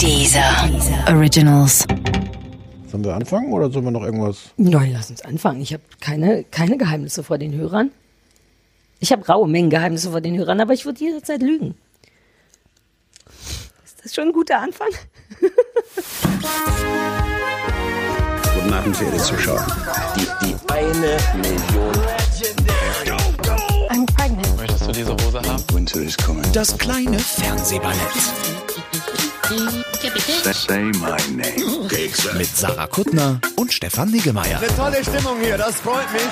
Dieser Originals. Sollen wir anfangen oder sollen wir noch irgendwas? Nein, lass uns anfangen. Ich habe keine, keine Geheimnisse vor den Hörern. Ich habe raue Mengen Geheimnisse vor den Hörern, aber ich würde jederzeit lügen. Ist das schon ein guter Anfang? Guten Abend, verehrte Zuschauer. Die, die eine Million. I'm pregnant. Möchtest du diese Hose haben? Winter is coming. Das kleine Fernsehballett Say my name. mit Sarah Kuttner und Stefan Niggemeier. Tolle Stimmung hier, das freut mich.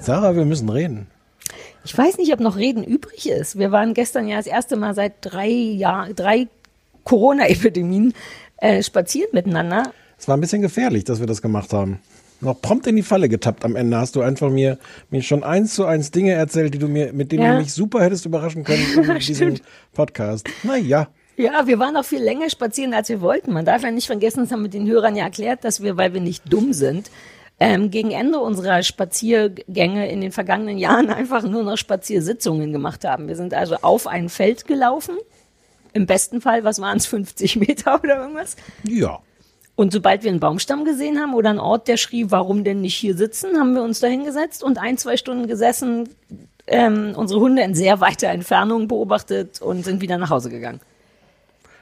Sarah, wir müssen reden. Ich weiß nicht, ob noch Reden übrig ist. Wir waren gestern ja das erste Mal seit drei Jahren, drei Corona-Epidemien äh, spazieren miteinander. Es war ein bisschen gefährlich, dass wir das gemacht haben. Noch prompt in die Falle getappt am Ende hast du einfach mir, mir schon eins zu eins Dinge erzählt, die du mir, mit denen Ja. du mich super hättest überraschen können in diesem. Podcast. Naja. Ja, wir waren auch viel länger spazieren, als wir wollten. Man darf ja nicht vergessen, das haben wir den Hörern ja erklärt, dass wir, weil wir nicht dumm sind, ähm, gegen Ende unserer Spaziergänge in den vergangenen Jahren einfach nur noch Spaziersitzungen gemacht haben. Wir sind also auf ein Feld gelaufen. Im besten Fall, was waren es, 50 Meter oder irgendwas? Ja. Und sobald wir einen Baumstamm gesehen haben oder einen Ort, der schrie, warum denn nicht hier sitzen, haben wir uns da hingesetzt und ein, zwei Stunden gesessen, ähm, unsere Hunde in sehr weiter Entfernung beobachtet und sind wieder nach Hause gegangen.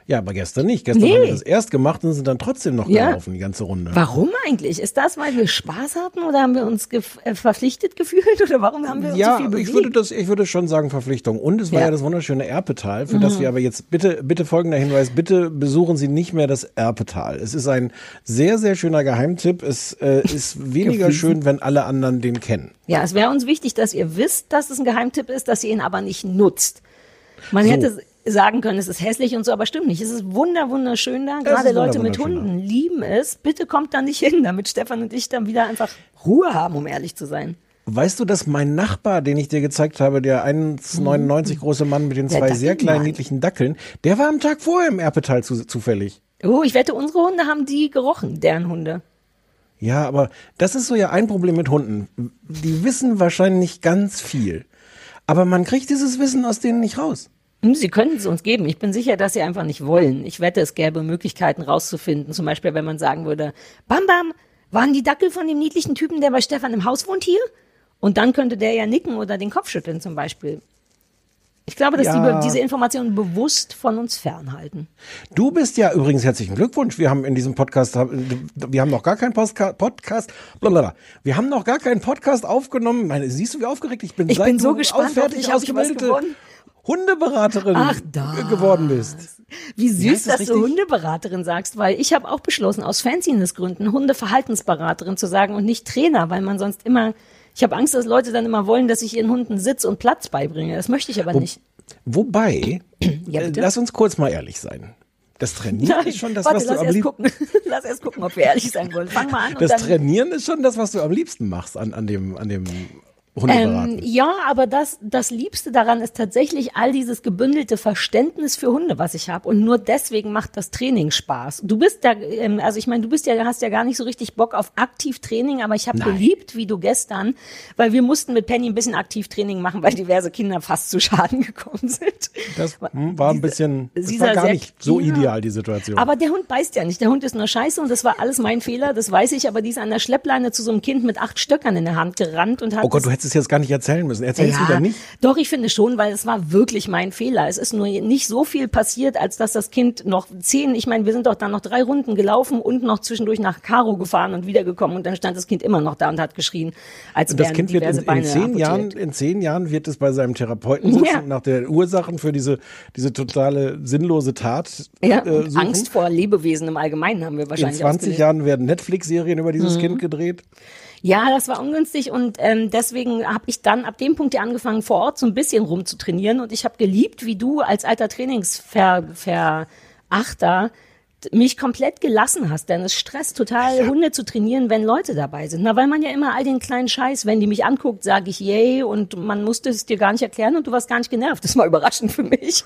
Ja, aber gestern nicht. Gestern Nee. haben wir das erst gemacht und sind dann trotzdem noch Ja. gelaufen, die ganze Runde. Warum eigentlich? Ist das, weil wir Spaß hatten oder haben wir uns gef äh, verpflichtet gefühlt oder warum haben wir uns Ja, so viel bewegt? ich würde das, ich würde schon sagen Verpflichtung. Und es war ja, Ja. Mhm. das wunderschöne Erpetal, für das wir aber jetzt bitte, bitte folgender Hinweis, bitte besuchen Sie nicht mehr das Erpetal. Es ist ein sehr, sehr schöner Geheimtipp. Es äh, ist weniger schön, wenn alle anderen den kennen. ja, es wäre uns wichtig, dass ihr wisst, dass es ein Geheimtipp ist, dass ihr ihn aber nicht nutzt. Man So. hätte sagen können, es ist hässlich und so, aber stimmt nicht. Es ist wunder, wunderschön da. Gerade Leute mit wunderschön da. Hunden lieben es. Bitte kommt da nicht hin, damit Stefan und ich dann wieder einfach Ruhe haben, um ehrlich zu sein. Weißt du, dass mein Nachbar, den ich dir gezeigt habe, der 1,99 große Mann mit den zwei sehr kleinen niedlichen Dackeln, der war am Tag vorher im Erpetal zu, zufällig. Oh, ich wette, unsere Hunde haben die gerochen, deren Hunde. Ja, aber das ist so ja ein Problem mit Hunden. Die wissen wahrscheinlich ganz viel. Aber man kriegt dieses Wissen aus denen nicht raus. Hm, Sie können es uns geben. Ich bin sicher, dass Sie einfach nicht wollen. Ich wette, es gäbe Möglichkeiten rauszufinden. Zum Beispiel, wenn man sagen würde, Bam Bam, waren die Dackel von dem niedlichen Typen, der bei Stefan im Haus wohnt, hier? Und dann könnte der ja nicken oder den Kopf schütteln zum Beispiel. Ich glaube, dass Ja. die diese Informationen bewusst von uns fernhalten. Du bist ja übrigens herzlichen Glückwunsch. Wir haben in diesem Podcast, wir haben noch gar keinen Postka Podcast, blablabla. wir haben noch gar keinen Podcast aufgenommen. Meine, siehst du, wie aufgeregt ich bin? Ich seit bin so gespannt, ob ich ausgebildete Hundeberaterin Ach, geworden bist. Wie süß, das dass du richtig? Hundeberaterin sagst, weil ich habe auch beschlossen, aus Fanciness-Gründen Hundeverhaltensberaterin zu sagen und nicht Trainer, weil man sonst immer, ich habe Angst, dass Leute dann immer wollen, dass ich ihren Hunden Sitz und Platz beibringe. Das möchte ich aber nicht. Wobei, Ja, äh, lass uns kurz mal ehrlich sein. Das Trainieren ist schon das, warte, was du am liebsten lass erst gucken, ob wir ehrlich sein wollen. Fang mal an Das. Trainieren ist schon das, was du am liebsten machst an, an dem, an dem. Ähm, ja, aber das, das Liebste daran ist tatsächlich all dieses gebündelte Verständnis für Hunde, was ich habe. Und nur deswegen macht das Training Spaß. Du bist da, ähm, also ich meine, du bist ja, hast ja gar nicht so richtig Bock auf Aktivtraining, aber ich habe geliebt, wie du gestern, weil wir mussten mit Penny ein bisschen Aktivtraining machen, weil diverse Kinder fast zu Schaden gekommen sind. das hm, war ein bisschen, das war gar sehr- nicht so ideal, die Situation. Aber der Hund beißt ja nicht. Der Hund ist nur scheiße und das war alles mein Fehler, das weiß ich. Aber die ist an der Schleppleine zu so einem Kind mit acht Stöckern in der Hand gerannt und hat oh Gott, hättest es jetzt gar nicht erzählen müssen. Erzählst du dann nicht? Doch, ich finde schon, weil es war wirklich mein Fehler. Es ist nur nicht so viel passiert, als dass das Kind noch zehn, ich meine, wir sind doch dann noch drei Runden gelaufen und noch zwischendurch nach Karo gefahren und wiedergekommen und dann stand das Kind immer noch da und hat geschrien, als Und das Kind wird in, in Beine zehn amputiert. Jahren, in zehn Jahren wird es bei seinem Therapeuten sitzen, Ja. nach der Ursachen für diese, diese totale sinnlose Tat Ja, äh. Angst vor Lebewesen im Allgemeinen haben wir in wahrscheinlich 20 ausgelöst. Jahren werden Netflix-Serien über dieses Mhm. Kind gedreht. Ja, das war ungünstig und ähm, deswegen habe ich dann ab dem Punkt ja angefangen, vor Ort so ein bisschen rumzutrainieren und ich habe geliebt, wie du als alter Trainingsverachter mich komplett gelassen hast, denn es stresst total, Hunde zu trainieren, wenn Leute dabei sind. Na, weil man ja immer all den kleinen Scheiß, wenn die mich anguckt, sage ich yay und man musste es dir gar nicht erklären und du warst gar nicht genervt. Das war überraschend für mich.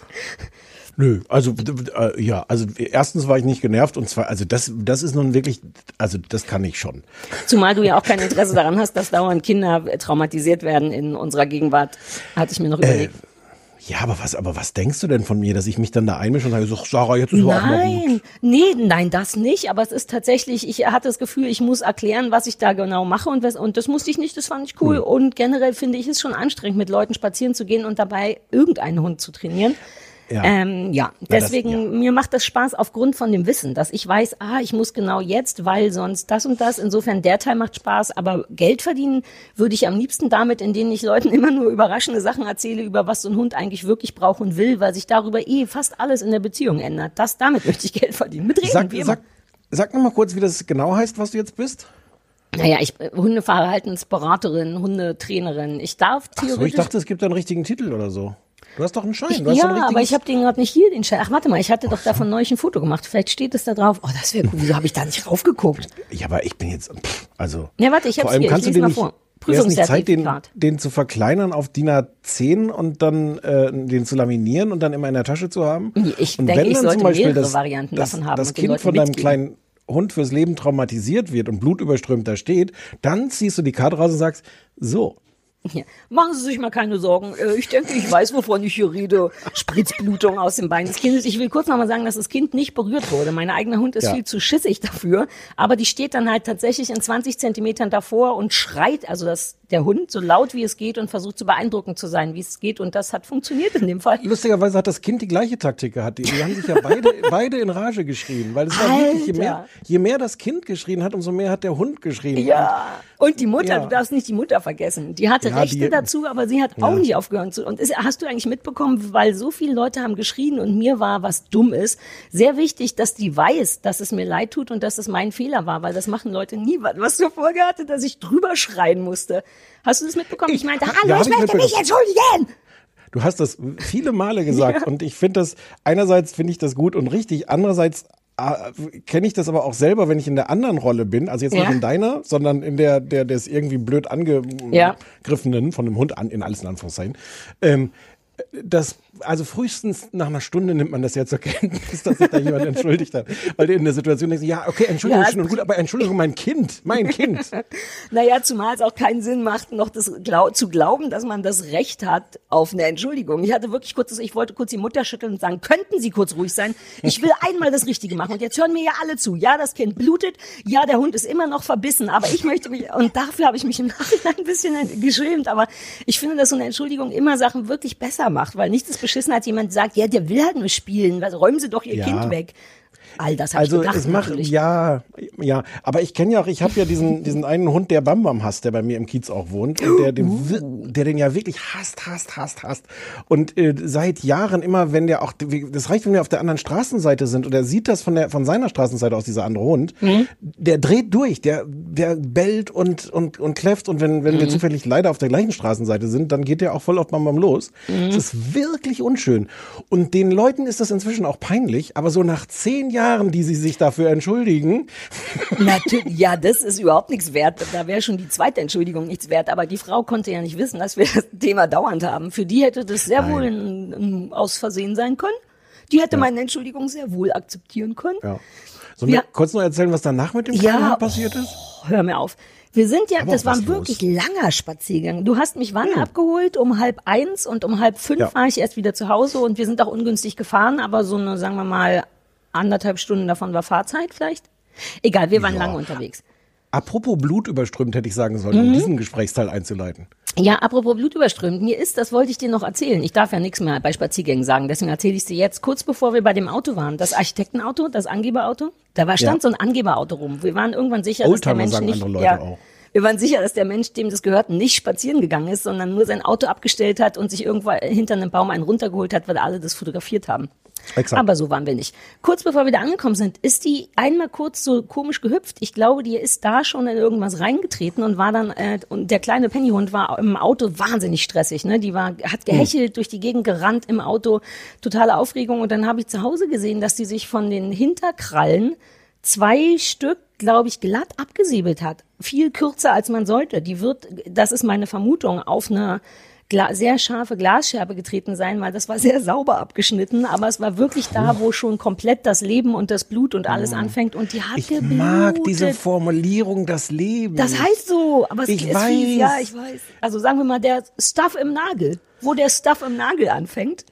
Nö, also äh, ja, also erstens war ich nicht genervt und zwar, also das, das ist nun wirklich, also das kann ich schon. Zumal du ja auch kein Interesse daran hast, dass dauernd Kinder traumatisiert werden in unserer Gegenwart, hatte ich mir noch überlegt. Ja, aber was, aber was denkst du denn von mir, dass ich mich dann da einmische und sage, so, Sarah, jetzt ist aber auch mal gut. Nein, nee, nein, das nicht. Aber es ist tatsächlich, ich hatte das Gefühl, ich muss erklären, was ich da genau mache und, was, und das musste ich nicht, das fand ich cool. Und generell finde ich es schon anstrengend, mit Leuten spazieren zu gehen und dabei irgendeinen Hund zu trainieren. Ja. Ähm, ja, das- deswegen, ja. mir macht das Spaß aufgrund von dem Wissen, dass ich weiß, ah, ich muss genau jetzt, weil sonst das und das. Insofern, der Teil macht Spaß, aber Geld verdienen würde ich am liebsten damit, indem ich Leuten immer nur überraschende Sachen erzähle, über was so ein Hund eigentlich wirklich braucht und will, weil sich darüber eh fast alles in der Beziehung ändert. Das, damit möchte ich Geld verdienen. Mit Reden, Sag, wie immer. sag, sag noch mal kurz, wie das genau heißt, was du jetzt bist. Naja, ich äh, Hundeverhaltensberaterin, Hundetrainerin. Ich darf Ach so, theoretisch. ich dachte, es gibt einen richtigen Titel oder so. Du hast doch einen Schein. Du hast ja, ein aber ich habe den gerade nicht hier, den Schein. Ach, warte mal, ich hatte doch davon neulich ein Foto gemacht. Vielleicht steht es da drauf. Oh, das wäre cool. Wieso habe ich da nicht raufgeguckt? Ja, aber ich bin jetzt, pff, also. Ja, warte, ich vor allem hier, kannst ich du den mal nicht, vor. Wäre es nicht Zeit, den, den zu verkleinern auf DIN A10 und dann äh, den zu laminieren und dann immer in der Tasche zu haben? Ich und denke, ich dann sollte mehrere Varianten das, davon haben Das Kind von deinem kleinen Hund fürs Leben traumatisiert wird und blutüberströmt da steht, dann ziehst du die Karte raus und sagst, so, Ja. Machen Sie sich mal keine Sorgen. Äh, Ich denke, ich weiß, wovon ich hier rede. Spritzblutung aus dem Bein des Kindes. Ich will kurz noch mal sagen, dass das Kind nicht berührt wurde. Mein eigener Hund ist Ja. viel zu schissig dafür. Aber die steht dann halt tatsächlich in 20 Zentimetern davor und schreit, also das, der Hund, so laut wie es geht und versucht so beeindruckend zu sein, wie es geht. Und das hat funktioniert in dem Fall. Lustigerweise hat das Kind die gleiche Taktik gehabt. Die, die haben sich ja beide, beide in Rage geschrien. Weil es war wirklich, je mehr, Alter. je mehr das Kind geschrien hat, umso mehr hat der Hund geschrien. Ja. Und die Mutter, Ja. du darfst nicht die Mutter vergessen. Die hatte Ja, Rechte die- dazu, aber sie hat auch nicht aufgehört zu. Und ist, hast du eigentlich mitbekommen, weil so viele Leute haben geschrien und mir war, was dumm ist, sehr wichtig, dass die weiß, dass es mir leid tut und dass es mein Fehler war, weil das machen Leute nie. Was zur Folge hatte, dass ich drüber schreien musste. Hast du das mitbekommen? Ich, meinte, ha- hallo, ja, ich ich möchte mich entschuldigen. Du hast das viele Male gesagt und ich finde das, einerseits finde ich das gut und richtig, andererseits äh, kenne ich das aber auch selber, wenn ich in der anderen Rolle bin, also jetzt Ja. nicht in deiner, sondern in der, der des irgendwie blöd Ja. angegriffenen, von einem Hund an, in alles in Anführungszeichen. Ähm, das, also frühestens nach einer Stunde nimmt man das ja zur Kenntnis, dass sich da jemand entschuldigt hat. Weil du in der Situation denkst, ja, okay, Entschuldigung, Ja, schön und gut, aber Entschuldigung, mein Kind, mein Kind. Naja, zumal es auch keinen Sinn macht, noch das zu glauben, dass man das Recht hat auf eine Entschuldigung. Ich hatte wirklich kurz, ich wollte kurz die Mutter schütteln und sagen, könnten Sie kurz ruhig sein? Ich will einmal das Richtige machen. Und jetzt hören mir ja alle zu. Ja, das Kind blutet. Ja, der Hund ist immer noch verbissen. Aber ich möchte mich, und dafür habe ich mich im Nachhinein ein bisschen geschämt. Aber ich finde, dass so eine Entschuldigung immer Sachen wirklich besser macht, weil nichts ist beschissen, als jemand sagt, ja, der will halt nur spielen. Was, räumen Sie doch Ihr Ja. Kind weg. All das habe Also ich gedacht. es macht natürlich. ja, ja, aber ich kenne ja auch, ich habe ja diesen diesen einen Hund, der Bam Bam hasst, der bei mir im Kiez auch wohnt und der den, Uh. wir- der den ja wirklich hasst, hasst, hasst, hasst und äh, seit Jahren immer, wenn der auch, das reicht, wenn wir auf der anderen Straßenseite sind und er sieht das von der von seiner Straßenseite aus dieser andere Hund, Mhm. der dreht durch, der der bellt und und und kläfft und wenn wenn wir Mhm. zufällig leider auf der gleichen Straßenseite sind, dann geht der auch voll auf Bam Bam los. Mhm. Es ist wirklich unschön und den Leuten ist das inzwischen auch peinlich, aber so nach zehn Jahren, die sie sich dafür entschuldigen, Natürlich, ja, das ist überhaupt nichts wert. Da wäre schon die zweite Entschuldigung nichts wert. Aber die Frau konnte ja nicht wissen, dass wir das Thema dauernd haben. Für die hätte das sehr wohl ein, ein Aus Versehen sein können. Die hätte meine Entschuldigung sehr wohl akzeptieren können. ja. Sollen wir Ja. kurz noch erzählen, was danach mit dem Ja, Kleinen passiert ist? Oh, hör mir auf. Wir sind ja, Aber das war ein los. wirklich langer Spaziergang. Du hast mich wann abgeholt? Um halb eins und um halb fünf Ja. war ich erst wieder zu Hause und wir sind auch ungünstig gefahren, aber so eine, sagen wir mal, anderthalb Stunden davon war Fahrzeit vielleicht. Egal, wir waren Ja. lange unterwegs. Apropos Blut überströmt, hätte ich sagen sollen, Mhm. um diesen Gesprächsteil einzuleiten. Ja, apropos Blutüberströmt, mir ist, das wollte ich dir noch erzählen. Ich darf ja nichts mehr bei Spaziergängen sagen, deswegen erzähle ich es dir jetzt. Kurz bevor wir bei dem Auto waren, das Architektenauto, das Angeberauto, da war, stand Ja. so ein Angeberauto rum. Wir waren irgendwann sicher, dass der Oldtimer Mensch nicht, ja, auch. wir waren sicher, dass der Mensch, dem das gehört, nicht spazieren gegangen ist, sondern nur sein Auto abgestellt hat und sich irgendwo hinter einem Baum einen runtergeholt hat, weil alle das fotografiert haben. Exakt. Aber so waren wir nicht. Kurz bevor wir da angekommen sind, ist die einmal kurz so komisch gehüpft. Ich glaube, die ist da schon in irgendwas reingetreten und war dann, äh, und der kleine Pennyhund war im Auto wahnsinnig stressig. Ne? Die war, hat gehechelt, durch die Gegend gerannt im Auto, totale Aufregung. Und dann habe ich zu Hause gesehen, dass die sich von den Hinterkrallen zwei Stück, glaube ich, glatt abgesiebelt hat. Viel kürzer als man sollte. Die wird, das ist meine Vermutung, auf eine Gla sehr scharfe Glasscherbe getreten sein, weil das war sehr sauber abgeschnitten, aber es war wirklich da, wo schon komplett das Leben und das Blut und alles anfängt und die hat Ich geblutet. mag diese Formulierung, das Leben. Das heißt so, aber es Ich ist weiß. fies, ja, ich weiß. Also sagen wir mal, der Stuff im Nagel, wo der Stuff im Nagel anfängt.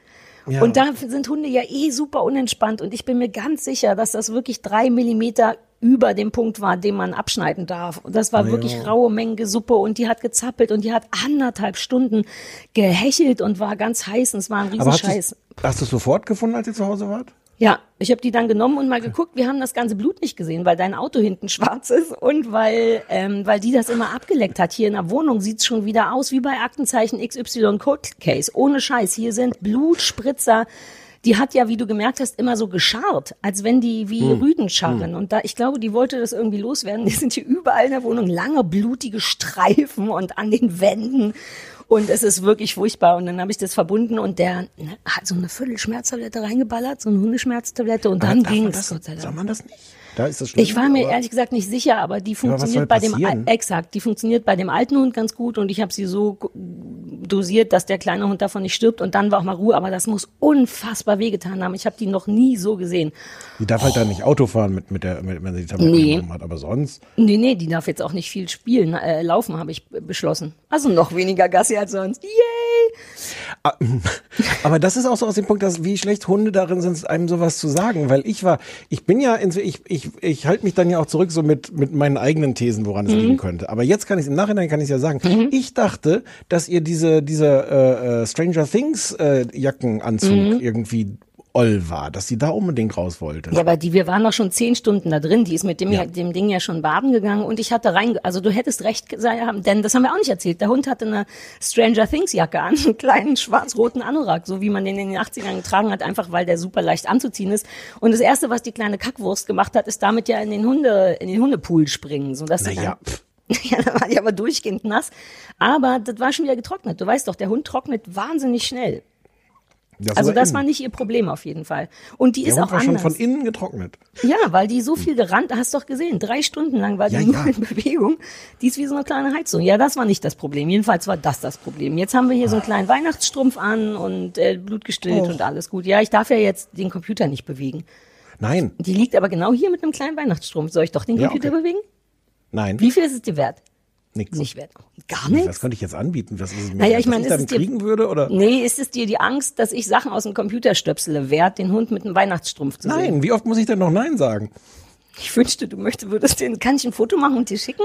Ja. Und da sind Hunde ja eh super unentspannt und ich bin mir ganz sicher, dass das wirklich drei Millimeter über dem Punkt war, den man abschneiden darf. Und das war Ja. wirklich raue Menge Suppe und die hat gezappelt und die hat anderthalb Stunden gehechelt und war ganz heiß und es war ein Riesenscheiß. hast du es sofort gefunden, als ihr zu Hause wart? Ja, ich habe die dann genommen und mal geguckt. Wir haben das ganze Blut nicht gesehen, weil dein Auto hinten schwarz ist und weil, ähm, weil die das immer abgeleckt hat. Hier in der Wohnung sieht's schon wieder aus wie bei Aktenzeichen XY Code Case. Ohne Scheiß. Hier sind Blutspritzer. Die hat ja, wie du gemerkt hast, immer so gescharrt, als wenn die wie Rüden scharren. Und da, ich glaube, die wollte das irgendwie loswerden. Die sind hier überall in der Wohnung lange blutige Streifen und an den Wänden. Und es ist wirklich furchtbar. Und dann habe ich das verbunden und der ne, hat so eine Viertelschmerztablette reingeballert, so eine Hundeschmerztablette und dann Gott sei Soll man das nicht? Da ist das schlimm. Ich war mir ehrlich gesagt nicht sicher, aber die funktioniert bei dem passieren? Exakt, die funktioniert bei dem alten Hund ganz gut und ich habe sie so dosiert, dass der kleine Hund davon nicht stirbt und dann war auch mal Ruhe, aber das muss unfassbar wehgetan haben. Ich habe die noch nie so gesehen. Die darf halt dann nicht Auto fahren, mit, mit der, mit, wenn sie die Tabletten Nee. genommen hat, aber sonst. Nee, nee, die darf jetzt auch nicht viel spielen, äh, laufen habe ich beschlossen. Also noch weniger Gassi als sonst. Yay! Ah, Aber das ist auch so aus dem Punkt, dass wie schlecht Hunde darin sind, einem sowas zu sagen, weil ich war, ich bin ja, in, ich, ich, ich halte mich dann ja auch zurück so mit, mit meinen eigenen Thesen, woran Mhm. es liegen könnte. Aber jetzt kann ich im Nachhinein kann ich ja sagen, ich dachte, dass ihr diese, diese äh, äh, Stranger Things äh, Jackenanzug Mhm. irgendwie oll war, dass sie da unbedingt raus wollte. Ja, aber die, wir waren doch schon zehn Stunden da drin. Die ist mit dem, Ja. dem Ding ja schon baden gegangen und ich hatte rein, also du hättest recht gesagt denn das haben wir auch nicht erzählt. Der Hund hatte eine Stranger Things Jacke an, einen kleinen schwarz-roten Anorak, so wie man den in den 80ern getragen hat, einfach weil der super leicht anzuziehen ist. Und das erste, was die kleine Kackwurst gemacht hat, ist damit ja in den Hunde, in den Hundepool springen, so dass Naja, ja, da war die aber durchgehend nass. Aber das war schon wieder getrocknet. Du weißt doch, der Hund trocknet wahnsinnig schnell. Das Also das innen. war nicht ihr Problem auf jeden Fall. Und die Der ist Hund auch war schon anders. von innen getrocknet. Ja, weil die so viel gerannt, hast doch gesehen, drei Stunden lang war die Ja, nur ja. in Bewegung. Die ist wie so eine kleine Heizung. Ja, das war nicht das Problem. Jedenfalls war das das Problem. Jetzt haben wir hier so einen kleinen Weihnachtsstrumpf an und äh, Blut gestillt Oh. und alles gut. Ja, ich darf ja jetzt den Computer nicht bewegen. Nein, Die liegt aber genau hier mit einem kleinen Weihnachtsstrumpf. Soll ich doch den Ja, Computer okay. bewegen? nein, Wie viel ist es dir wert? Nix. Nicht wert. Gar Was nichts? könnte ich jetzt anbieten? Was ist es mir Naja, ich meine, ich dann dir- kriegen würde oder? Nee, ist es dir die Angst, dass ich Sachen aus dem Computer stöpsele, wert, den Hund mit einem Weihnachtsstrumpf zu sehen? Nein, wie oft muss ich denn noch Nein sagen? Ich wünschte, du möchtest, würdest den, kann ich ein Foto machen und dir schicken?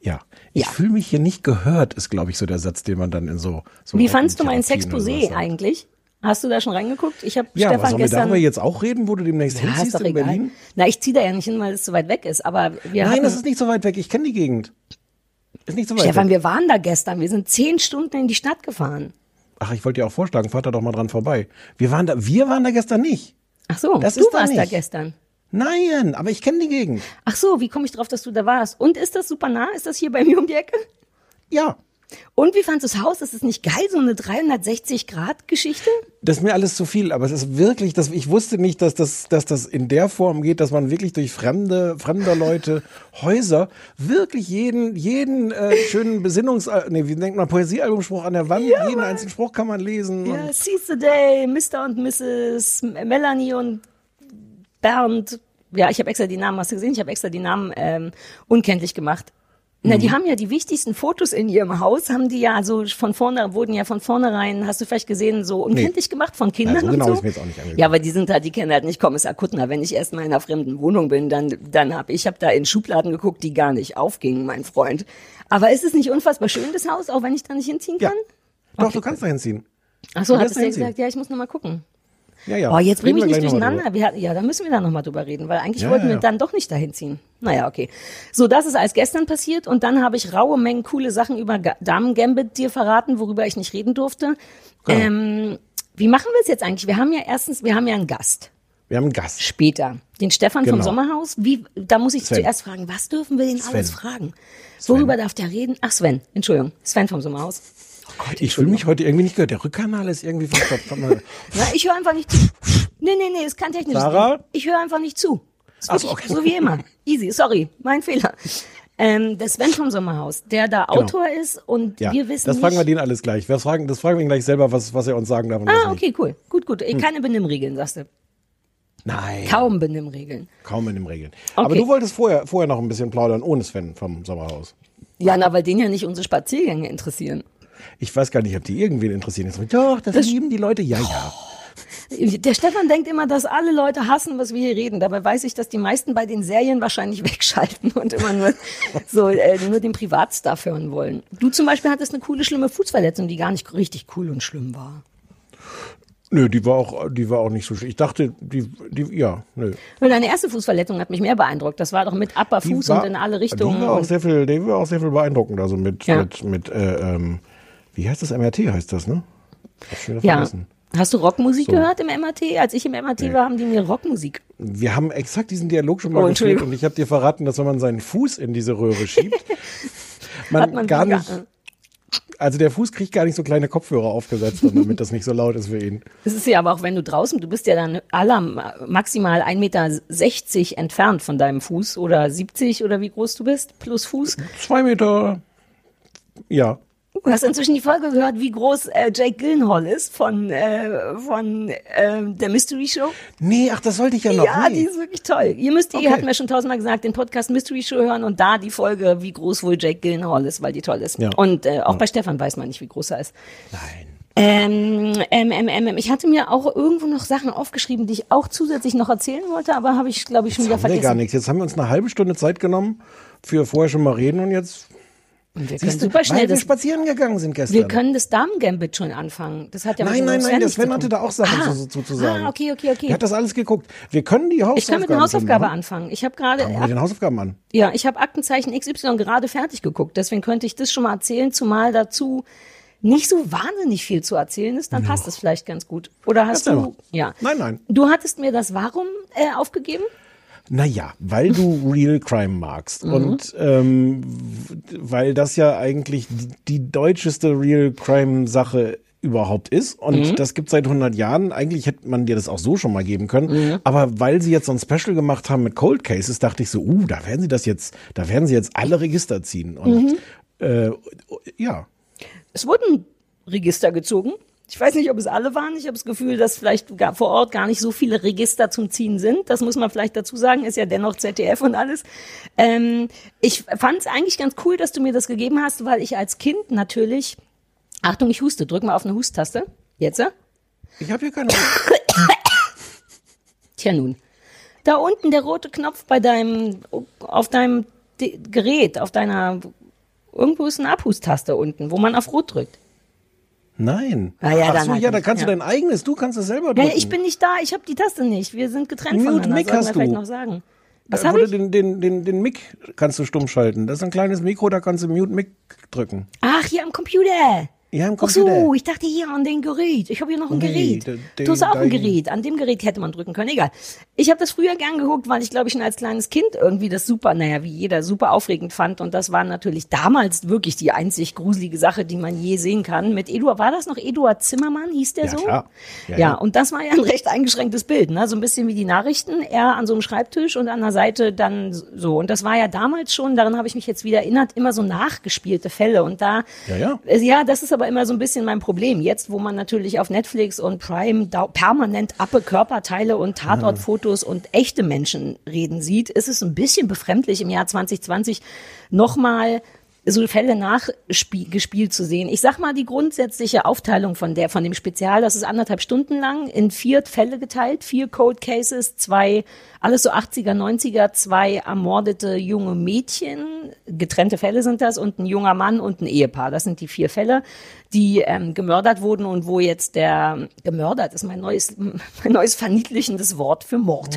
Ja, ich Ja. fühle mich hier nicht gehört, ist, glaube ich, so der Satz, den man dann in so. so Wie fandst du mein Sexposé eigentlich? Hast du da schon reingeguckt? Ich habe Ja, aber Stefan sollen wir gestern. darüber jetzt auch reden, wo du demnächst ja, hinziehst in egal. Berlin? Na, ich ziehe da ja nicht hin, weil es so weit weg ist. Aber wir Nein, hatten, das ist nicht so weit weg. Ich kenne die Gegend. Ist nicht so weit Stefan, weg. wir waren da gestern. Wir sind zehn Stunden in die Stadt gefahren. Ach, ich wollte dir auch vorschlagen, fahrt da doch mal dran vorbei. Wir waren da, wir waren da gestern nicht. Ach so, Das du ist da warst da nicht. gestern. Nein, aber ich kenne die Gegend. Ach so, wie komme ich drauf, dass du da warst? Und ist das super nah? Ist das hier bei mir um die Ecke? Ja, Und wie fandst du das Haus? Ist es nicht geil, so eine 360-Grad-Geschichte? das ist mir alles zu viel, aber es ist wirklich, dass ich wusste nicht, dass das, dass das in der Form geht, dass man wirklich durch fremde, fremder Leute Häuser wirklich jeden, jeden äh, schönen Besinnungs, äh, nee, wie nennt man, Poesiealbumspruch an der Wand, jeden einzelnen Spruch kann man lesen. Ja, Seize the Day, Mr. und Mrs. Melanie und Bernd. Ja, ich habe extra die Namen, hast du gesehen? Ich habe extra die Namen ähm, unkenntlich gemacht. Na, Mhm. die haben ja die wichtigsten Fotos in ihrem Haus, haben die ja so von vorne, wurden ja von vornherein, hast du vielleicht gesehen, so unkenntlich gemacht von Kindern Ja, so und genau so. hab ich mir jetzt auch nicht angeguckt. Ja, aber die sind halt, die kennen halt nicht Kommissar Kuttner. Wenn ich erst mal in einer fremden Wohnung bin, dann, dann hab ich hab da in Schubladen geguckt, die gar nicht aufgingen, mein Freund. Aber ist es nicht unfassbar schön, das Haus, auch wenn ich da nicht hinziehen ja. kann? Doch, du kannst da hinziehen. Ach so, Du es da ja gesagt, ja, ich muss noch mal gucken. Ja, ja. Oh, jetzt bring Reden mich durcheinander. Wir ja, da müssen wir dann nochmal drüber reden, weil eigentlich Ja, wollten ja, wir dann doch nicht dahin ziehen. Naja, okay. So, das ist alles gestern passiert und dann habe ich raue Mengen coole Sachen über Ga- Damen Gambit dir verraten, worüber ich nicht reden durfte. Genau. Ähm, wie machen wir es jetzt eigentlich? Wir haben ja erstens, wir haben ja einen Gast Wir haben einen Gast. später. Den Stefan vom Genau. Sommerhaus. Wie, da muss ich Sven. zuerst fragen, was dürfen wir den Sven. alles fragen? Worüber darf der reden? Ach, Sven, Entschuldigung. Sven vom Sommerhaus. Ich fühle mich heute irgendwie nicht gehört. Der Rückkanal ist irgendwie verstopft. Na, ich höre einfach nicht zu. Nee, nee, nee, ist kein technisches Sarah? Ding. Ich höre einfach nicht zu. Ist wirklich okay. so wie immer. Easy, sorry, mein Fehler. Ähm, der Sven vom Sommerhaus, der da Autor ist und Ja, wir wissen das fragen wir den alles gleich. Das fragen, das fragen wir ihn gleich selber, was, was er uns sagen darf. Ah, okay, cool. Gut, gut. Keine Benimmregeln, sagst du. Nein, Kaum Benimmregeln. kaum in den Regeln. Aber Okay. du wolltest vorher, vorher noch ein bisschen plaudern, ohne Sven vom Sommerhaus. Ja, na, weil den ja nicht unsere Spaziergänge interessieren. Ich weiß gar nicht, ob die irgendwen interessieren. Jetzt, doch, das, lieben die Leute. Ja, ja. Der Stefan denkt immer, dass alle Leute hassen, was wir hier reden. Dabei weiß ich, dass die meisten bei den Serien wahrscheinlich wegschalten und immer nur so äh, nur den Privatstuff hören wollen. Du zum Beispiel hattest eine coole, schlimme Fußverletzung, die gar nicht richtig cool und schlimm war. Nö, die war auch, die war auch nicht so schlimm. Ich dachte, die, die, ja, nö. Weil deine erste Fußverletzung hat mich mehr beeindruckt. Das war doch mit Upper Fuß war- und in alle Richtungen. Die war auch und- sehr viel, die war auch sehr viel beeindruckend. Also mit, Ja. mit, mit, äh, ähm, wie heißt das? MRT heißt das, ne? Ja. vergessen. Hast du Rockmusik So. gehört im MRT? Als ich im MRT war, haben die mir Rockmusik. Wir haben exakt diesen Dialog schon mal Oh, Entschuldigung. und ich habe dir verraten, dass wenn man seinen Fuß in diese Röhre schiebt, man, man gar nicht, also der Fuß kriegt gar nicht so kleine Kopfhörer aufgesetzt, damit das nicht so laut ist für ihn. Das ist ja aber auch, wenn du draußen, du bist ja dann aller maximal 1,60 Meter entfernt von deinem Fuß oder 70 oder wie groß du bist, plus Fuß. Zwei Meter, ja. Du hast inzwischen die Folge gehört, wie groß äh, Jake Gyllenhaal ist von, äh, von äh, der Mystery Show. Nee, ach, das sollte ich ja noch. Ja, nee. die ist wirklich toll. Ihr müsst, ihr Okay. habt mir schon tausendmal gesagt, den Podcast Mystery Show hören und da die Folge, wie groß wohl Jake Gyllenhaal ist, weil die toll ist. Ja. Und äh, auch bei Stefan weiß man nicht, wie groß er ist. Nein. Ähm, ähm, ähm, ähm, ich hatte mir auch irgendwo noch Sachen aufgeschrieben, die ich auch zusätzlich noch erzählen wollte, aber habe ich, glaube ich, schon wieder Haben wir gar vergessen. nichts. Jetzt haben wir uns eine halbe Stunde Zeit genommen für vorher schon mal reden und jetzt Und wir können siehst du, super schnell das, spazieren gegangen sind gestern. wir können das Damen-Gambit schon anfangen. Das hat ja nein, nein, nein, der nichts Sven hatte da auch Sachen ah, zu, zu, zu sagen. Ah, okay, okay, okay. Der hat das alles geguckt. Wir können die Hausaufgaben Ich kann mit schon Hausaufgabe machen. anfangen. Ich habe gerade, Fangen wir mit den Hausaufgaben an. ja, ich habe Aktenzeichen XY gerade fertig geguckt. Deswegen könnte ich das schon mal erzählen, zumal dazu nicht so wahnsinnig viel zu erzählen ist, dann passt das vielleicht ganz gut. Oder hast Erzähl du, ja. Nein, nein. Du hattest mir das Warum äh, aufgegeben? Naja, weil du Real Crime magst Mhm. und ähm, weil das ja eigentlich die, die deutscheste Real Crime Sache überhaupt ist und Mhm. das gibt seit 100 Jahren. Eigentlich hätte man dir das auch so schon mal geben können, Mhm. aber weil sie jetzt so ein Special gemacht haben mit Cold Cases, dachte ich so, uh, da werden sie das jetzt, da werden sie jetzt alle Register ziehen und Mhm. äh, ja. Es wurden Register gezogen. Ich weiß nicht, ob es alle waren. Ich habe das Gefühl, dass vielleicht vor Ort gar nicht so viele Register zum Ziehen sind. Das muss man vielleicht dazu sagen. Ist ja dennoch ZDF und alles. Ähm, ich fand es eigentlich ganz cool, dass du mir das gegeben hast, weil ich als Kind natürlich. Achtung, ich huste. Drück mal auf eine Husttaste. Jetzt? ja? Ich habe hier keine. Tja nun. Da unten der rote Knopf bei deinem, auf deinem Gerät, auf deiner, irgendwo ist eine Abhustaste unten, wo man auf Rot drückt. Nein. Ah ja, Ach so, halt ja, da kannst ja. du dein eigenes, du kannst es selber Ja, drücken. ich bin nicht da, ich habe die Taste nicht. Wir sind getrennt Mute voneinander. Mic hast vielleicht du. noch sagen. Was Da ich? den, den, den, den Mic kannst du stumm schalten. Das ist ein kleines Mikro, da kannst du Mute Mic drücken. Ach, hier am Computer. Ja, am Ach so, ich dachte hier an den Gerät. Ich habe hier noch ein Nee, Gerät. du hast auch ein Gerät. An dem Gerät hätte man drücken können. Egal. Ich habe das früher gern geguckt, weil ich glaube ich schon als kleines Kind irgendwie das super, naja, wie jeder super aufregend fand. Und das war natürlich damals wirklich die einzig gruselige Sache, die man je sehen kann. Mit Eduard, war das noch Eduard Zimmermann, hieß der Ja, so? klar. Ja, Ja, ja. und das war ja ein recht eingeschränktes Bild, ne? So ein bisschen wie die Nachrichten. Er an so einem Schreibtisch und an der Seite dann so. Und das war ja damals schon, daran habe ich mich jetzt wieder erinnert, immer so nachgespielte Fälle. Und da, Ja, ja. ja, das ist aber immer so ein bisschen mein Problem. Jetzt, wo man natürlich auf Netflix und Prime permanent appe Körperteile und Tatortfotos und echte Menschen reden sieht, ist es ein bisschen befremdlich im Jahr 2020 nochmal so Fälle nachgespielt zu sehen. Ich sag mal die grundsätzliche Aufteilung von der, von dem Spezial, das ist anderthalb Stunden lang, in vier Fälle geteilt, vier Code Cases, zwei, alles so 80er, 90er, zwei ermordete junge Mädchen, getrennte Fälle sind das, und ein junger Mann und ein Ehepaar. Das sind die vier Fälle, die ähm, gemördert wurden und wo jetzt der, gemördert ist mein neues, mein neues verniedlichendes Wort für Mord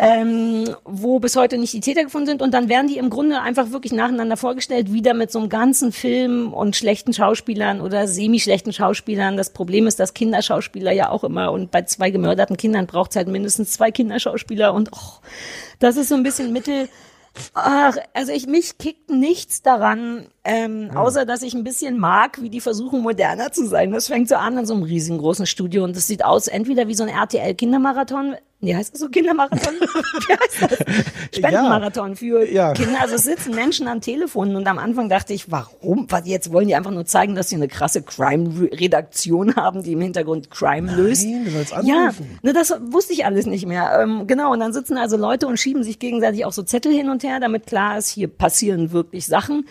ähm, wo bis heute nicht die Täter gefunden sind. Und dann werden die im Grunde einfach wirklich nacheinander vorgestellt, wieder mit so einem ganzen Film und schlechten Schauspielern oder semi-schlechten Schauspielern. Das Problem ist, dass Kinderschauspieler ja auch immer und bei zwei gemörderten Kindern braucht es halt mindestens zwei Kinderschauspieler und och, das ist so ein bisschen Mittel. Ach, also ich mich kickt nichts daran, ähm, außer dass ich ein bisschen mag, wie die versuchen moderner zu sein. Das fängt so an in so einem riesengroßen Studio und das sieht aus entweder wie so ein RTL Kindermarathon Nee, heißt das so Kindermarathon? Wie heißt das? Spendenmarathon für Ja. Kinder. Also es sitzen Menschen am Telefon und am Anfang dachte ich, warum? Was, jetzt wollen die einfach nur zeigen, dass sie eine krasse Crime-Redaktion haben, die im Hintergrund Crime löst. du sollst Ja, anrufen. ne, das wusste ich alles nicht mehr. Ähm, genau, und dann sitzen also Leute und schieben sich gegenseitig auch so Zettel hin und her, damit klar ist, hier passieren wirklich Sachen.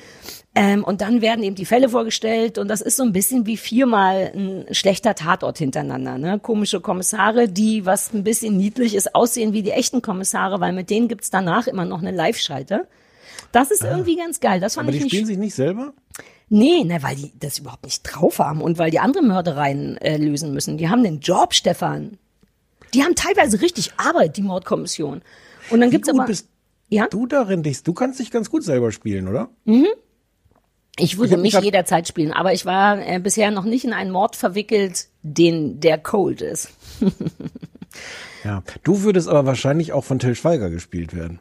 Ähm, und dann werden eben die Fälle vorgestellt und das ist so ein bisschen wie viermal ein schlechter Tatort hintereinander. Ne? Komische Kommissare, die, was ein bisschen niedlich ist, aussehen wie die echten Kommissare, weil mit denen gibt's danach immer noch eine Live-Schalte. Das ist irgendwie ganz geil. Das fand Aber ich die nicht spielen sich nicht selber? Nee, ne, weil die das überhaupt nicht drauf haben und weil die andere Mördereien äh, lösen müssen. Die haben den Job, Stefan. Die haben teilweise richtig Arbeit, die Mordkommission. Und dann Wie gibt's aber bist ja, du darin? Dich? Du kannst dich ganz gut selber spielen, oder? Ich würde hab mich jederzeit spielen, aber ich war äh, bisher noch nicht in einen Mord verwickelt, den der cold ist. Ja. Du würdest aber wahrscheinlich auch von Till Schweiger gespielt werden.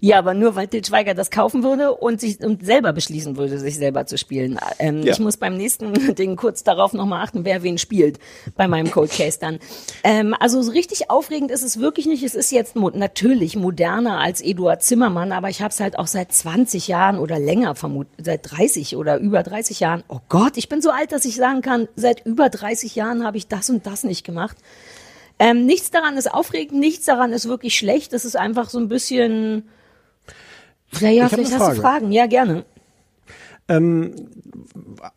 Ja, aber nur weil Til Schweiger das kaufen würde und sich und selber beschließen würde, sich selber zu spielen. Ähm, Ja. Ich muss beim nächsten Ding kurz darauf nochmal achten, wer wen spielt bei meinem Cold Case dann. Ähm, also so richtig aufregend ist es wirklich nicht. Es ist jetzt mo natürlich moderner als Eduard Zimmermann, aber ich habe es halt auch seit 20 Jahren oder länger vermutet, seit 30 oder über 30 Jahren. Oh Gott, ich bin so alt, dass ich sagen kann, seit über 30 Jahren habe ich das und das nicht gemacht. Ähm, nichts daran ist aufregend, nichts daran ist wirklich schlecht. Es ist einfach so ein bisschen. Ja, ja, Ich hab vielleicht hast du Frage. Fragen. Ja, gerne.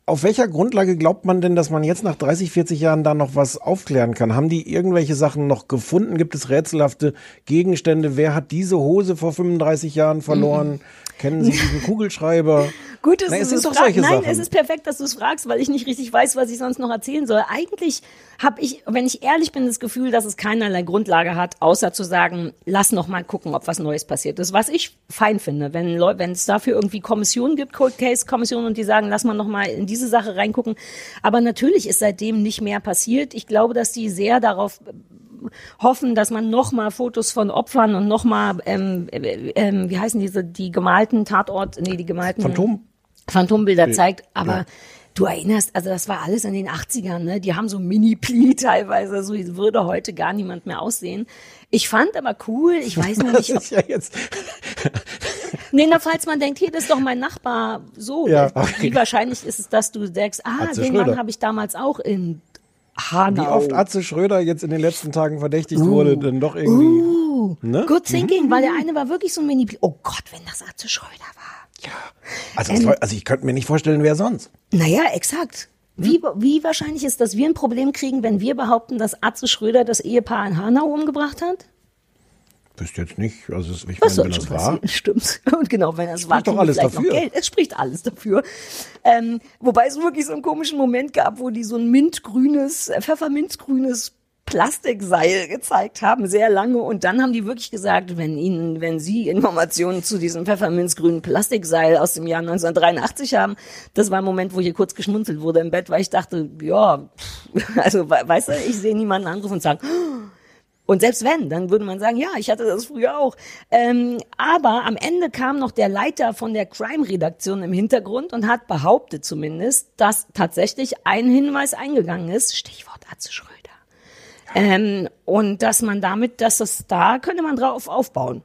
Auf welcher Grundlage glaubt man denn, dass man jetzt nach 30, 40 Jahren da noch was aufklären kann? Haben die irgendwelche Sachen noch gefunden? Gibt es rätselhafte Gegenstände? Wer hat diese Hose vor 35 Jahren verloren? Kennen Sie diesen Kugelschreiber? Gut, dass du es es doch solche Nein, Sachen. es ist perfekt, dass du es fragst, weil ich nicht richtig weiß, was ich sonst noch erzählen soll. Eigentlich habe ich, wenn ich ehrlich bin, das Gefühl, dass es keinerlei Grundlage hat, außer zu sagen, lass noch mal gucken, ob was Neues passiert ist. Was ich fein finde, wenn wenn es dafür irgendwie Kommissionen gibt, Cold Case Kommissionen und die sagen, lass mal noch mal in diese Sache reingucken. Aber natürlich ist seitdem nicht mehr passiert. Ich glaube, dass die sehr darauf hoffen, dass man noch mal Fotos von Opfern und noch mal, ähm, äh, ähm, wie heißen diese, die gemalten Tatort, nee, die gemalten Phantom? Phantombilder zeigt, aber ja. du erinnerst, also das war alles in den 80ern, ne? Die haben so Mini-Pli teilweise, so würde heute gar niemand mehr aussehen. Ich fand aber cool, ich weiß Das nicht, ob, ist ja jetzt. nee, na, falls man denkt, hier, das ist doch mein Nachbar, so, Ja, wie wahrscheinlich ist es, dass du denkst, ah, Atze den Schröder. Mann habe ich damals auch in Hanau. Wie oft Atze Schröder jetzt in den letzten Tagen verdächtigt wurde, dann doch irgendwie. Uh, Ne? Good thinking, weil der eine war wirklich so ein Mini-Pli. Oh Gott, wenn das Atze Schröder war. Ja. Also, war- also ich könnte mir nicht vorstellen, wer sonst. Naja, exakt. Wie, Hm? wie wahrscheinlich ist, dass wir ein Problem kriegen, wenn wir behaupten, dass Atze Schröder das Ehepaar in Hanau umgebracht hat? Wüsste jetzt nicht. Also ich Was meine, wenn das war. passieren? Stimmt. Und genau, wenn das war, doch alles dafür. Es spricht alles dafür. Ähm, wobei es wirklich so einen komischen Moment gab, wo die so ein mintgrünes, äh, pfefferminzgrünes Plastikseil gezeigt haben, sehr lange. Und dann haben die wirklich gesagt, wenn Ihnen, wenn Sie Informationen zu diesem pfefferminzgrünen Plastikseil aus dem Jahr 1983 haben, das war ein Moment, wo hier kurz geschmunzelt wurde im Bett, weil ich dachte, ja, also we- weißt du, ich sehe niemanden anrufen und sagen, und selbst wenn, dann würde man sagen, ja, ich hatte das früher auch. Ähm, aber am Ende kam noch der Leiter von der Crime-Redaktion im Hintergrund und hat behauptet zumindest, dass tatsächlich ein Hinweis eingegangen ist, Stichwort Atze Schröder. Ähm, und dass man damit, dass es da könnte man drauf aufbauen.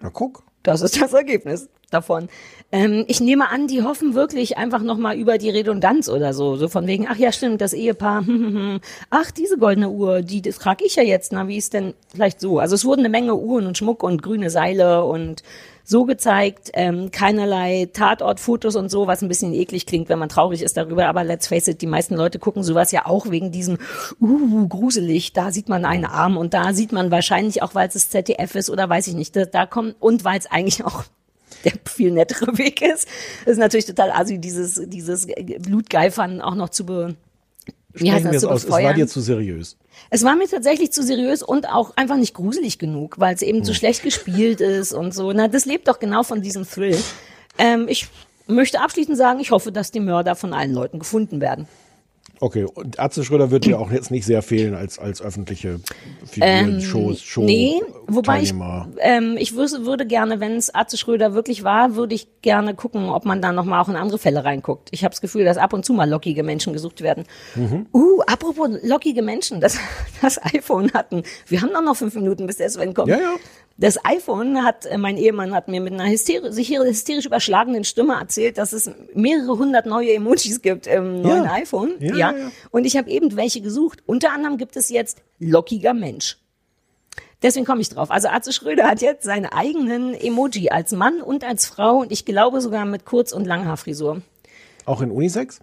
Na guck. Das ist das Ergebnis davon. Ähm, ich nehme an, die hoffen wirklich einfach nochmal über die Redundanz oder so. So von wegen, ach ja, stimmt, das Ehepaar, hm, hm, hm. ach, diese goldene Uhr, die das trage ich ja jetzt, na, wie ist denn vielleicht so? Also es wurden eine Menge Uhren und Schmuck und grüne Seile und so gezeigt, ähm, keinerlei Tatortfotos und so, was ein bisschen eklig klingt, wenn man traurig ist darüber, aber let's face it, die meisten Leute gucken sowas ja auch wegen diesem, uh, gruselig, da sieht man einen Arm und da sieht man wahrscheinlich auch, weil es das ZDF ist oder weiß ich nicht, da, da kommt, und weil es eigentlich auch der viel nettere Weg ist. Das ist natürlich total assi, dieses, dieses Blutgeifern auch noch zu be, wie heißt das, es zu aus. Es war befeuern. dir zu seriös. Es war mir tatsächlich zu seriös und auch einfach nicht gruselig genug, weil es eben zu schlecht gespielt ist und so. Na, das lebt doch genau von diesem Thrill. Ähm, ich möchte abschließend sagen, ich hoffe, dass die Mörder von allen Leuten gefunden werden. Okay, und Atze Schröder wird dir auch jetzt nicht sehr fehlen als, als öffentliche Figur, Shows, Show, Ähm, Nee, wobei ich, ähm, ich würde, würde gerne, wenn es Atze Schröder wirklich war, würde ich gerne gucken, ob man da nochmal auch in andere Fälle reinguckt. Ich habe das Gefühl, dass ab und zu mal lockige Menschen gesucht werden. Mhm. Uh, apropos lockige Menschen, das, das iPhone hatten. Wir haben doch noch fünf Minuten, bis der Sven kommt. Ja, ja. Das iPhone hat, äh, mein Ehemann hat mir mit einer hysteri sich hysterisch überschlagenen Stimme erzählt, dass es mehrere hundert neue Emojis gibt im neuen iPhone. Ja, ja, ja. Und ich habe eben welche gesucht. Unter anderem gibt es jetzt lockiger Mensch. Deswegen komme ich drauf. Also Atze Schröder hat jetzt seinen eigenen Emoji als Mann und als Frau und ich glaube sogar mit Kurz- und Langhaarfrisur. Auch in Unisex?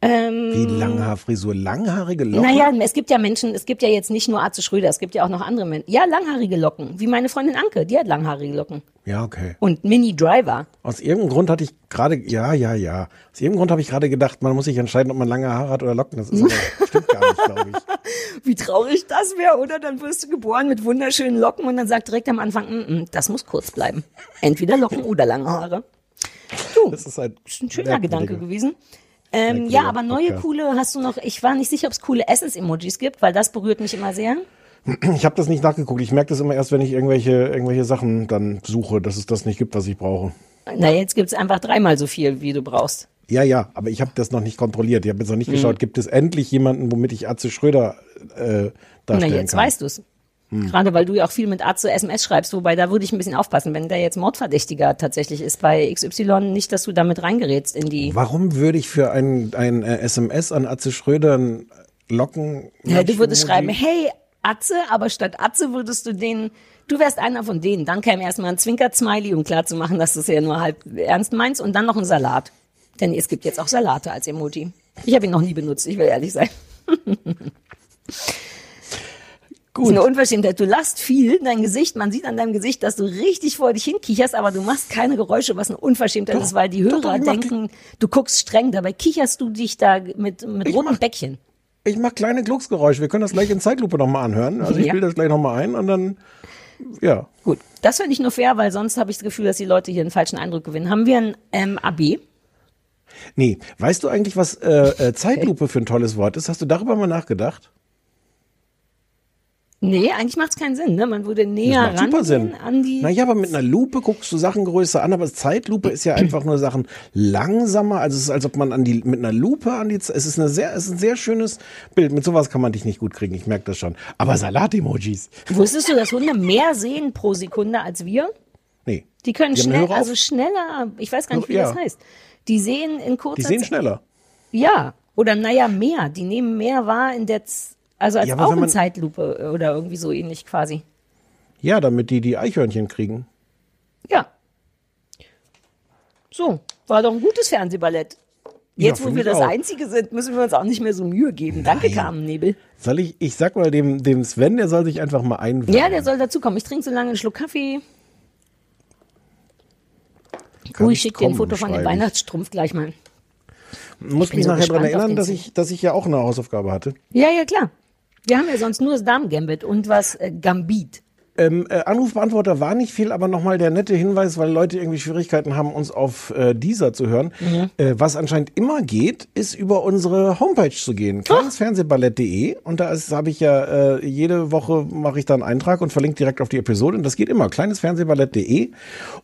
Ähm, Wie Langhaarfrisur, langhaarige Locken? Naja, es gibt ja Menschen, es gibt ja jetzt nicht nur Atze Schröder, es gibt ja auch noch andere Menschen. Ja, langhaarige Locken, wie meine Freundin Anke, die hat langhaarige Locken. Ja, okay. Und Mini Driver. Aus irgendeinem Grund hatte ich gerade, ja, ja, ja. Aus irgendeinem Grund habe ich gerade gedacht, man muss sich entscheiden, ob man lange Haare hat oder Locken. Das ist aber, stimmt gar nicht, glaube ich. Wie traurig das wäre, oder? Dann wirst du geboren mit wunderschönen Locken und dann sagt direkt am Anfang, mm, mm, das muss kurz bleiben. Entweder Locken oder lange Haare. Du, Das ist ein, ist ein schöner Gedanke gewesen. Ähm, ja, aber neue Podcast. coole hast du noch, ich war nicht sicher, ob es coole Essens-Emojis gibt, weil das berührt mich immer sehr. Ich habe das nicht nachgeguckt. Ich merke das immer erst, wenn ich irgendwelche, irgendwelche Sachen dann suche, dass es das nicht gibt, was ich brauche. Na, jetzt gibt's einfach dreimal so viel, wie du brauchst. Ja, ja, aber ich habe das noch nicht kontrolliert. Ich habe jetzt noch Mhm. nicht geschaut, gibt es endlich jemanden, womit ich Atze Schröder äh, Na, darstellen jetzt kann. Weißt du's. Gerade weil du ja auch viel mit Arzt zu SMS schreibst, wobei da würde ich ein bisschen aufpassen, wenn der jetzt Mordverdächtiger tatsächlich ist bei XY, nicht, dass du damit reingerätst in die. Warum würde ich für ein, ein äh, SMS an Atze Schröder Locken... Ja, du würdest schreiben, hey Atze, aber statt Atze würdest du den, du wärst einer von denen. Dann käme erstmal ein Zwinker-Smiley, um klarzumachen, dass du es ja nur halb ernst meinst und dann noch ein Salat. Denn es gibt jetzt auch Salate als Emoji. Ich habe ihn noch nie benutzt, ich will ehrlich sein. Das ist eine Unverschämtheit. Du lachst viel, dein Gesicht, man sieht an deinem Gesicht, dass du richtig vor dich hinkicherst, aber du machst keine Geräusche, was eine Unverschämtheit Doch, ist, weil die doch, Hörer doch, die- denken, du guckst streng, dabei kicherst du dich da mit, mit rotem Bäckchen. Ich mache kleine Glucksgeräusche. Wir können das gleich in Zeitlupe nochmal anhören. Also ich Ja. spiele das gleich nochmal ein und dann, ja. Gut, das finde ich nur fair, weil sonst habe ich das Gefühl, dass die Leute hier einen falschen Eindruck gewinnen. Haben wir ein ähm, AB? Nee, weißt du eigentlich, was äh, äh, Zeitlupe für ein tolles Wort ist? Hast du darüber mal nachgedacht? Nee, eigentlich macht es keinen Sinn. Ne? Man würde Das näher macht super an die... Naja, aber mit einer Lupe guckst du Sachen größer an, aber Zeitlupe ist ja einfach nur Sachen langsamer. Also es ist, als ob man an die, mit einer Lupe an die, es ist eine sehr, es ist ein sehr schönes Bild. Mit sowas kann man dich nicht gut kriegen. Ich merke das schon. Aber Salat-Emojis? Wusstest du, dass Hunde mehr sehen pro Sekunde als wir? Nee. Die können Die schnell, also schneller, ich weiß gar nicht, wie Ja. das heißt. Die sehen in kurzer Die sehen Zeit- schneller. Ja, oder naja, mehr. Die nehmen mehr wahr in der, Z also als Ja, wenn man- Augenzeitlupe oder irgendwie so ähnlich quasi. Ja, damit die die Eichhörnchen kriegen. Ja. So, war doch ein gutes Fernsehballett. Ja, Jetzt, wo find wir das auch. Einzige sind, müssen wir uns auch nicht mehr so Mühe geben. Danke, Carmen Nebel. Soll ich, ich sag mal dem, dem Sven, der soll sich einfach mal einweihen. Ja, der soll dazukommen. Ich trinke so lange einen Schluck Kaffee. Kann Oh, ich schicke dir ein Foto von dem. Weihnachtsstrumpf gleich mal. Muss mich so nachher daran erinnern, dass ich, dass ich ja auch eine Hausaufgabe hatte. Ja, ja, klar. Wir haben ja sonst nur das Damen-Gambit und was äh, Gambit. Ähm, äh, Anrufbeantworter war nicht viel, aber nochmal der nette Hinweis, weil Leute irgendwie Schwierigkeiten haben, uns auf äh, dieser zu hören. Mhm. Äh, was anscheinend immer geht, ist über unsere Homepage zu gehen, kleinesfernsehballett.de. Und da habe ich ja äh, jede Woche mache ich da einen Eintrag und verlinke direkt auf die Episode. Und das geht immer, kleinesfernsehballett.de.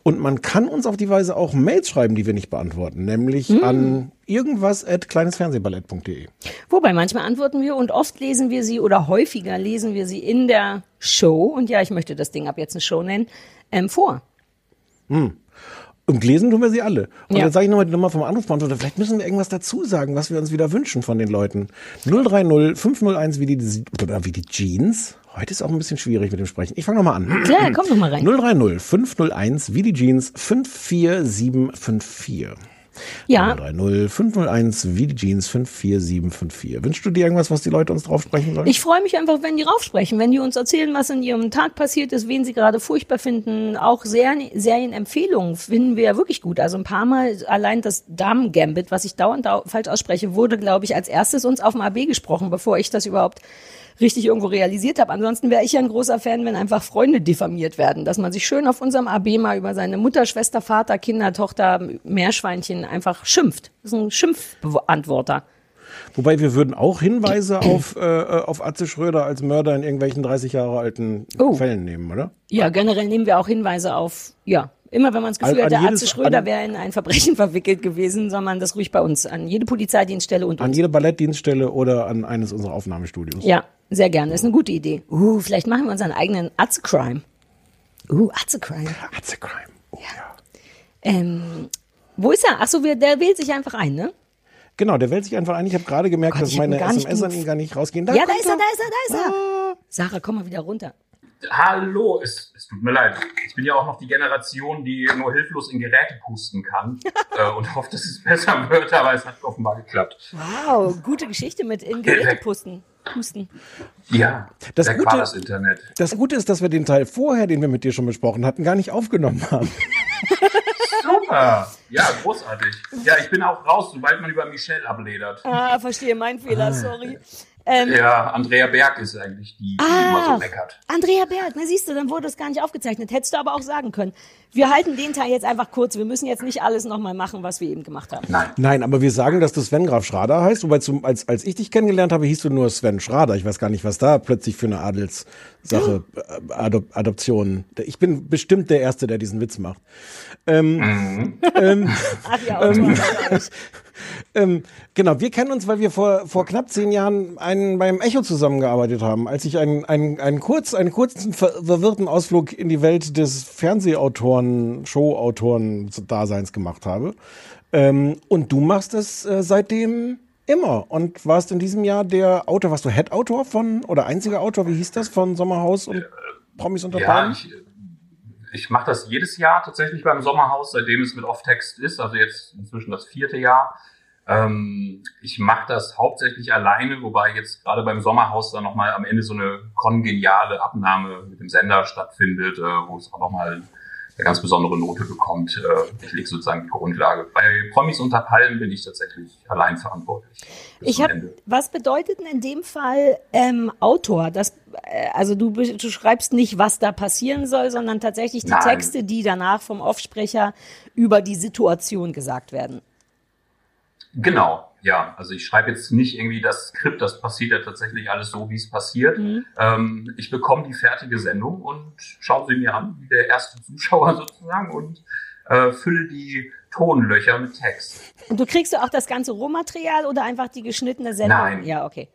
Und man kann uns auf die Weise auch Mails schreiben, die wir nicht beantworten, nämlich Mhm. an irgendwas at kleinesfernsehballett.de. Wobei manchmal antworten wir und oft lesen wir sie oder häufiger lesen wir sie in der Show. Und ja, ich möchte das Ding ab jetzt eine Show nennen, ähm, vor. Und lesen tun wir sie alle. Und Ja. jetzt sage ich nochmal die Nummer vom Anrufbeantworter. Vielleicht müssen wir irgendwas dazu sagen, was wir uns wieder wünschen von den Leuten. 030 501 wie die, oder wie die Jeans. Heute ist auch ein bisschen schwierig mit dem Sprechen. Ich fange nochmal an. Klar, komm doch mal rein. 030 501 wie die Jeans 54754. Ja, 030 501 wie die Jeans 54754. Wünschst du dir irgendwas, was die Leute uns drauf sprechen sollen? ich freue mich einfach, wenn die raufsprechen, wenn die uns erzählen, was in ihrem Tag passiert ist, wen sie gerade furchtbar finden. Auch Serien, Serienempfehlungen finden wir ja wirklich gut. Also ein paar Mal allein das Damen-Gambit, was ich dauernd dau falsch ausspreche, wurde, glaube ich, als erstes uns auf dem AB gesprochen, bevor ich das überhaupt richtig irgendwo realisiert habe. Ansonsten wäre ich ja ein großer Fan, wenn einfach Freunde diffamiert werden, dass man sich schön auf unserem AB mal über seine Mutter, Schwester, Vater, Kinder, Tochter, Meerschweinchen einfach schimpft. Das ist ein Schimpfantworter. Wobei wir würden auch Hinweise auf, äh, auf Atze Schröder als Mörder in irgendwelchen 30 Jahre alten Oh. Fällen nehmen, oder? Ja, generell nehmen wir auch Hinweise auf, ja, immer wenn man das Gefühl An- hat, der an jedes- Atze Schröder wäre in ein Verbrechen verwickelt gewesen, soll man das ruhig bei uns an jede Polizeidienststelle und An uns. jede Ballettdienststelle oder an eines unserer Aufnahmestudios. Ja, Sehr gerne, ist eine gute Idee. Uh, vielleicht machen wir unseren eigenen Atze-Crime. Uh, Atze-Crime. Hatze Crime. Oh, ja. Ähm, wo ist er? Achso, der wählt sich einfach ein, ne? Genau, der wählt sich einfach ein. Ich habe gerade gemerkt, Gott, dass ich hab meine SMS an ihn gar nicht rausgehen. ja, da ist er, da ist er, da ist er. Ah. Sarah, komm mal wieder runter. Hallo, es, es tut mir leid. Ich bin ja auch noch die Generation, die nur hilflos in Geräte pusten kann äh, und hofft, dass es besser wird, aber es hat offenbar geklappt. Wow, gute Geschichte mit in Geräte pusten. Pusten. Ja, Das Gute- das Internet. Das Gute ist, dass wir den Teil vorher, den wir mit dir schon besprochen hatten, gar nicht aufgenommen haben. Super. Ja, großartig. Ja, ich bin auch raus, sobald man über Michelle abledert. Ah, verstehe, mein Fehler, sorry. Ähm, Ja, Andrea Berg ist eigentlich die, die Ah. immer so meckert. Andrea Berg, na siehst du, dann wurde das gar nicht aufgezeichnet. Hättest du aber auch sagen können. Wir halten den Teil jetzt einfach kurz. Wir müssen jetzt nicht alles nochmal machen, was wir eben gemacht haben. Nein. Nein, aber wir sagen, dass du Sven Graf Schrader heißt. Wobei zum, als, als ich dich kennengelernt habe, hieß du nur Sven Schrader. Ich weiß gar nicht, was da plötzlich für eine Adelssache, äh, Adop Adoption. Ich bin bestimmt der Erste, der diesen Witz macht. Ach ja, euch. Ähm, genau, wir kennen uns, weil wir vor, vor knapp zehn Jahren einen, beim Echo zusammengearbeitet haben, als ich einen, einen, einen, kurz, einen kurzen ver verwirrten Ausflug in die Welt des Fernsehautoren, Showautoren-Daseins gemacht habe. Ähm, und du machst es äh, seitdem immer und warst in diesem Jahr der Autor, warst du Head-Autor von, oder einziger Autor, wie hieß das, von Sommerhaus und Promis unter Ja, ich, ich mache das jedes Jahr tatsächlich beim Sommerhaus, seitdem es mit Off-Text ist, also jetzt inzwischen das vierte Jahr. Ähm, ich mache das hauptsächlich alleine, wobei jetzt gerade beim Sommerhaus dann nochmal am Ende so eine kongeniale Abnahme mit dem Sender stattfindet, äh, wo es auch nochmal eine ganz besondere Note bekommt. Äh, ich lege sozusagen die Grundlage. Bei Promis unter Palmen bin ich tatsächlich allein verantwortlich. Ich Ende. was bedeutet denn in dem Fall ähm, Autor? Das, äh, also du, du schreibst nicht, was da passieren soll, sondern tatsächlich die Nein. Texte, die danach vom Offsprecher über die Situation gesagt werden. Genau, ja. Also ich schreibe jetzt nicht irgendwie das Skript, das passiert ja tatsächlich alles so, wie es passiert. Ähm, ich bekomme die fertige Sendung und schaue sie mir an, wie der erste Zuschauer sozusagen, und äh, fülle die Tonlöcher mit Text. Und du kriegst du auch das ganze Rohmaterial oder einfach die geschnittene Sendung? Nein. Ja, okay.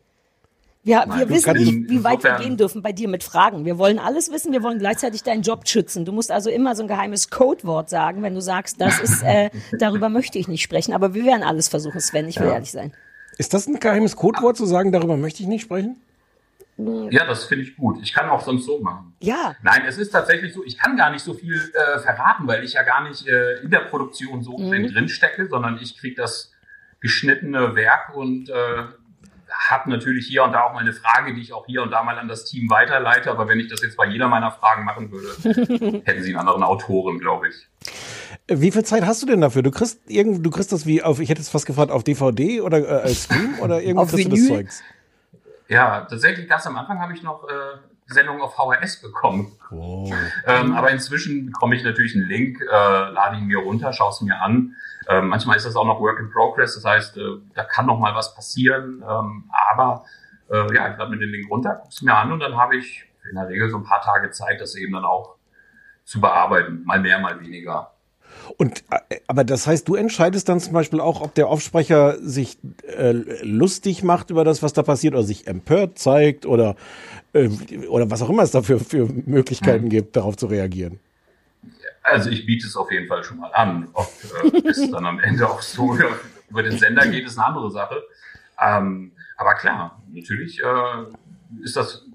Wir, Nein, wir wissen nicht, wie weit wir gehen dürfen bei dir mit Fragen. Wir wollen alles wissen, wir wollen gleichzeitig deinen Job schützen. Du musst also immer so ein geheimes Codewort sagen, wenn du sagst, das ist, äh, darüber möchte ich nicht sprechen. Aber wir werden alles versuchen, Sven, ich will ehrlich sein. Ist das ein geheimes Codewort zu sagen, darüber möchte ich nicht sprechen? Ja, das finde ich gut. Ich kann auch sonst so machen. Ja, Nein, es ist tatsächlich so, ich kann gar nicht so viel äh, verraten, weil ich ja gar nicht äh, in der Produktion so drin stecke, sondern ich kriege das geschnittene Werk und äh, habe natürlich hier und da auch mal eine Frage, die ich auch hier und da mal an das Team weiterleite. Aber wenn ich das jetzt bei jeder meiner Fragen machen würde, hätten sie einen anderen Autoren, glaube ich. Wie viel Zeit hast du denn dafür? Du kriegst irgend, du kriegst das wie auf, ich hätte es fast gefragt, auf DVD oder äh, als Stream oder irgendwie Auf kriegst du das Vinyl? Zeugs? Ja, tatsächlich ganz am Anfang habe ich noch äh, Sendungen auf VHS bekommen. Ähm, aber inzwischen bekomme ich natürlich einen Link, äh, lade ihn mir runter, schaue es mir an. Ähm, manchmal ist das auch noch Work in Progress, das heißt, äh, da kann noch mal was passieren. Ähm, aber äh, ja, ich lade mir den Link runter, gucke es mir an und dann habe ich in der Regel so ein paar Tage Zeit, das eben dann auch zu bearbeiten. Mal mehr, mal weniger. Und äh, aber das heißt, du entscheidest dann zum Beispiel auch, ob der Aufsprecher sich äh, lustig macht über das, was da passiert, oder sich empört zeigt oder äh, oder was auch immer es dafür für Möglichkeiten gibt, darauf zu reagieren. Also ich biete es auf jeden Fall schon mal an. Ob äh, es dann am Ende auch so über den Sender geht, ist eine andere Sache. Ähm, aber klar, natürlich äh, ist das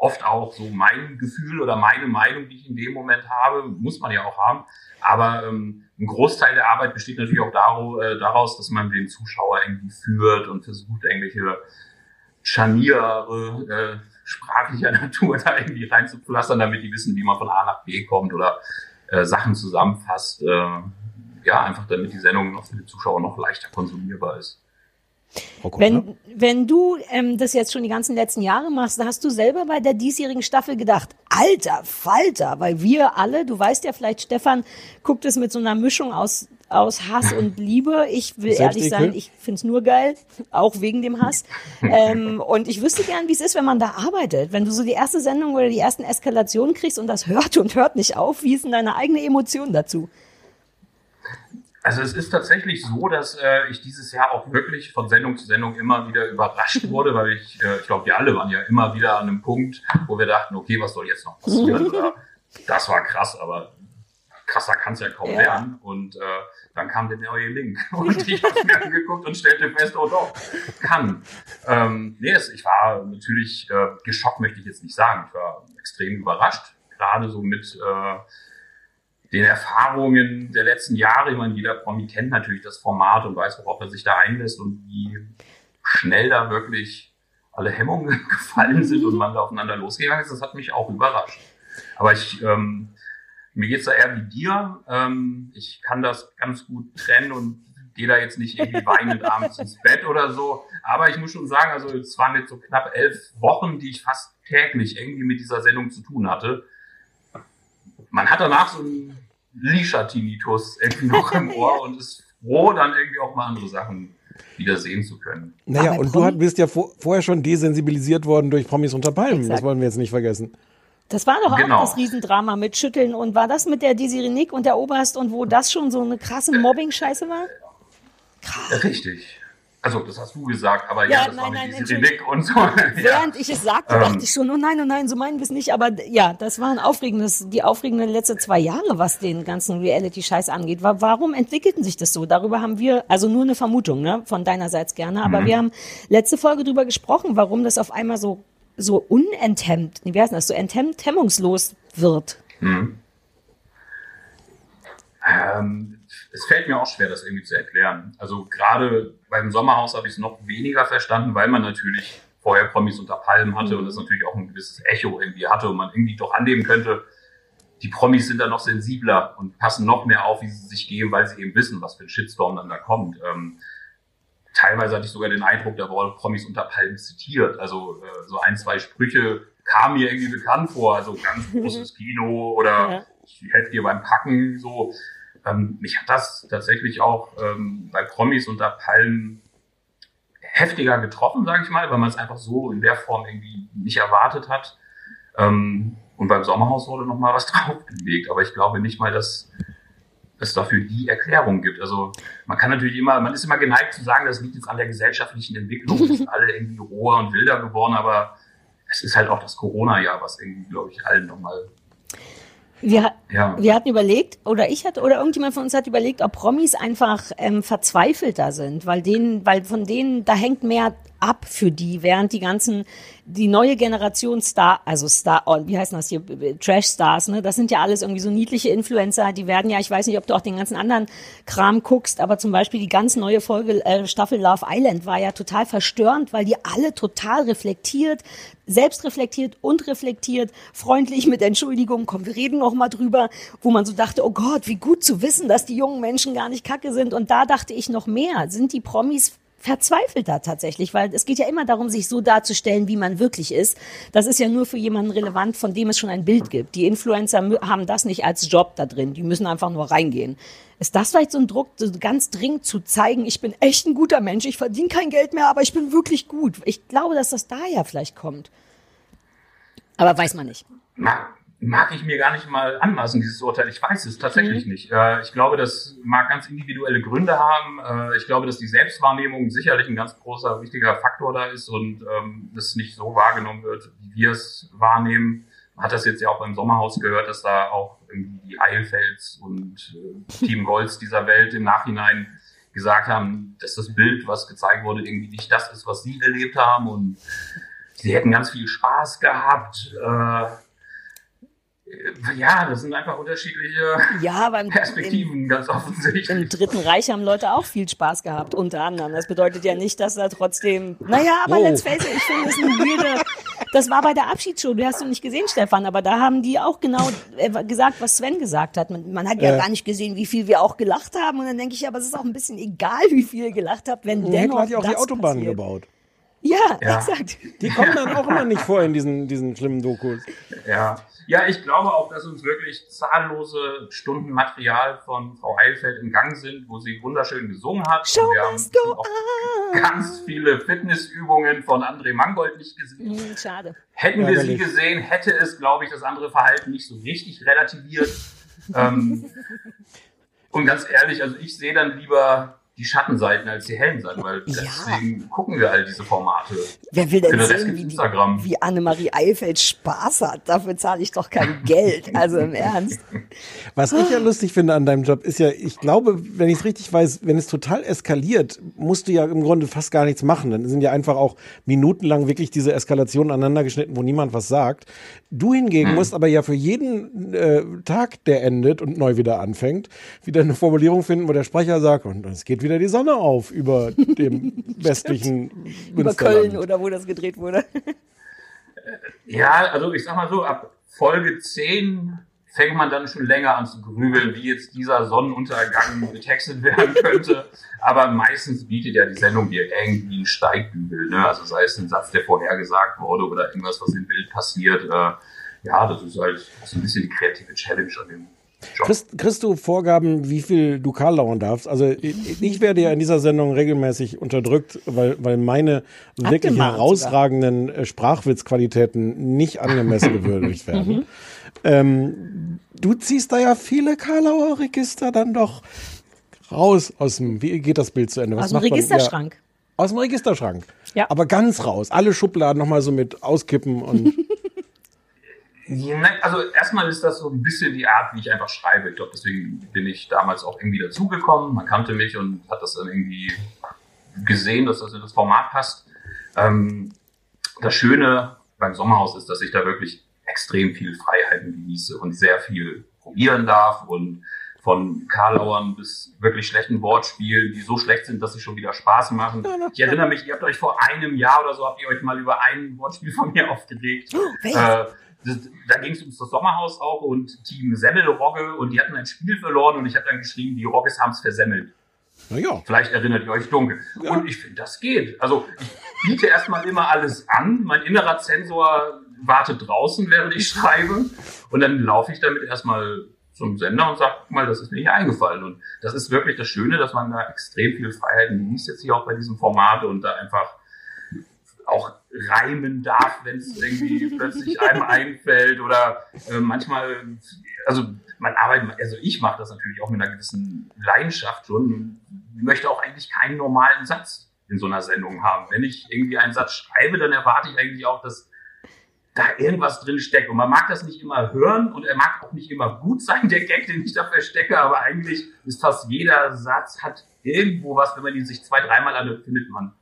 oft auch so mein Gefühl oder meine Meinung, die ich in dem Moment habe, muss man ja auch haben. Aber ähm, ein Großteil der Arbeit besteht natürlich auch daro, äh, daraus, dass man den Zuschauer irgendwie führt und versucht, irgendwelche Scharniere äh, sprachlicher Natur da irgendwie reinzupflastern, damit die wissen, wie man von A nach B kommt oder äh, Sachen zusammenfasst. Äh, ja, einfach damit die Sendung noch für die Zuschauer noch leichter konsumierbar ist. Kuttner? wenn, wenn du ähm, das jetzt schon die ganzen letzten Jahre machst, da hast du selber bei der diesjährigen Staffel gedacht, alter Falter, weil wir alle, du weißt ja vielleicht, Stefan guckt es mit so einer Mischung aus aus Hass und Liebe. Ich will ehrlich Selbstekel? sein, ich find's nur geil, auch wegen dem Hass. ähm, und ich wüsste gern, wie es ist, wenn man da arbeitet. Wenn du so die erste Sendung oder die ersten Eskalationen kriegst und das hört und hört nicht auf, wie ist denn deine eigene Emotion dazu? Also es ist tatsächlich so, dass äh, ich dieses Jahr auch wirklich von Sendung zu Sendung immer wieder überrascht wurde, weil ich, äh, ich glaube, wir alle waren ja immer wieder an einem Punkt, wo wir dachten, okay, was soll jetzt noch passieren? Oder, das war krass, aber krasser kann es ja kaum Ja. werden. Und äh, dann kam der neue Link und ich habe mir angeguckt und stellte fest, oh doch, kann. Ähm, nee, es, ich war natürlich äh, geschockt, möchte ich jetzt nicht sagen. Ich war extrem überrascht, gerade so mit äh, den Erfahrungen der letzten Jahre. Ich meine, jeder Promi kennt natürlich das Format und weiß, worauf er sich da einlässt und wie schnell da wirklich alle Hemmungen gefallen sind und man da aufeinander losgegangen ist. Das hat mich auch überrascht. Aber ich, ähm, mir geht's da eher wie dir. Ähm, ich kann das ganz gut trennen und gehe da jetzt nicht irgendwie weinend abends ins Bett oder so. Aber ich muss schon sagen, also es waren jetzt so knapp elf Wochen, die ich fast täglich irgendwie mit dieser Sendung zu tun hatte. Man hat danach so einen Lisha-Tinnitus irgendwie noch im Ohr und ist froh, dann irgendwie auch mal andere Sachen wieder sehen zu können. Naja, Aber und du bist ja vor, vorher schon desensibilisiert worden durch Promis unter Palmen. Das Exakt. wollen wir jetzt nicht vergessen. Das war doch Genau. auch das Riesendrama mit Schütteln und war das mit der Desiree Nick und der Oberst und wo das schon so eine krasse Mobbing-Scheiße war? Richtig. Also, das hast du gesagt, aber Ja, ja, das nein, war nein, Nick und so. ja. Während ich es sagte, Ähm. dachte ich schon, oh nein, oh nein, so meinen wir es nicht. Aber ja, das war ein aufregendes, die aufregenden letzten zwei Jahre, was den ganzen Reality-Scheiß angeht. Wa- Warum entwickelten sich das so? Darüber haben wir, also nur eine Vermutung, ne, von deinerseits gerne. Aber wir haben letzte Folge drüber gesprochen, warum das auf einmal so, so unenthemmt, wie heißt das, so enthemmt, hemmungslos wird. Ähm, es fällt mir auch schwer, das irgendwie zu erklären. Also gerade beim Sommerhaus habe ich es noch weniger verstanden, weil man natürlich vorher Promis unter Palmen hatte und es natürlich auch ein gewisses Echo irgendwie hatte und man irgendwie doch annehmen könnte, die Promis sind da noch sensibler und passen noch mehr auf, wie sie sich geben, weil sie eben wissen, was für ein Shitstorm dann da kommt. Ähm, teilweise hatte ich sogar den Eindruck, da wurden Promis unter Palmen zitiert. Also äh, so ein, zwei Sprüche kamen mir irgendwie bekannt vor. Also ganz großes Kino oder Ja. ich helfe dir beim Packen. So, ähm, mich hat das tatsächlich auch ähm, bei Promis unter Palmen heftiger getroffen, sage ich mal, weil man es einfach so in der Form irgendwie nicht erwartet hat. Ähm, und beim Sommerhaus wurde noch mal was draufgelegt, aber ich glaube nicht mal, dass es dafür die Erklärung gibt. Also man kann natürlich immer, man ist immer geneigt zu sagen, das liegt jetzt an der gesellschaftlichen Entwicklung, wir sind alle irgendwie roher und wilder geworden, aber es ist halt auch das Corona-Jahr, was irgendwie, glaube ich, allen nochmal, Wir, ja. wir hatten überlegt, oder ich hatte, oder irgendjemand von uns hat überlegt, ob Promis einfach ähm, verzweifelter sind, weil denen, weil von denen, da hängt mehr ab für die, während die ganzen, die neue Generation Star, also Star, oh, wie heißen das hier, Trash-Stars, ne, das sind ja alles irgendwie so niedliche Influencer, die werden ja, ich weiß nicht, ob du auch den ganzen anderen Kram guckst, aber zum Beispiel die ganz neue Folge, äh, Staffel Love Island war ja total verstörend, weil die alle total reflektiert, selbst reflektiert und reflektiert, freundlich mit Entschuldigung, komm, wir reden noch mal drüber, wo man so dachte, oh Gott, wie gut zu wissen, dass die jungen Menschen gar nicht kacke sind. Und da dachte ich noch mehr, sind die Promis verzweifelter tatsächlich, weil es geht ja immer darum, sich so darzustellen, wie man wirklich ist. Das ist ja nur für jemanden relevant, von dem es schon ein Bild gibt. Die Influencer haben das nicht als Job da drin, die müssen einfach nur reingehen. Ist das vielleicht so ein Druck, so ganz dringend zu zeigen, ich bin echt ein guter Mensch, ich verdiene kein Geld mehr, aber ich bin wirklich gut. Ich glaube, dass das daher vielleicht kommt. Aber weiß man nicht. Mag, ich mir gar nicht mal anmaßen, dieses Urteil. Ich weiß es tatsächlich nicht. Äh, ich glaube, das mag ganz individuelle Gründe haben. Äh, ich glaube, dass die Selbstwahrnehmung sicherlich ein ganz großer, wichtiger Faktor da ist und ähm, das nicht so wahrgenommen wird, wie wir es wahrnehmen. Man hat das jetzt ja auch beim Sommerhaus gehört, dass da auch irgendwie die Eilfels und äh, Team Golds dieser Welt im Nachhinein gesagt haben, dass das Bild, was gezeigt wurde, irgendwie nicht das ist, was sie erlebt haben und sie hätten ganz viel Spaß gehabt. Äh, ja, das sind einfach unterschiedliche Ja, im, im, Perspektiven, ganz offensichtlich. im Dritten Reich haben Leute auch viel Spaß gehabt, unter anderem. Das bedeutet ja nicht, dass da trotzdem, naja, aber Oh. let's face it, ich finde es eine weirde, das war bei der Abschiedsshow, du hast du nicht gesehen, Stefan, aber da haben die auch genau äh, gesagt, was Sven gesagt hat. Man, man hat ja Äh. gar nicht gesehen, wie viel wir auch gelacht haben und dann denke ich, aber es ist auch ein bisschen egal, wie viel ihr gelacht habt, wenn Hitler dennoch hat ja auch die das Autobahnen passiert. gebaut. Ja, Ja. exakt. Die kommen dann auch immer nicht vor in diesen, diesen schlimmen Dokus. Ja. ja, ich glaube auch, dass uns wirklich zahllose Stunden Material von Frau Eilfeld im Gang sind, wo sie wunderschön gesungen hat. Show Und wir haben must go auch on. ganz viele Fitnessübungen von André Mangold nicht gesehen. Hm, schade. Hätten wir sie Ärgerlich. gesehen, hätte es, glaube ich, das andere Verhalten nicht so richtig relativiert. ähm, Und ganz ehrlich, also ich sehe dann lieber die Schattenseiten als die hellen Seiten, weil Ja. deswegen gucken wir all diese Formate. Wer will denn den Rest sehen, wie, Instagram. wie Annemarie Eifeld Spaß hat? Dafür zahle ich doch kein Geld. Also im Ernst. Was ich ja lustig finde an deinem Job ist ja, ich glaube, wenn ich es richtig weiß, wenn es total eskaliert, musst du ja im Grunde fast gar nichts machen. Dann sind ja einfach auch minutenlang wirklich diese Eskalationen aneinander geschnitten, wo niemand was sagt. Du hingegen musst aber ja für jeden äh, Tag, der endet und neu wieder anfängt, wieder eine Formulierung finden, wo der Sprecher sagt, und es geht wieder die Sonne auf über dem westlichen Über. Köln oder wo das gedreht wurde. Ja, also ich sag mal so, ab Folge 10 fängt man dann schon länger an zu grübeln, wie jetzt dieser Sonnenuntergang getextet werden könnte. Aber meistens bietet ja die Sendung dir irgendwie einen Steigbügel. Ne? Also sei es ein Satz, der vorhergesagt wurde oder irgendwas, was im Bild passiert. Äh, ja, das ist halt so ein bisschen die kreative Challenge an dem. Kriegst, kriegst du Vorgaben, wie viel du Karl lauern darfst? Also ich, ich werde ja in dieser Sendung regelmäßig unterdrückt, weil, weil meine wirklich Abgemahnt herausragenden äh, Sprachwitzqualitäten nicht angemessen gewürdigt werden. ähm, du ziehst da ja viele Karlauer Register dann doch raus aus dem, wie geht das Bild zu Ende? Was Aus dem? Registerschrank. Ja, aus dem Registerschrank. Ja. Aber ganz raus. Alle Schubladen nochmal so mit auskippen und Also erstmal ist das so ein bisschen die Art, wie ich einfach schreibe. Ich glaube, deswegen bin ich damals auch irgendwie dazugekommen. Man kannte mich und hat das dann irgendwie gesehen, dass das in das Format passt. Ähm, das Schöne beim Sommerhaus ist, dass ich da wirklich extrem viel Freiheiten genieße und sehr viel probieren darf und von Karlauern bis wirklich schlechten Wortspielen, die so schlecht sind, dass sie schon wieder Spaß machen. Ich erinnere mich, ihr habt euch vor einem Jahr oder so, habt ihr euch mal über ein Wortspiel von mir aufgeregt. welches? Da ging es ums das Sommerhaus auch und Team Semmelrogge und die hatten ein Spiel verloren und ich habe dann geschrieben, die Rogges haben es versemmelt. naja. Vielleicht erinnert ihr euch dunkel. Und ich finde, das geht. Also ich biete erstmal immer alles an. Mein innerer Zensor wartet draußen, während ich schreibe. Und dann laufe ich damit erstmal zum Sender und sage, guck mal, das ist mir hier eingefallen. Und das ist wirklich das Schöne, dass man da extrem viel Freiheiten genießt jetzt hier auch bei diesem Format und da einfach auch reimen darf, wenn es irgendwie plötzlich einem einfällt oder äh, manchmal, also man arbeitet, also ich mache das natürlich auch mit einer gewissen Leidenschaft schon, möchte auch eigentlich keinen normalen Satz in so einer Sendung haben. Wenn ich irgendwie einen Satz schreibe, dann erwarte ich eigentlich auch, dass da irgendwas drin steckt. Und man mag das nicht immer hören und er mag auch nicht immer gut sein, der Gag, den ich da verstecke, aber eigentlich ist fast jeder Satz hat irgendwo was, wenn man ihn sich zwei, dreimal anhört, findet man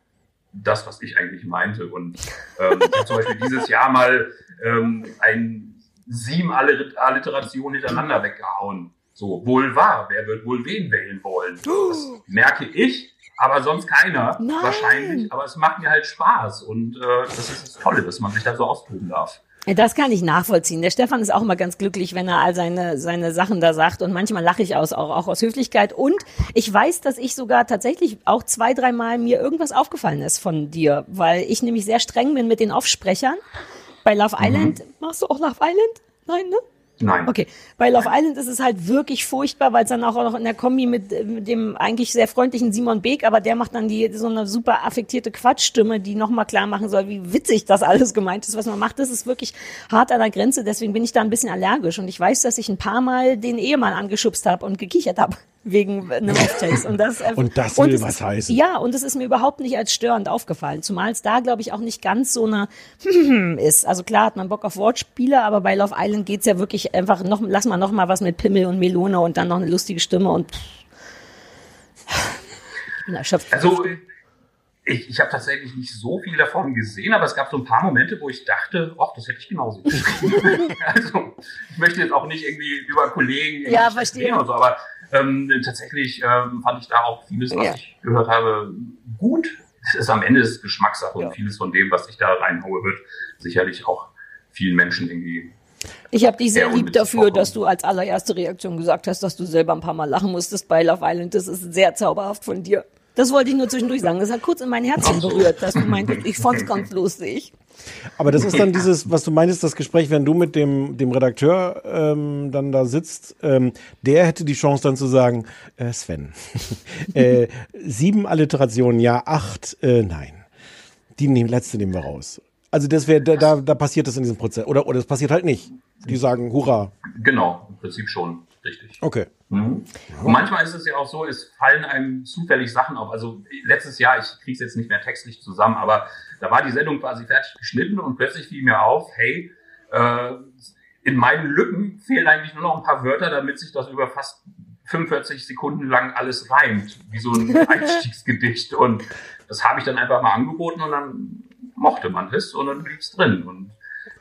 das, was ich eigentlich meinte. Und ähm, ich habe zum Beispiel dieses Jahr mal ähm, ein sieben Alliterationen hintereinander weggehauen. So, wohl wahr, wer wird wohl wen wählen wollen? Das merke ich, aber sonst keiner Nein. wahrscheinlich. Aber es macht mir halt Spaß und äh, das ist das Tolle, dass man sich da so austoben darf. Das kann ich nachvollziehen. Der Stefan ist auch immer ganz glücklich, wenn er all seine, seine Sachen da sagt. Und manchmal lache ich aus, auch, auch aus Höflichkeit. Und ich weiß, dass ich sogar tatsächlich auch zwei, dreimal mir irgendwas aufgefallen ist von dir, weil ich nämlich sehr streng bin mit den Aufsprechern. Bei Love Island, machst du auch Love Island? Nein, ne? Nein. Okay, bei Love Island ist es halt wirklich furchtbar, weil es dann auch noch in der Kombi mit, äh, mit dem eigentlich sehr freundlichen Simon Beek, aber der macht dann die so eine super affektierte Quatschstimme, die nochmal klar machen soll, wie witzig das alles gemeint ist, was man macht. Das ist wirklich hart an der Grenze, deswegen bin ich da ein bisschen allergisch und ich weiß, dass ich ein paar Mal den Ehemann angeschubst habe und gekichert habe wegen einem Off-Text. Und das, äh, Und das will es was ist, heißen. Ja, und es ist mir überhaupt nicht als störend aufgefallen, zumal es da, glaube ich, auch nicht ganz so eine ist. Also klar hat man Bock auf Wortspiele, aber bei Love Island geht's ja wirklich einfach noch, lass mal noch mal was mit Pimmel und Melone und dann noch eine lustige Stimme und ich bin erschöpft. Also ich, ich habe tatsächlich nicht so viel davon gesehen, aber es gab so ein paar Momente, wo ich dachte, ach, das hätte ich genauso geschrieben. also ich möchte jetzt auch nicht irgendwie über Kollegen Ja, irgendwie verstehe. reden oder so, aber ähm, tatsächlich ähm, fand ich da auch vieles, was Ja. ich gehört habe, gut. Es ist am Ende ist Geschmackssache Ja. und vieles von dem, was ich da reinhaue, wird sicherlich auch vielen Menschen irgendwie Ich habe dich sehr lieb dafür, dass du als allererste Reaktion gesagt hast, dass du selber ein paar Mal lachen musstest bei Love Island. Das ist sehr zauberhaft von dir. Das wollte ich nur zwischendurch sagen. Das hat kurz in mein Herzchen berührt, dass du meintest, ich fand's ganz lustig. Aber das ist dann dieses, was du meinst, das Gespräch, wenn du mit dem, dem Redakteur ähm, dann da sitzt, ähm, der hätte die Chance dann zu sagen, äh, Sven, äh, sieben Alliterationen, ja, acht, äh, nein. Die nehmen, letzte nehmen wir raus. Also das wäre, da, da, da passiert das in diesem Prozess. Oder, oder das passiert halt nicht. Die sagen, hurra. Genau, im Prinzip schon. Richtig. Okay. Mhm. Und manchmal ist es ja auch so, es fallen einem zufällig Sachen auf. Also letztes Jahr, ich kriege es jetzt nicht mehr textlich zusammen, aber da war die Sendung quasi fertig geschnitten und plötzlich fiel mir auf, hey, äh, in meinen Lücken fehlen eigentlich nur noch ein paar Wörter, damit sich das über fast 45 Sekunden lang alles reimt, wie so ein Einstiegsgedicht. Und das habe ich dann einfach mal angeboten und dann mochte man es und dann blieb es drin. Und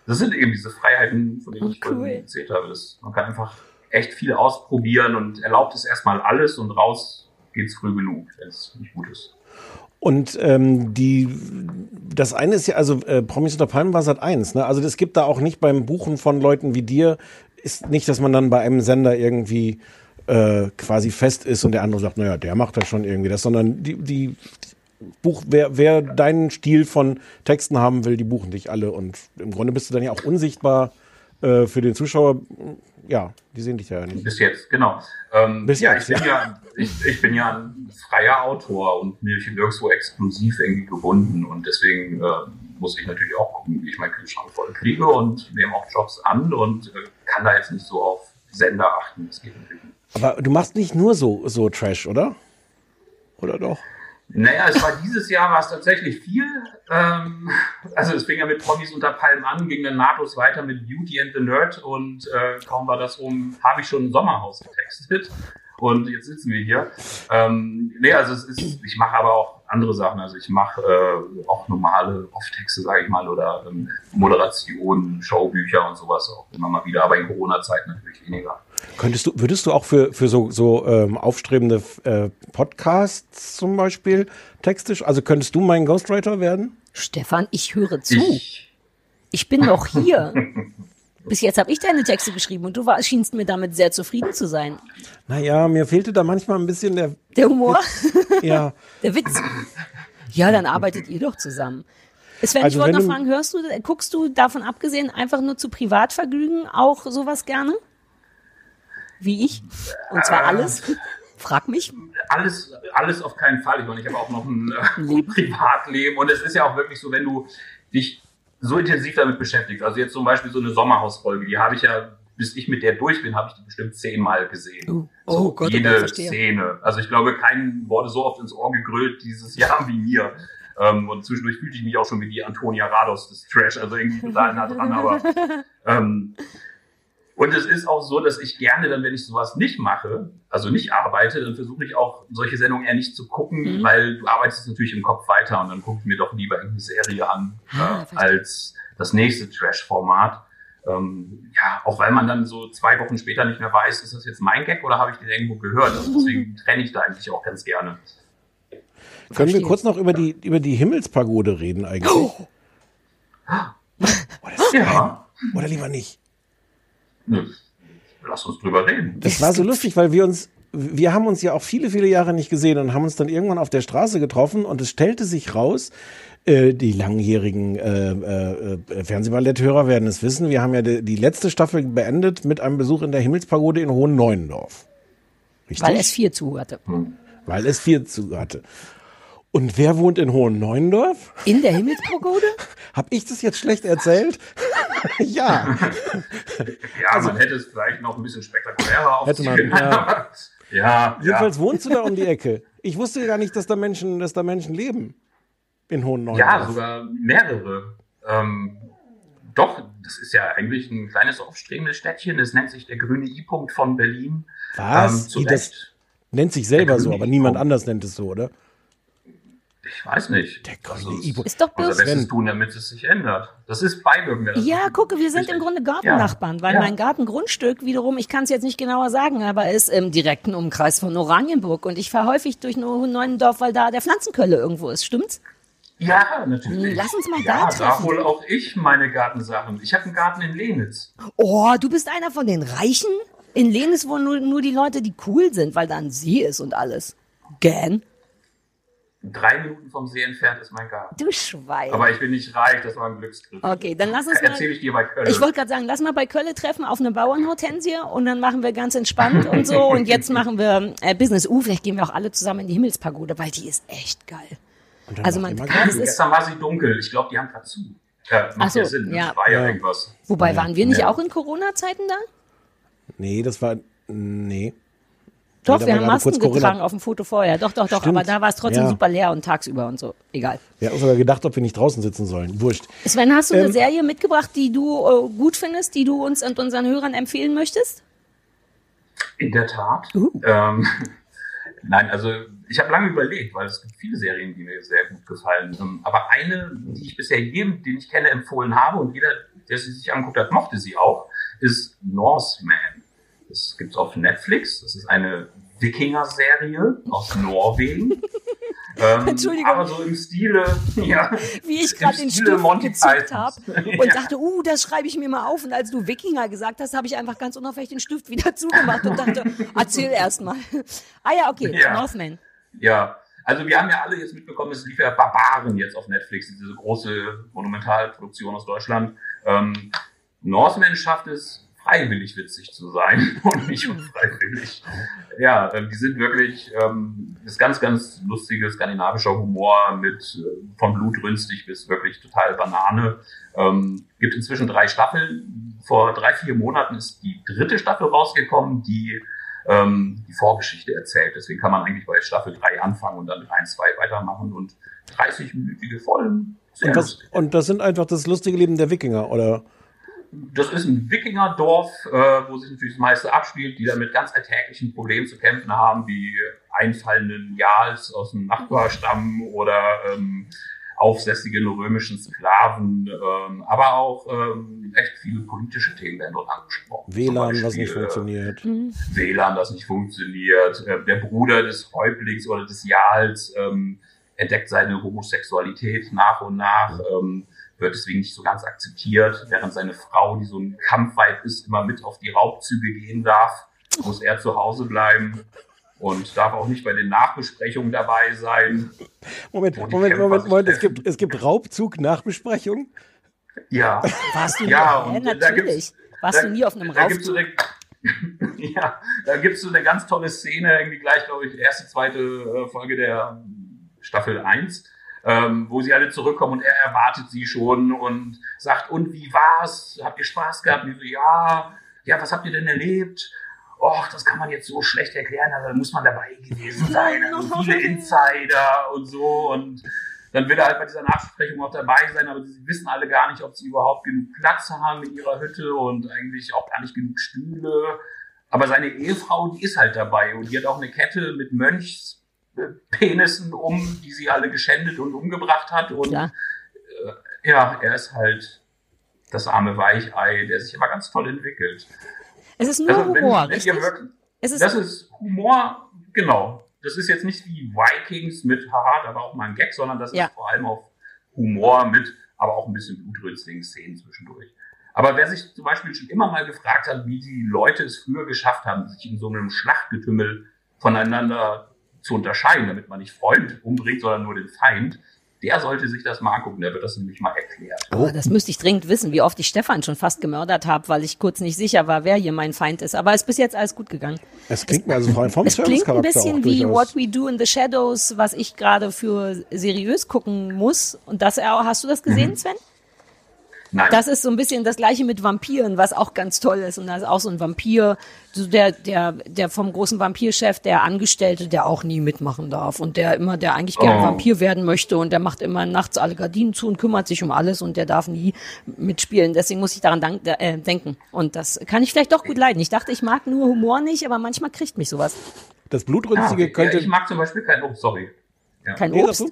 das sind eben diese Freiheiten, von denen ich Oh, cool. vorhin erzählt habe. Das, man kann einfach echt viel ausprobieren und erlaubt es erstmal alles und raus geht's früh genug, wenn es nicht gut ist. Und ähm, die, das eine ist ja, also äh, Promis unter Palmen war Sat 1, ne? Also es gibt da auch nicht beim Buchen von Leuten wie dir, ist nicht, dass man dann bei einem Sender irgendwie äh, quasi fest ist und der andere sagt, naja, der macht das schon irgendwie das, sondern die, die Buch, wer, wer deinen Stil von Texten haben will, die buchen dich alle und im Grunde bist du dann ja auch unsichtbar äh, für den Zuschauer. Ja, die sehen dich ja nicht. Bis jetzt, genau. Ähm, Bis ja, jetzt, ich, bin ja. ich, ich bin ja ein freier Autor und mir nirgendwo exklusiv irgendwie gebunden und deswegen äh, muss ich natürlich auch gucken, wie ich meinen Kühlschrank voll kriege und nehme auch Jobs an und äh, kann da jetzt nicht so auf Sender achten. Das geht natürlich nicht. Aber du machst nicht nur so, so Trash, oder? Oder doch? Naja, es war dieses Jahr war es tatsächlich viel. Ähm, also es fing ja mit Promis unter Palmen an, ging dann nahtlos weiter mit Beauty and the Nerd und äh, kaum war das um, habe ich schon ein Sommerhaus getextet. Und jetzt sitzen wir hier. Ähm, nee, also es ist, ich mache aber auch andere Sachen. Also ich mache äh, auch normale Off-Texte, sage ich mal, oder ähm, Moderationen, Showbücher und sowas auch immer mal wieder, aber in Corona-Zeiten natürlich weniger. Könntest du, würdest du auch für, für so, so ähm, aufstrebende äh, Podcasts zum Beispiel textisch, also könntest du mein Ghostwriter werden? Stefan, ich höre zu. Ich, Ich, bin noch hier. Bis jetzt habe ich deine Texte geschrieben und du war, schienst mir damit sehr zufrieden zu sein. Naja, mir fehlte da manchmal ein bisschen der, Der Humor, ja, der Witz. Ja, dann arbeitet ihr doch zusammen. Sven, Also ich wollte wenn noch fragen, hörst du, guckst du davon abgesehen einfach nur zu Privatvergnügen auch sowas gerne? Wie ich? Und zwar alles? Frag mich. alles, alles auf keinen Fall. Ich meine, ich habe auch noch ein äh, Privatleben und es ist ja auch wirklich so, wenn du dich so intensiv damit beschäftigst. Also jetzt zum Beispiel so eine Sommerhausfolge, die habe ich ja, bis ich mit der durch bin, habe ich die bestimmt zehnmal gesehen. Oh, oh so, Gott, jede. Szene. Also ich glaube, kein wurde so oft ins Ohr gegrölt dieses Jahr wie mir. Ähm, und zwischendurch fühlte ich mich auch schon wie die Antonia Rados des Trash, also irgendwie total nah dran, aber ähm, und es ist auch so, dass ich gerne dann, wenn ich sowas nicht mache, also nicht arbeite, dann versuche ich auch solche Sendungen eher nicht zu gucken, Mhm. weil du arbeitest natürlich im Kopf weiter und dann gucke ich mir doch lieber irgendeine Serie an Ah, äh, als das nächste Trash-Format. Ähm, ja, auch weil man dann so zwei Wochen später nicht mehr weiß, ist das jetzt mein Gag oder habe ich den irgendwo gehört? Also deswegen trenne ich da eigentlich auch ganz gerne. Können wir kurz noch über die, über die Himmelspagode reden eigentlich? Oh. Ja, Oder lieber nicht? Nö, lass uns drüber reden. Das war so lustig, weil wir uns, wir haben uns ja auch viele, viele Jahre nicht gesehen und haben uns dann irgendwann auf der Straße getroffen und es stellte sich raus, äh, die langjährigen äh, äh, äh, Fernsehballetthörer werden es wissen, wir haben ja die, die letzte Staffel beendet mit einem Besuch in der Himmelspagode in Hohen Neuendorf. Richtig? Weil es vier zuhörte. Weil es vier zu hatte. Und wer wohnt in Hohen Neuendorf? In der Himmelspagode? Hab ich das jetzt schlecht erzählt? ja. Ja, man hätte es vielleicht noch ein bisschen spektakulärer Also Hätte aufziehen man, ja. ja, ja. Jedenfalls wohnst du da um die Ecke. Ich wusste gar nicht, dass da Menschen, dass da Menschen leben. In Hohen Neuendorf. Ja, sogar mehrere. Ähm, doch, das ist ja eigentlich ein kleines aufstrebendes Städtchen. Das nennt sich der grüne I-Punkt von Berlin. Was? Ähm, das nennt sich selber so, aber niemand anders nennt es so, oder? Ich weiß nicht. Der Also, I-Punkt. Ist doch unser bloß. Bestes tun, damit es sich ändert. Das ist Beiwirken. Ja, gucke, wir sind Richtig. im Grunde Gartennachbarn, weil Ja. mein Gartengrundstück wiederum, ich kann es jetzt nicht genauer sagen, aber ist im direkten Umkreis von Oranienburg und ich fahre häufig durch Neuendorf, weil da der Pflanzenkölle irgendwo ist, stimmt's? Ja, natürlich. Lass uns mal ja, da treffen. hol auch ich meine Gartensachen. Ich habe einen Garten in Lenitz. Oh, du bist einer von den Reichen? In Lenis wohnen nur, nur die Leute, die cool sind, weil da ein See ist und alles. Gern? Drei Minuten vom See entfernt ist mein Garten. Du Schwein. Aber ich bin nicht reich, das war ein Glücksgriff. Okay, dann lass uns mal. Erzähle ich dir bei Köln. Ich wollte gerade sagen, lass mal bei Kölle treffen auf eine Bauernhortensie und dann machen wir ganz entspannt und so. Und jetzt machen wir äh, Business. Uh, vielleicht gehen wir auch alle zusammen in die Himmelspagode, weil die ist echt geil. Also man kann- ist- Gestern war sie dunkel. Ich glaube, die haben gerade zu. Ja, macht Ach so, ja Sinn. ja. Das war ja, Ja. irgendwas. Wobei, waren wir nicht Ja. auch in Corona-Zeiten da? Nee, das war, Nee. Doch, wir haben Masken getragen auf dem Foto vorher. Doch, doch, doch. Stimmt. Aber da war es trotzdem Ja. super leer und tagsüber und so. Egal. Wir haben sogar gedacht, ob wir nicht draußen sitzen sollen. Wurscht. Sven, hast du Ähm, eine Serie mitgebracht, die du äh, gut findest, die du uns und unseren Hörern empfehlen möchtest? In der Tat. Uh. Ähm, nein, also ich habe lange überlegt, weil es gibt viele Serien, die mir sehr gut gefallen. Ähm, aber eine, die ich bisher jedem, den ich kenne, empfohlen habe und jeder, der sie sich angeguckt hat, mochte sie auch, ist Norseman. Das gibt's auf Netflix. Das ist eine Wikinger-Serie aus Norwegen. ähm, Entschuldigung. Aber so im Stile, ja. Wie ich gerade den Stift Monty gezückt habe und dachte, uh, das schreibe ich mir mal auf. Und als du Wikinger gesagt hast, habe ich einfach ganz unauffällig den Stift wieder zugemacht und dachte, erzähl erst mal. Ah ja, okay, Ja. Northman. Ja, also wir haben ja alle jetzt mitbekommen, es lief ja Barbaren jetzt auf Netflix, diese große Monumentalproduktion aus Deutschland. Ähm, Norseman schafft es, freiwillig witzig zu sein und nicht unfreiwillig. Ja, die sind wirklich, ähm, ist ganz, ganz lustige skandinavischer Humor mit äh, von blutrünstig bis wirklich total Banane. Ähm, gibt inzwischen drei Staffeln. Vor drei, vier Monaten ist die dritte Staffel rausgekommen, die ähm, die Vorgeschichte erzählt. Deswegen kann man eigentlich bei Staffel 3 anfangen und dann 3 und 2 weitermachen und 30-minütige Folgen. Und, lustig. und das sind einfach das lustige Leben der Wikinger, oder? Das ist ein Wikingerdorf, äh, wo sich natürlich das meiste abspielt, die da mit ganz alltäglichen Problemen zu kämpfen haben, wie einfallenden Jals aus dem Nachbarstamm oder ähm, aufsässigen römischen Sklaven, ähm, aber auch ähm, echt viele politische Themen werden dort angesprochen. WLAN, was Beispiel, nicht äh, funktioniert. WLAN, das nicht funktioniert. Äh, Der Bruder des Häuptlings oder des Jals ähm, entdeckt seine Homosexualität nach und nach, ähm, wird deswegen nicht so ganz akzeptiert, während seine Frau, die so ein Kampfweib ist, immer mit auf die Raubzüge gehen darf, muss er zu Hause bleiben und darf auch nicht bei den Nachbesprechungen dabei sein. Moment, Moment, Moment, sich Moment. Es gibt, es gibt Raubzug-Nachbesprechung. Ja, Warst du Ja, nie? und Ja, da natürlich. Warst da- du nie auf einem eine, ja, da gibt's so eine ganz tolle Szene, irgendwie gleich, glaube ich, erste, zweite äh, Folge der Staffel 1, ähm, wo sie alle zurückkommen und er erwartet sie schon und sagt, und wie war's? Habt ihr Spaß gehabt? Und so, ja, ja, was habt ihr denn erlebt? Och, das kann man jetzt so schlecht erklären, also muss man dabei gewesen sein. Also viele Insider und so und dann will er halt bei dieser Nachbesprechung auch dabei sein, aber sie wissen alle gar nicht, ob sie überhaupt genug Platz haben in ihrer Hütte und eigentlich auch gar nicht genug Stühle. Aber seine Ehefrau, die ist halt dabei und die hat auch eine Kette mit Mönchspenissen um, die sie alle geschändet und umgebracht hat. Und Ja. äh, ja, er ist halt das arme Weichei, der sich aber ganz toll entwickelt. Es ist nur Also wenn, Humor, wenn wirklich, Es ist, das ist Humor, genau. Das ist jetzt nicht wie Vikings mit, haha, da war auch mal ein Gag, sondern das Ja. ist vor allem auf Humor mit, aber auch ein bisschen blutrünstigen Szenen zwischendurch. Aber wer sich zum Beispiel schon immer mal gefragt hat, wie die Leute es früher geschafft haben, sich in so einem Schlachtgetümmel voneinander zu unterscheiden, damit man nicht Freund umbringt, sondern nur den Feind, der sollte sich das mal angucken, der wird das nämlich mal erklärt. aber das müsste ich dringend wissen, wie oft ich Stefan schon fast gemördert habe, weil ich kurz nicht sicher war, wer hier mein Feind ist. Aber es ist bis jetzt alles gut gegangen. Es klingt mir also vor allem vom Es klingt ein bisschen wie. What We Do in the Shadows, was ich gerade für seriös gucken muss. Und das, hast du das gesehen, Sven? Nein, Das ist so ein bisschen das gleiche mit Vampiren, was auch ganz toll ist. Und da ist auch so ein Vampir, so der, der, der vom großen Vampirchef, der Angestellte, der auch nie mitmachen darf. Und der immer, der eigentlich gerne Oh. Vampir werden möchte und der macht immer nachts alle Gardinen zu und kümmert sich um alles und der darf nie mitspielen. Deswegen muss ich daran dank, äh, denken. Und das kann ich vielleicht doch gut leiden. Ich dachte, ich mag nur Humor nicht, aber manchmal kriegt mich sowas. Das Blutrünstige okay. könnte. ja, ich mag zum Beispiel kein, oh, sorry. Ja. Kein Nee, Obst.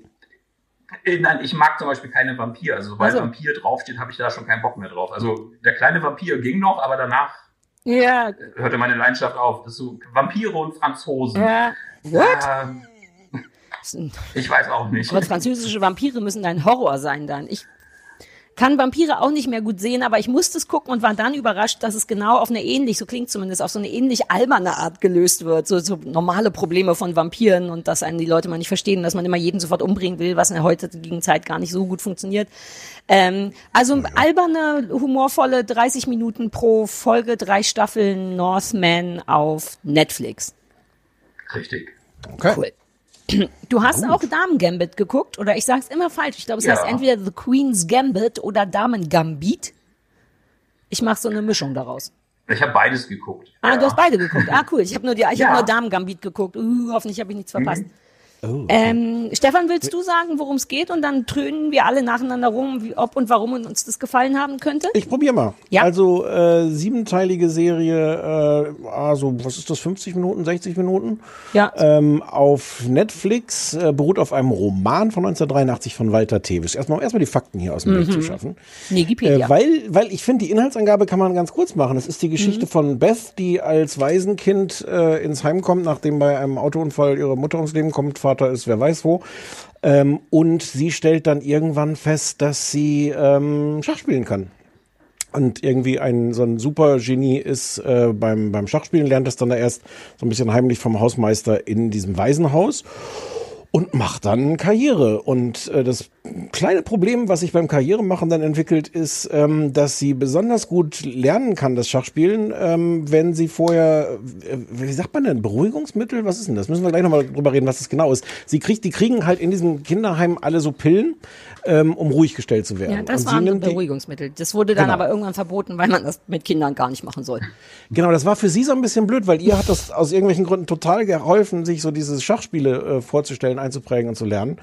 Äh, Nein, ich mag zum Beispiel keine Vampir. Also sobald Ach so. Vampir draufsteht, habe ich da schon keinen Bock mehr drauf. Also der kleine Vampir ging noch, aber danach Ja, hörte meine Leidenschaft auf. Das so Vampire und Franzosen. ja. What? Ähm, ich weiß auch nicht. Aber französische Vampire müssen dein Horror sein dann. Ich kann Vampire auch nicht mehr gut sehen, aber ich musste es gucken und war dann überrascht, dass es genau auf eine ähnlich, so klingt zumindest, auf so eine ähnlich alberne Art gelöst wird. So, so normale Probleme von Vampiren und dass einen die Leute mal nicht verstehen, dass man immer jeden sofort umbringen will, was in der heutigen Zeit gar nicht so gut funktioniert. Ähm, also alberne, humorvolle 30 Minuten pro Folge, drei Staffeln Northman auf Netflix. Richtig. Okay. Cool. Du hast auch Damen Gambit geguckt oder ich sag's immer falsch. Ich glaube, es Ja. heißt entweder The Queen's Gambit oder Damen Gambit. Ich mache so eine Mischung daraus. Ich habe beides geguckt. Ah, ja. du hast beide geguckt. Ah, cool. Ich habe nur die, ich Ja. habe nur Damen Gambit geguckt. Uh, hoffentlich habe ich nichts verpasst. Mhm. Oh, Ähm, Stefan, willst du sagen, worum es geht? Und dann trönen wir alle nacheinander rum, wie, ob und warum uns das gefallen haben könnte? Ich probiere mal. Ja. Also äh, siebenteilige Serie, äh, also was ist das, 50 Minuten, 60 Minuten? Ja. Ähm, auf Netflix, äh, beruht auf einem Roman von 1983 von Walter Tewisch. Erstmal, erstmal die Fakten hier aus dem Weg zu schaffen. Wikipedia. Äh, weil, weil ich finde, die Inhaltsangabe kann man ganz kurz machen. Es ist die Geschichte von Beth, die als Waisenkind äh, ins Heim kommt, nachdem bei einem Autounfall ihre Mutter ums Leben kommt. Vater ist wer weiß wo. Ähm, und sie stellt dann irgendwann fest, dass sie ähm, Schach spielen kann. Und irgendwie ein so ein super Genie ist äh, beim, beim Schachspielen, lernt es dann da erst so ein bisschen heimlich vom Hausmeister in diesem Waisenhaus und macht dann Karriere. Und äh, das kleine Problem, was sich beim Karrieremachen dann entwickelt, ist, ähm, dass sie besonders gut lernen kann, das Schachspielen, ähm, wenn sie vorher, äh, wie sagt man denn, Beruhigungsmittel? Was ist denn das? Müssen wir gleich nochmal drüber reden, was das genau ist. Sie kriegt, die kriegen halt in diesem Kinderheim alle so Pillen, ähm, um ruhig gestellt zu werden. ja, das Und waren so Beruhigungsmittel. Das wurde dann Genau. aber irgendwann verboten, weil man das mit Kindern gar nicht machen soll. Genau, das war für sie so ein bisschen blöd, weil ihr hat das aus irgendwelchen Gründen total geholfen, sich so diese Schachspiele äh, vorzustellen, einzuprägen und zu lernen.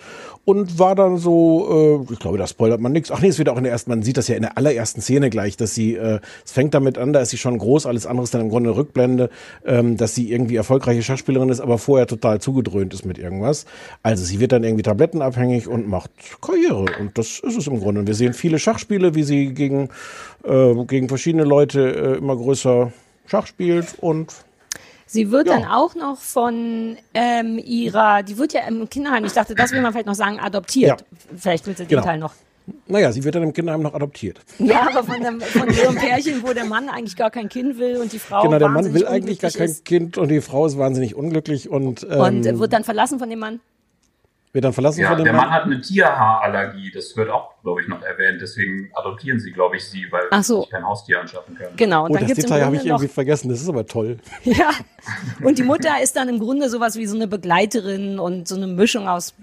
Und war dann so, äh, ich glaube, da spoilert man nichts. Ach nee, es wird auch in der ersten, man sieht das ja in der allerersten Szene gleich, dass sie, äh, es fängt damit an, da ist sie schon groß, alles andere ist dann im Grunde eine Rückblende, ähm, dass sie irgendwie erfolgreiche Schachspielerin ist, aber vorher total zugedröhnt ist mit irgendwas. Also sie wird dann irgendwie tablettenabhängig und macht Karriere. Und das ist es im Grunde. Und wir sehen viele Schachspiele, wie sie gegen, äh, gegen verschiedene Leute äh, immer größer Schach spielt und Sie wird Ja. dann auch noch von ähm, ihrer, die wird ja im Kinderheim, ich dachte, das will man vielleicht noch sagen, adoptiert. Ja. Vielleicht willst du den Genau. Teil noch. naja, sie wird dann im Kinderheim noch adoptiert. Ja, aber von, dem, von so einem Pärchen, wo der Mann eigentlich gar kein Kind will und die Frau genau, der Mann will eigentlich gar kein ist Kind und die Frau ist wahnsinnig unglücklich und, ähm, und wird dann verlassen von dem Mann. Wird dann verlassen Ja, von dem der Mann hat eine Tierhaarallergie, das wird auch, glaube ich, noch erwähnt. Deswegen adoptieren sie, glaube ich, sie, weil Ach so. sie sich kein Haustier anschaffen können. Genau, und Oh, dann das Detail habe ich irgendwie vergessen. Das ist aber toll. Ja. Und die Mutter ist dann im Grunde sowas wie so eine Begleiterin und so eine Mischung aus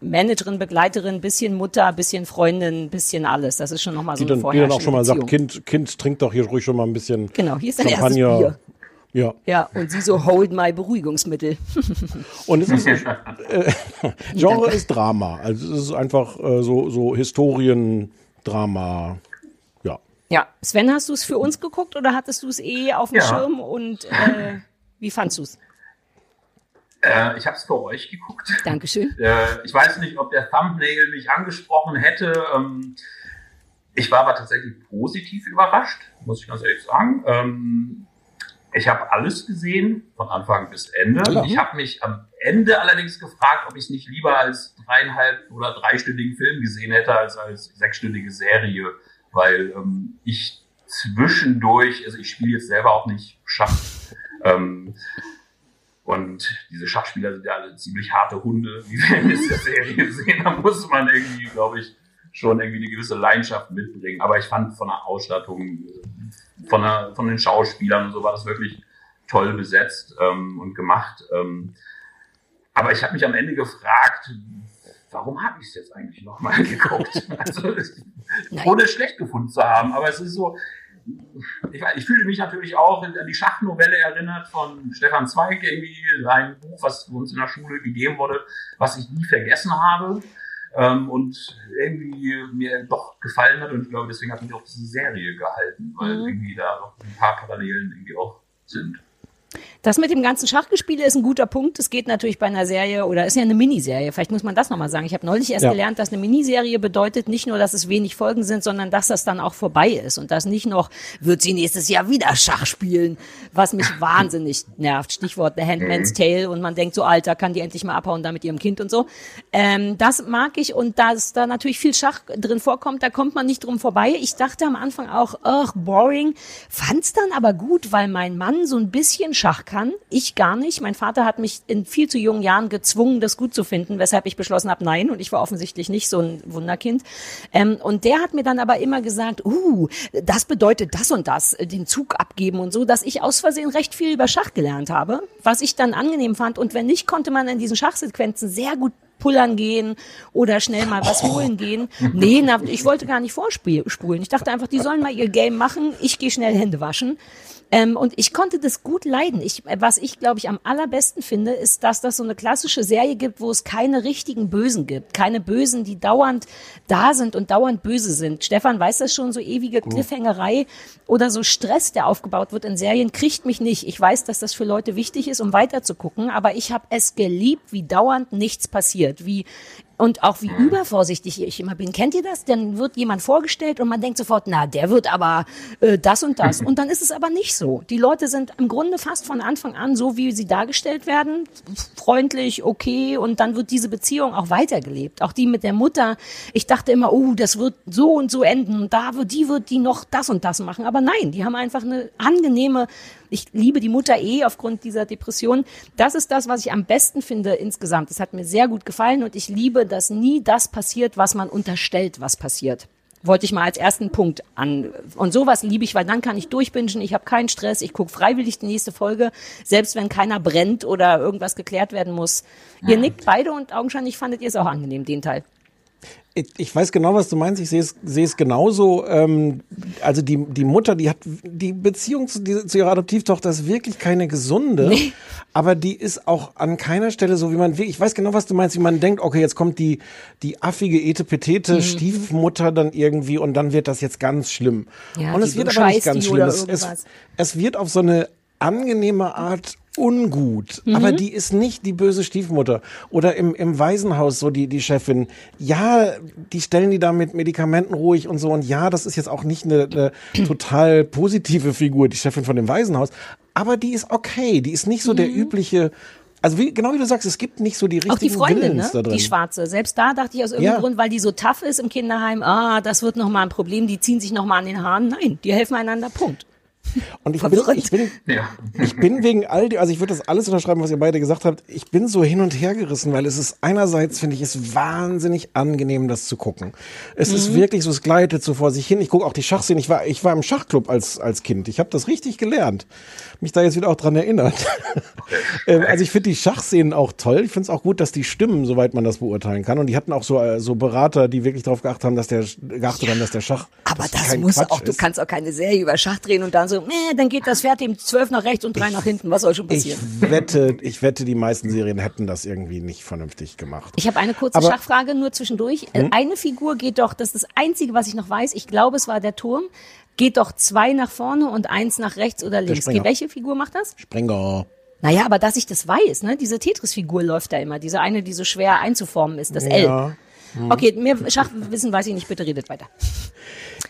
Managerin, Begleiterin, bisschen Mutter, bisschen Freundin, bisschen alles. Das ist schon nochmal so Die eine dann, die dann auch schon mal sagt, Beziehung. Kind, Kind, trink doch hier ruhig schon mal ein bisschen Genau, hier ist dein erstes Champagner. Bier. Ja. Ja, und sie so, hold my Beruhigungsmittel. Und es ist, äh, Genre ist Drama. Also es ist einfach äh, so, so Historiendrama. Ja. Ja, Sven, hast du es für uns geguckt oder hattest du es eh auf dem Ja. Schirm und äh, wie fandst du es? Äh, ich habe es für euch geguckt. Dankeschön. Äh, ich weiß nicht, ob der Thumbnail mich angesprochen hätte. Ähm, ich war aber tatsächlich positiv überrascht, muss ich ganz ehrlich sagen. Ähm, ich habe alles gesehen, von Anfang bis Ende. Ja. Ich habe mich am Ende allerdings gefragt, ob ich es nicht lieber als dreieinhalb oder dreistündigen Film gesehen hätte, als als sechsstündige Serie, weil ähm, ich zwischendurch, also ich spiele jetzt selber auch nicht Schach. Ähm, und diese Schachspieler sind ja alle ziemlich harte Hunde, wie wir in dieser Serie sehen. Da muss man irgendwie, glaube ich, schon irgendwie eine gewisse Leidenschaft mitbringen. Aber ich fand von der Ausstattung, von, der, von den Schauspielern und so war das wirklich toll besetzt ähm, und gemacht. Ähm, aber ich habe mich am Ende gefragt, warum habe ich es jetzt eigentlich nochmal geguckt? Also, ohne es schlecht gefunden zu haben. Aber es ist so, ich, ich fühle mich natürlich auch an die Schachnovelle erinnert von Stefan Zweig, irgendwie ein Buch, was uns in der Schule gegeben wurde, was ich nie vergessen habe ähm, und irgendwie mir doch gefallen hat und ich glaube, deswegen hat mich auch diese Serie gehalten, weil Mhm. irgendwie da noch ein paar Parallelen irgendwie auch sind. Das mit dem ganzen Schachgespiele ist ein guter Punkt. Es geht natürlich bei einer Serie oder ist ja eine Miniserie. Vielleicht muss man das nochmal sagen. Ich habe neulich erst Ja. gelernt, dass eine Miniserie bedeutet nicht nur, dass es wenig Folgen sind, sondern dass das dann auch vorbei ist und dass nicht noch, wird sie nächstes Jahr wieder Schach spielen, was mich wahnsinnig nervt. Stichwort The Handmaid's Tale und man denkt so, Alter, kann die endlich mal abhauen da mit ihrem Kind und so. Ähm, das mag ich und dass da natürlich viel Schach drin vorkommt, da kommt man nicht drum vorbei. Ich dachte am Anfang auch, ach, boring. Fand's dann aber gut, weil mein Mann so ein bisschen Schach kann. Ich gar nicht. Mein Vater hat mich in viel zu jungen Jahren gezwungen, das gut zu finden, weshalb ich beschlossen habe, nein. Und ich war offensichtlich nicht so ein Wunderkind. Ähm, und der hat mir dann aber immer gesagt, uh, das bedeutet das und das, äh, den Zug abgeben und so, dass ich aus Versehen recht viel über Schach gelernt habe, was ich dann angenehm fand. Und wenn nicht, konnte man in diesen Schachsequenzen sehr gut pullern gehen oder schnell mal was holen gehen. Nee, na, ich wollte gar nicht vorspulen. Ich dachte einfach, die sollen mal ihr Game machen, ich gehe schnell Hände waschen. Ähm, und ich konnte das gut leiden. Ich, was ich, glaube ich, am allerbesten finde, ist, dass das so eine klassische Serie gibt, wo es keine richtigen Bösen gibt. Keine Bösen, die dauernd da sind und dauernd böse sind. Stefan weiß das schon, so ewige Cliffhangerei oder so Stress, der aufgebaut wird in Serien, kriegt mich nicht. Ich weiß, dass das für Leute wichtig ist, um weiter zu gucken, aber ich habe es geliebt, wie dauernd nichts passiert, wie und auch wie übervorsichtig ich immer bin. Kennt ihr das? Dann wird jemand vorgestellt und man denkt sofort, na, der wird aber äh, das und das. Und dann ist es aber nicht so. Die Leute sind im Grunde fast von Anfang an so, wie sie dargestellt werden. Freundlich, okay. Und dann wird diese Beziehung auch weitergelebt. Auch die mit der Mutter. Ich dachte immer, oh, das wird so und so enden. Und da wird, die wird die noch das und das machen. Aber nein, die haben einfach eine angenehme ich liebe die Mutter eh aufgrund dieser Depression. Das ist das, was ich am besten finde insgesamt. Es hat mir sehr gut gefallen und ich liebe, dass nie das passiert, was man unterstellt, was passiert. Wollte ich mal als ersten Punkt an. Und sowas liebe ich, weil dann kann ich durchbingen, ich habe keinen Stress, ich gucke freiwillig die nächste Folge, selbst wenn keiner brennt oder irgendwas geklärt werden muss. Ihr nickt beide und augenscheinlich fandet ihr es auch angenehm, den Teil. Ich, weiß genau, was du meinst. Ich sehe es, sehe es genauso. Ähm, also die, die Mutter, die hat die Beziehung zu, die, zu ihrer Adoptivtochter ist wirklich keine gesunde. Nee. Aber die ist auch an keiner Stelle so, wie man will. Ich weiß genau, was du meinst, wie man denkt, okay, jetzt kommt die, die affige, etepetete Mhm. Stiefmutter dann irgendwie und dann wird das jetzt ganz schlimm. Ja, und es wird aber nicht ganz schlimm. Es, es wird auf so eine angenehme Art ungut, Mhm. aber die ist nicht die böse Stiefmutter oder im, im Waisenhaus so die, die Chefin. Ja, die stellen die da mit Medikamenten ruhig und so und ja, das ist jetzt auch nicht eine, eine total positive Figur, die Chefin von dem Waisenhaus, aber die ist okay, die ist nicht so der übliche, also wie, genau wie du sagst, es gibt nicht so die richtigen Mhm. Auch die Freundin, ne? Da drin. die Schwarze. Selbst da dachte ich aus irgendeinem Ja. Grund, weil die so tough ist im Kinderheim, ah, das wird noch mal ein Problem, die ziehen sich noch mal an den Haaren. Nein, die helfen einander, Punkt. Und ich bin, ich bin, Ja. ich bin wegen all die, also ich würde das alles unterschreiben, was ihr beide gesagt habt. Ich bin so hin und her gerissen, weil es ist einerseits, finde ich, es wahnsinnig angenehm, das zu gucken. Es Mhm. ist wirklich so, es gleitet so vor sich hin. Ich gucke auch die Schachszenen. Ich war, ich war im Schachclub als, als Kind. Ich habe das richtig gelernt. Mich da jetzt wieder auch dran erinnert. ähm, also ich finde die Schachszenen auch toll. Ich finde es auch gut, dass die stimmen, soweit man das beurteilen kann. Und die hatten auch so, äh, so Berater, die wirklich darauf geachtet haben, dass der, geachtet haben, dass der Schach Aber das muss Quatsch auch, du ist. kannst auch keine Serie über Schach drehen und dann so, Äh, dann geht das Pferd dem zwölf nach rechts und drei nach hinten. Was soll schon Ich passieren? wette, ich wette, die meisten Serien hätten das irgendwie nicht vernünftig gemacht. Ich habe eine kurze Aber- Hm? Schachfrage nur zwischendurch. Äh, Eine Figur geht doch, das ist das Einzige, was ich noch weiß, ich glaube, es war der Turm, geht doch zwei nach vorne und eins nach rechts oder links. Springer. Welche Figur macht das? Sprenger. Naja, aber dass ich das weiß, ne? Diese Tetris-Figur läuft da immer. Diese eine, die so schwer einzuformen ist, das L. Ja. Okay, mehr Schachwissen weiß ich nicht, bitte redet weiter.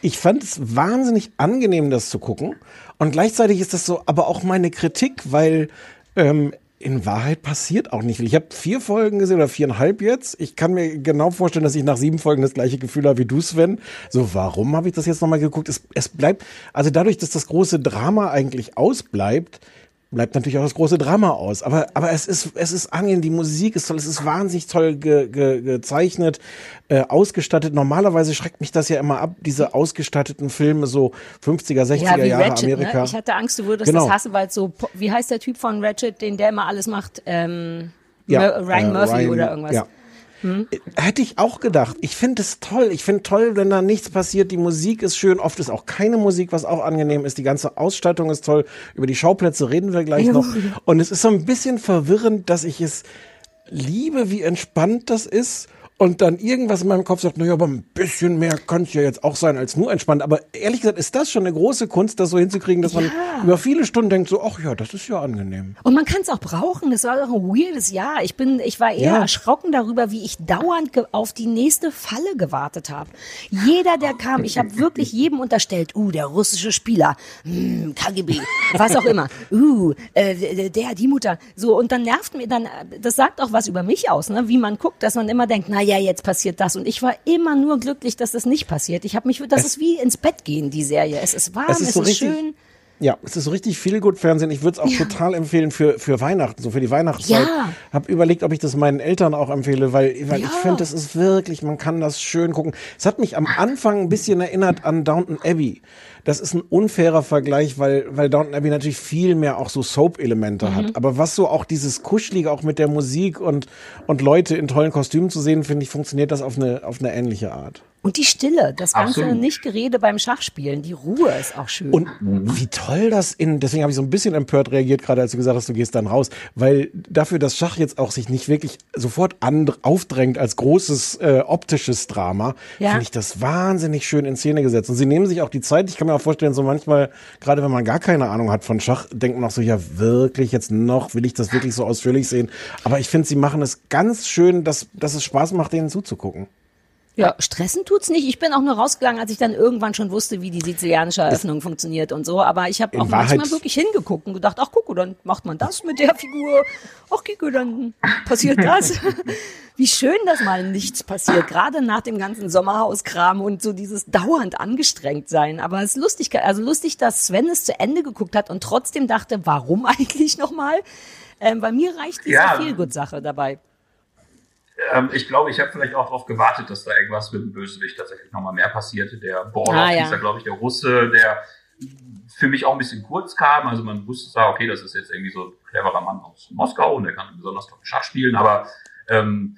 Ich fand es wahnsinnig angenehm, das zu gucken. Und gleichzeitig ist das so, aber auch meine Kritik, weil ähm, in Wahrheit passiert auch nicht viel. Ich habe vier Folgen gesehen oder viereinhalb jetzt. Ich kann mir genau vorstellen, dass ich nach sieben Folgen das gleiche Gefühl habe wie du, Sven. So, warum habe ich das jetzt nochmal geguckt? Es, es bleibt, also dadurch, dass das große Drama eigentlich ausbleibt, bleibt natürlich auch das große Drama aus. Aber, aber es ist, es ist angenehm, die Musik ist toll, es ist wahnsinnig toll ge, ge, gezeichnet, äh, ausgestattet. Normalerweise schreckt mich das ja immer ab, diese ausgestatteten Filme, so 50er, 60er Ja, Jahre Ratchet, Amerika. ne? Ich hatte Angst, du würdest Genau. das hassen, weil so, wie heißt der Typ von Ratchet, den der immer alles macht? Ähm, Ja, Ryan äh, Murphy Ryan- oder irgendwas. Ja. Hätte ich auch gedacht. Ich finde es toll. Ich finde toll, wenn da nichts passiert. Die Musik ist schön. Oft ist auch keine Musik, was auch angenehm ist. Die ganze Ausstattung ist toll. Über die Schauplätze reden wir gleich noch. Und es ist so ein bisschen verwirrend, dass ich es liebe, wie entspannt das ist. Und dann irgendwas in meinem Kopf sagt, naja, aber ein bisschen mehr könnte es ja jetzt auch sein als nur entspannt. Aber ehrlich gesagt ist das schon eine große Kunst, das so hinzukriegen, dass man über viele Stunden denkt, so, ach ja, das ist ja angenehm. Und man kann es auch brauchen. Das war doch ein weirdes Jahr. Ich bin, ich war eher Ja. erschrocken darüber, wie ich dauernd auf die nächste Falle gewartet habe. Jeder, der kam, ich habe wirklich jedem unterstellt, uh, der russische Spieler, hm, KGB, was auch immer, uh, äh, der, die Mutter. So, und dann nervt mir dann, äh, das sagt auch was über mich aus, ne? wie man guckt, dass man immer denkt, na ja, jetzt passiert das. Und ich war immer nur glücklich, dass das nicht passiert. Ich habe mich, das ist wie ins Bett gehen, die Serie. Es ist warm, Es es ist ist, so richtig- schön. Ja, es ist so richtig viel gut Fernsehen. Ich würde es auch total empfehlen für, für Weihnachten, so für die Weihnachtszeit. Ja. Hab überlegt, ob ich das meinen Eltern auch empfehle, weil, weil Ja. ich finde, das ist wirklich, man kann das schön gucken. Es hat mich am Anfang ein bisschen erinnert an Downton Abbey. Das ist ein unfairer Vergleich, weil, weil Downton Abbey natürlich viel mehr auch so Soap-Elemente Mhm. hat. Aber was so auch dieses Kuschelige, auch mit der Musik und, und Leute in tollen Kostümen zu sehen, finde ich, funktioniert das auf eine, auf eine ähnliche Art. Und die Stille, das ganze Absolut. Nicht-Gerede beim Schachspielen, die Ruhe ist auch schön. Und wie toll das in, deswegen habe ich so ein bisschen empört reagiert, gerade als du gesagt hast, du gehst dann raus, weil dafür, dass Schach jetzt auch sich nicht wirklich sofort aufdrängt als großes äh, optisches Drama, Ja. finde ich das wahnsinnig schön in Szene gesetzt. Und sie nehmen sich auch die Zeit, ich kann mir auch vorstellen, so manchmal, gerade wenn man gar keine Ahnung hat von Schach, denkt man auch so, ja wirklich jetzt noch, will ich das wirklich so ausführlich sehen. Aber ich finde, sie machen es ganz schön, dass, dass es Spaß macht, denen zuzugucken. Ja, stressen tut's nicht. Ich bin auch nur rausgegangen, als ich dann irgendwann schon wusste, wie die sizilianische Eröffnung funktioniert und so. Aber ich habe auch manchmal Wahrheit- wirklich hingeguckt und gedacht, ach guck, dann macht man das mit der Figur. Ach guck, dann passiert das. wie schön, dass mal nichts passiert. Gerade nach dem ganzen Sommerhauskram und so dieses dauernd angestrengt sein. Aber es ist lustig, also lustig, dass Sven es zu Ende geguckt hat und trotzdem dachte, warum eigentlich nochmal? Ähm, bei mir reicht diese Ja. Feelgood-Sache dabei. Ähm, ich glaube, ich habe vielleicht auch darauf gewartet, dass da irgendwas mit dem Bösewicht tatsächlich nochmal mehr passierte. Der Borlov Ah, ja. hieß da, glaube ich, der Russe, der für mich auch ein bisschen kurz kam. Also man wusste zwar, okay, das ist jetzt irgendwie so ein cleverer Mann aus Moskau und der kann besonders toll Schach spielen, aber ähm,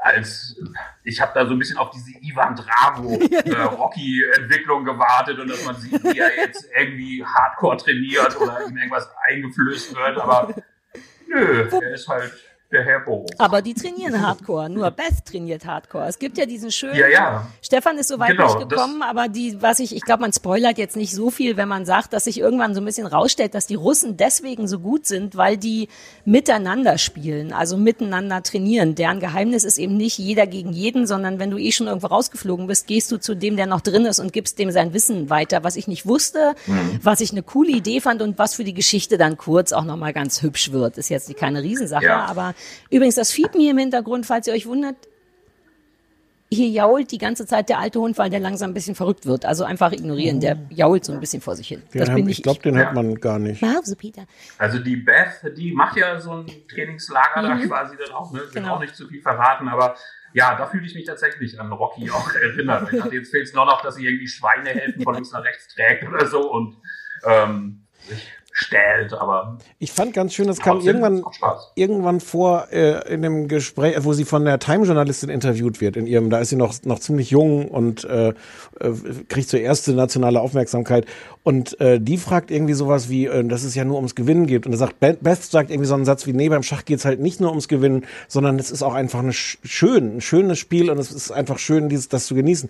als ich habe da so ein bisschen auf diese Ivan Drago äh, Rocky Entwicklung gewartet und dass man sieht, wie er jetzt irgendwie Hardcore trainiert oder ihm irgendwas eingeflößt wird, aber nö, er ist halt der Herr Boris. Aber die trainieren Hardcore. Nur Beth trainiert Hardcore. Es gibt ja diesen schönen. Ja, ja. Stefan ist so weit Genau, nicht gekommen, aber die, was ich, ich glaube, man spoilert jetzt nicht so viel, wenn man sagt, dass sich irgendwann so ein bisschen rausstellt, dass die Russen deswegen so gut sind, weil die miteinander spielen, also miteinander trainieren. Deren Geheimnis ist eben nicht jeder gegen jeden, sondern wenn du eh schon irgendwo rausgeflogen bist, gehst du zu dem, der noch drin ist und gibst dem sein Wissen weiter, was ich nicht wusste, was ich eine coole Idee fand und was für die Geschichte dann kurz auch nochmal ganz hübsch wird. Ist jetzt keine Riesensache, Ja. aber übrigens das Fiepen hier im Hintergrund, falls ihr euch wundert, hier jault die ganze Zeit der alte Hund, weil der langsam ein bisschen verrückt wird. Also einfach ignorieren. Der jault so ein bisschen vor sich hin. Den das hab- bin ich glaube, ich. den Ja. hört man gar nicht. Mause, Peter. Also die Beth, die macht ja so ein Trainingslager da quasi dann auch, ne? Will Genau. auch nicht zu viel verraten, aber ja, da fühle ich mich tatsächlich an Rocky auch erinnert. Ich dachte, jetzt fehlt es nur noch, dass sie irgendwie Schweinehälften von links nach rechts trägt oder so und ähm, sich stählt, aber Ich fand ganz schön, das kam irgendwann, irgendwann vor äh, in dem Gespräch, wo sie von der Time-Journalistin interviewt wird. In ihrem, da ist sie noch noch ziemlich jung und äh, äh, kriegt so erste nationale Aufmerksamkeit. Und äh, die fragt irgendwie sowas wie, äh, dass es ja nur ums Gewinnen geht. Und da sagt Beth sagt irgendwie so einen Satz wie, nee, beim Schach geht's halt nicht nur ums Gewinnen, sondern es ist auch einfach eine sch schön, ein schönes Spiel und es ist einfach schön, dieses, das zu genießen.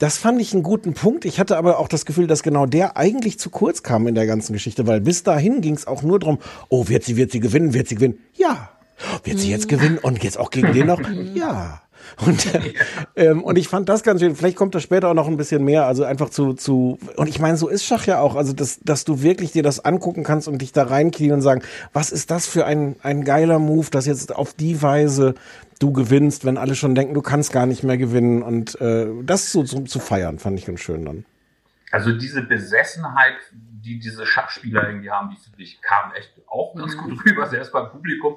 Das fand ich einen guten Punkt. Ich hatte aber auch das Gefühl, dass genau der eigentlich zu kurz kam in der ganzen Geschichte, weil bis dahin ging's auch nur drum, oh, wird sie, wird sie gewinnen, wird sie gewinnen? Ja. Wird sie jetzt gewinnen und jetzt auch gegen den noch? Ja. Und, äh, ähm, und ich fand das ganz schön. Vielleicht kommt das später auch noch ein bisschen mehr. Also einfach zu, zu, und ich meine, so ist Schach ja auch. Also, dass, dass du wirklich dir das angucken kannst und dich da reinknien und sagen, was ist das für ein, ein geiler Move, dass jetzt auf die Weise du gewinnst, wenn alle schon denken, du kannst gar nicht mehr gewinnen. Und äh, das so zu, zu feiern, fand ich ganz schön dann. Also diese Besessenheit, die diese Schachspieler irgendwie haben, die finde ich kam echt auch ganz gut rüber, selbst beim Publikum.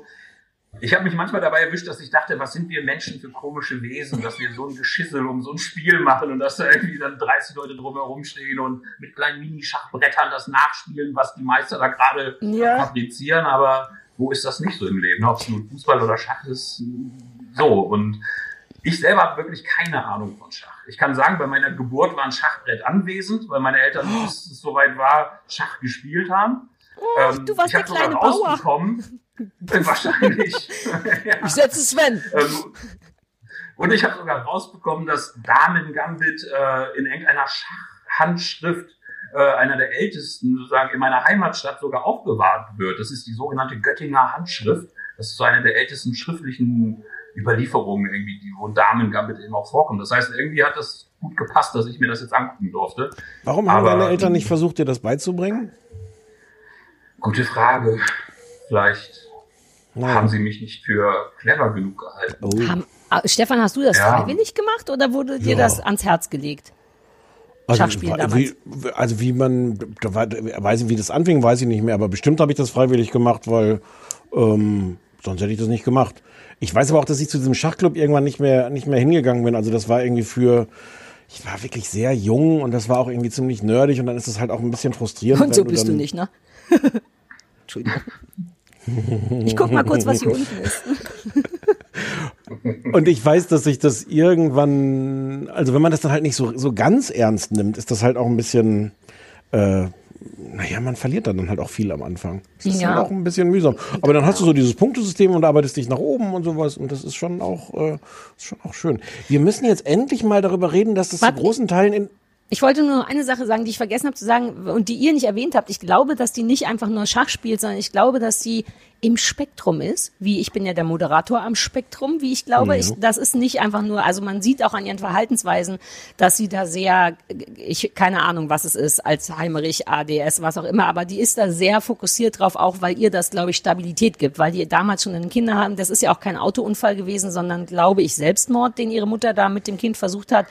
Ich habe mich manchmal dabei erwischt, dass ich dachte, was sind wir Menschen für komische Wesen, dass wir so ein Geschissel um so ein Spiel machen und dass da irgendwie dann 30 Leute drumherum stehen und mit kleinen Minischachbrettern das nachspielen, was die Meister da gerade Ja. fabrizieren. Aber wo ist das nicht so im Leben? Ob es nun Fußball oder Schach ist, so. Und ich selber habe wirklich keine Ahnung von Schach. Ich kann sagen, bei meiner Geburt war ein Schachbrett anwesend, weil meine Eltern, bis es soweit war, Schach gespielt haben. Ähm, du warst ich hab der kleine Bauer. wahrscheinlich. ja. Ich setze Sven. Ähm, und ich habe sogar rausbekommen, dass Damen Gambit äh, in irgendeiner Schachhandschrift äh, einer der ältesten sozusagen in meiner Heimatstadt sogar aufbewahrt wird. Das ist die sogenannte Göttinger Handschrift. Das ist so eine der ältesten schriftlichen Überlieferungen irgendwie, die wo Damen Gambit eben auch vorkommt. Das heißt, irgendwie hat das gut gepasst, dass ich mir das jetzt angucken durfte. Warum haben Aber- deine Eltern nicht versucht, dir das beizubringen? Gute Frage. Vielleicht Nein. haben sie mich nicht für clever genug gehalten. Oh. Haben, ah, Stefan, hast du das Ja. freiwillig gemacht oder wurde dir Ja. das ans Herz gelegt? Schachspielen damals. Wie, also wie man, da weiß ich, wie das anfing, weiß ich nicht mehr, aber bestimmt habe ich das freiwillig gemacht, weil ähm, sonst hätte ich das nicht gemacht. Ich weiß aber auch, dass ich zu diesem Schachclub irgendwann nicht mehr, nicht mehr hingegangen bin. Also das war irgendwie für, ich war wirklich sehr jung und das war auch irgendwie ziemlich nerdig und dann ist es halt auch ein bisschen frustrierend. Und so bist du dann- nicht, ne? Entschuldigung. Ich guck mal kurz, was hier unten ist. Und ich weiß, dass sich das irgendwann, also wenn man das dann halt nicht so, so ganz ernst nimmt, ist das halt auch ein bisschen, äh, naja, man verliert dann halt auch viel am Anfang. Das ist Ja. halt auch ein bisschen mühsam. Aber dann hast du so dieses Punktesystem und arbeitest dich nach oben und sowas und das ist schon auch, äh, ist schon auch schön. Wir müssen jetzt endlich mal darüber reden, dass das zu Warte. großen Teilen in, Ich wollte nur eine Sache sagen, die ich vergessen habe zu sagen und die ihr nicht erwähnt habt. Ich glaube, dass die nicht einfach nur Schach spielt, sondern ich glaube, dass sie im Spektrum ist, wie ich bin ja der Moderator am Spektrum, wie ich glaube. Ich, das ist nicht einfach nur, also man sieht auch an ihren Verhaltensweisen, dass sie da sehr, ich keine Ahnung, was es ist, Alzheimerich, ADS, was auch immer, aber die ist da sehr fokussiert drauf, auch weil ihr das, glaube ich, Stabilität gibt, weil die damals schon einen Kinder haben. Das ist ja auch kein Autounfall gewesen, sondern glaube ich Selbstmord, den ihre Mutter da mit dem Kind versucht hat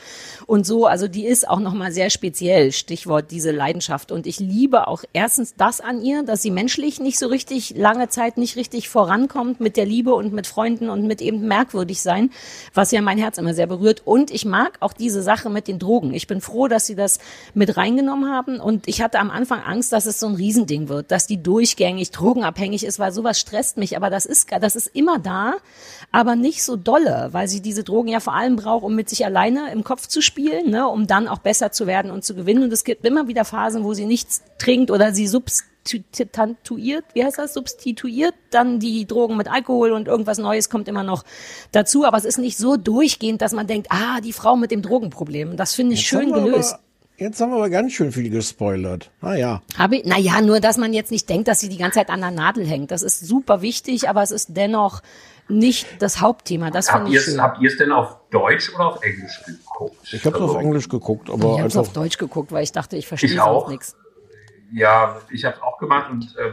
und so. Also die ist auch nochmal sehr speziell, Stichwort diese Leidenschaft. Und ich liebe auch erstens das an ihr, dass sie menschlich nicht so richtig lange Zeit nicht richtig vorankommt mit der Liebe und mit Freunden und mit eben merkwürdig sein, was ja mein Herz immer sehr berührt. Und ich mag auch diese Sache mit den Drogen. Ich bin froh, dass sie das mit reingenommen haben. Und ich hatte am Anfang Angst, dass es so ein Riesending wird, dass die durchgängig drogenabhängig ist, weil sowas stresst mich. Aber das ist, das ist immer da, aber nicht so dolle, weil sie diese Drogen ja vor allem braucht, um mit sich alleine im Kopf zu spielen, ne, um dann auch besser zu werden und zu gewinnen. Und es gibt immer wieder Phasen, wo sie nichts trinkt oder sie substituiert, wie heißt das, substituiert dann die Drogen mit Alkohol und irgendwas Neues kommt immer noch dazu. Aber es ist nicht so durchgehend, dass man denkt, ah, die Frau mit dem Drogenproblem. Das finde ich schön Jetzt wir gelöst. Aber, jetzt haben wir aber ganz schön viel gespoilert. Ah ja. Habe ich, naja, nur, dass man jetzt nicht denkt, dass sie die ganze Zeit an der Nadel hängt. Das ist super wichtig, aber es ist dennoch nicht das Hauptthema. Das Habt ich es schön. habt ihr es denn auf Deutsch oder auf Englisch geguckt? Ich habe Also, auf Englisch geguckt, Ich aber habe es einfach. auf Deutsch geguckt, weil ich dachte, ich verstehe Ich sonst auch. nichts. Ja, ich habe es auch gemacht und äh,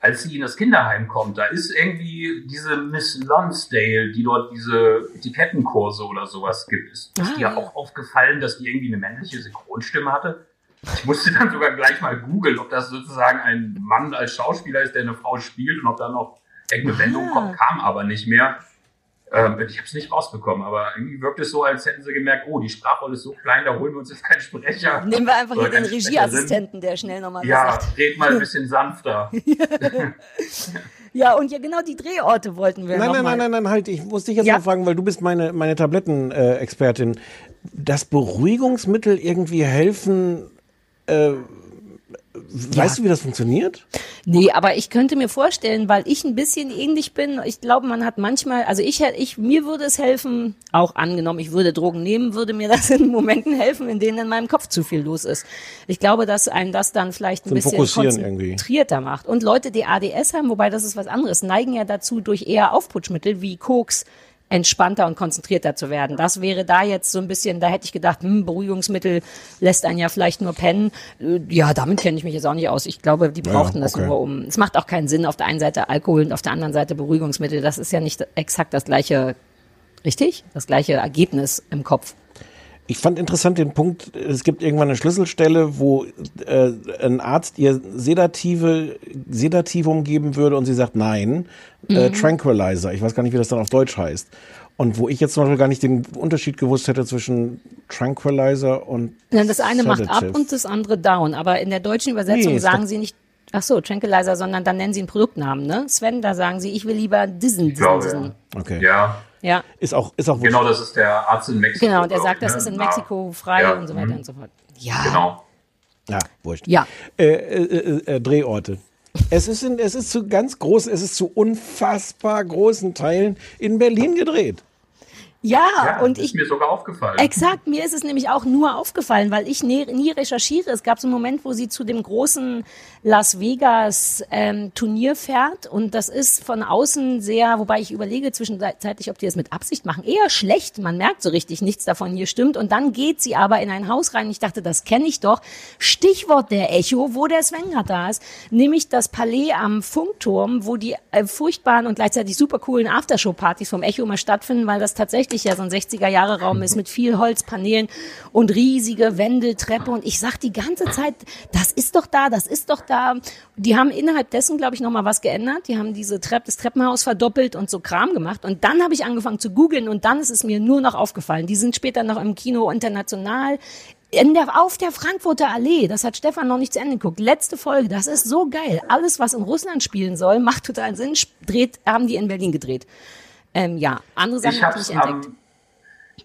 als sie in das Kinderheim kommt, da ist irgendwie diese Miss Lonsdale, die dort diese Etikettenkurse oder sowas gibt. Ist, ist Ah, dir ja. auch aufgefallen, dass die irgendwie eine männliche Synchronstimme hatte? Ich musste dann sogar gleich mal googeln, ob das sozusagen ein Mann als Schauspieler ist, der eine Frau spielt und ob da noch irgendeine Wendung Ah. kommt, kam aber nicht mehr. Ähm, ich habe es nicht rausbekommen, aber irgendwie wirkt es so, als hätten sie gemerkt, oh, die Sprachrolle ist so klein, da holen wir uns jetzt keinen Sprecher. Nehmen wir einfach hier den Regieassistenten, der schnell nochmal Ja, sagt. red mal ein bisschen sanfter. Ja, und ja, genau die Drehorte wollten wir Nein, noch nein, mal. nein, nein, nein, halt. Ich muss dich jetzt Ja. noch fragen, weil du bist meine, meine Tabletten-Expertin. Das Beruhigungsmittel irgendwie helfen, äh, weißt du, wie das funktioniert? Nee, aber ich könnte mir vorstellen, weil ich ein bisschen ähnlich bin, ich glaube, man hat manchmal, also ich, ich, mir würde es helfen, auch angenommen, ich würde Drogen nehmen, würde mir das in Momenten helfen, in denen in meinem Kopf zu viel los ist. Ich glaube, dass einem das dann vielleicht ein Zum bisschen Fokussieren irgendwie. konzentrierter macht. Und Leute, die ADS haben, wobei das ist was anderes, neigen ja dazu, durch eher Aufputschmittel wie Koks entspannter und konzentrierter zu werden. Das wäre da jetzt so ein bisschen, da hätte ich gedacht, hm, Beruhigungsmittel lässt einen ja vielleicht nur pennen. Äh, Ja, damit kenne ich mich jetzt auch nicht aus. Ich glaube, die Ja, brauchten das okay. nur um. Es macht auch keinen Sinn, auf der einen Seite Alkohol und auf der anderen Seite Beruhigungsmittel. Das ist ja nicht exakt das gleiche, richtig? Das gleiche Ergebnis im Kopf. Ich fand interessant den Punkt, es gibt irgendwann eine Schlüsselstelle, wo äh, ein Arzt ihr Sedative, Sedativum geben würde und sie sagt nein, Mhm. äh, Tranquilizer. Ich weiß gar nicht, wie das dann auf Deutsch heißt. Und wo ich jetzt zum Beispiel gar nicht den Unterschied gewusst hätte zwischen Tranquilizer und Ja, Das eine macht Sedative. ab und das andere down. Aber in der deutschen Übersetzung Nee, sagen sie nicht, ach so, Tranquilizer, sondern dann nennen sie einen Produktnamen, ne? Sven, da sagen sie, ich will lieber diesen, diesen. Okay. Ja, Ja, Ist auch, ist auch wurscht. genau, das ist der Arzt in Mexiko. genau. Und der sagt, das ne? ist in Mexiko frei Ja, und so weiter mhm. und so fort. Ja, Genau. Ja, wurscht. Ja. Äh, äh, äh, äh, Drehorte. Es ist, in, es ist zu ganz großen, es ist zu unfassbar großen Teilen in Berlin gedreht. Ja, Ja, und ist ich, mir sogar aufgefallen. Exakt, mir ist es nämlich auch nur aufgefallen, weil ich nie, nie recherchiere. Es gab so einen Moment, wo sie zu dem großen Las Vegas ähm, Turnier fährt und das ist von außen sehr, wobei ich überlege zwischenzeitlich, ob die das mit Absicht machen, eher schlecht. Man merkt so richtig, nichts davon hier stimmt und dann geht sie aber in ein Haus rein. Ich dachte, das kenne ich doch. Stichwort der Echo, wo der Sven gerade da ist, nämlich das Palais am Funkturm, wo die äh, furchtbaren und gleichzeitig super coolen Aftershow-Partys vom Echo immer stattfinden, weil das tatsächlich richtig ja so ein 60er-Jahre-Raum ist mit viel Holzpaneelen und riesige Wände, Treppe. Und ich sag die ganze Zeit, das ist doch da, das ist doch da. Die haben innerhalb dessen, glaube ich, noch mal was geändert. Die haben diese Treppe, das Treppenhaus verdoppelt und so Kram gemacht. Und dann habe ich angefangen zu googeln und dann ist es mir nur noch aufgefallen. Die sind später noch im Kino international in der, auf der Frankfurter Allee, das hat Stefan noch nicht zu Ende geguckt. Letzte Folge, das ist so geil. Alles, was in Russland spielen soll, macht total Sinn. Dreht, haben die in Berlin gedreht. Ähm, ja, andere Sachen Ich habe habe ich es nicht entdeckt.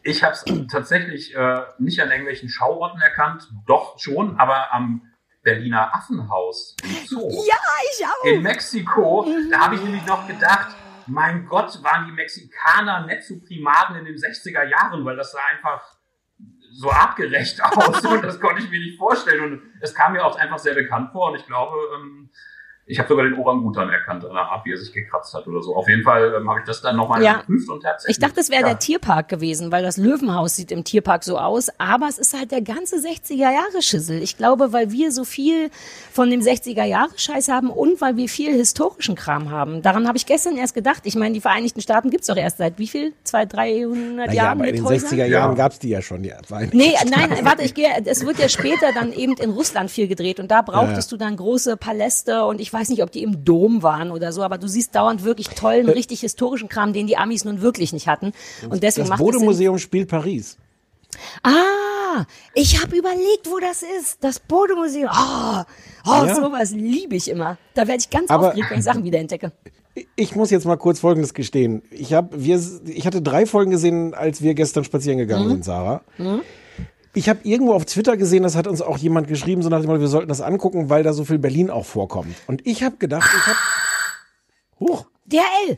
ich hab's tatsächlich äh, nicht an irgendwelchen Schauorten erkannt, doch schon, aber am Berliner Affenhaus im Zoo Ja, ich auch. in Mexiko, da habe ich nämlich noch gedacht, mein Gott, waren die Mexikaner nett zu Primaten in den 60er Jahren, weil das sah einfach so abgerecht aus und das konnte ich mir nicht vorstellen und es kam mir auch einfach sehr bekannt vor und ich glaube, ähm, ich habe sogar den Orangutan erkannt an der Art, wie er sich gekratzt hat oder so. Auf jeden Fall ähm, habe ich das dann nochmal Ja. geprüft und tatsächlich. Ich dachte, es wäre ja. der Tierpark gewesen, weil das Löwenhaus sieht im Tierpark so aus. Aber es ist halt der ganze 60er-Jahre-Schissel. Ich glaube, weil wir so viel von dem 60er-Jahre-Scheiß haben und weil wir viel historischen Kram haben. Daran habe ich gestern erst gedacht. Ich meine, die Vereinigten Staaten gibt's doch erst seit wie viel? Zwei, 300 Naja, Jahren aber in den Häusern? 60er Jahren gab's die ja schon. Die Vereinigten Nee, Staaten. nein, warte, ich gehe, es wird ja später dann eben in Russland viel gedreht und da brauchtest du dann große Paläste und ich weiß nicht, ob die im Dom waren oder so, aber du siehst dauernd wirklich tollen, richtig historischen Kram, den die Amis nun wirklich nicht hatten. Und deswegen Das. Bodemuseum spielt Paris. Ah, ich habe überlegt, wo das ist. Das Bodemuseum. Oh, oh Ja. sowas liebe ich immer. Da werde ich ganz Aber- aufgeregt, wenn ich Sachen wieder entdecke. Ich muss jetzt mal kurz Folgendes gestehen. Ich hab, wir, ich hatte drei Folgen gesehen, als wir gestern spazieren gegangen sind, Sarah. Ich habe irgendwo auf Twitter gesehen, das hat uns auch jemand geschrieben, so nach dem Motto, wir sollten das angucken, weil da so viel Berlin auch vorkommt. Und ich habe gedacht, ich habe Huch, DRL.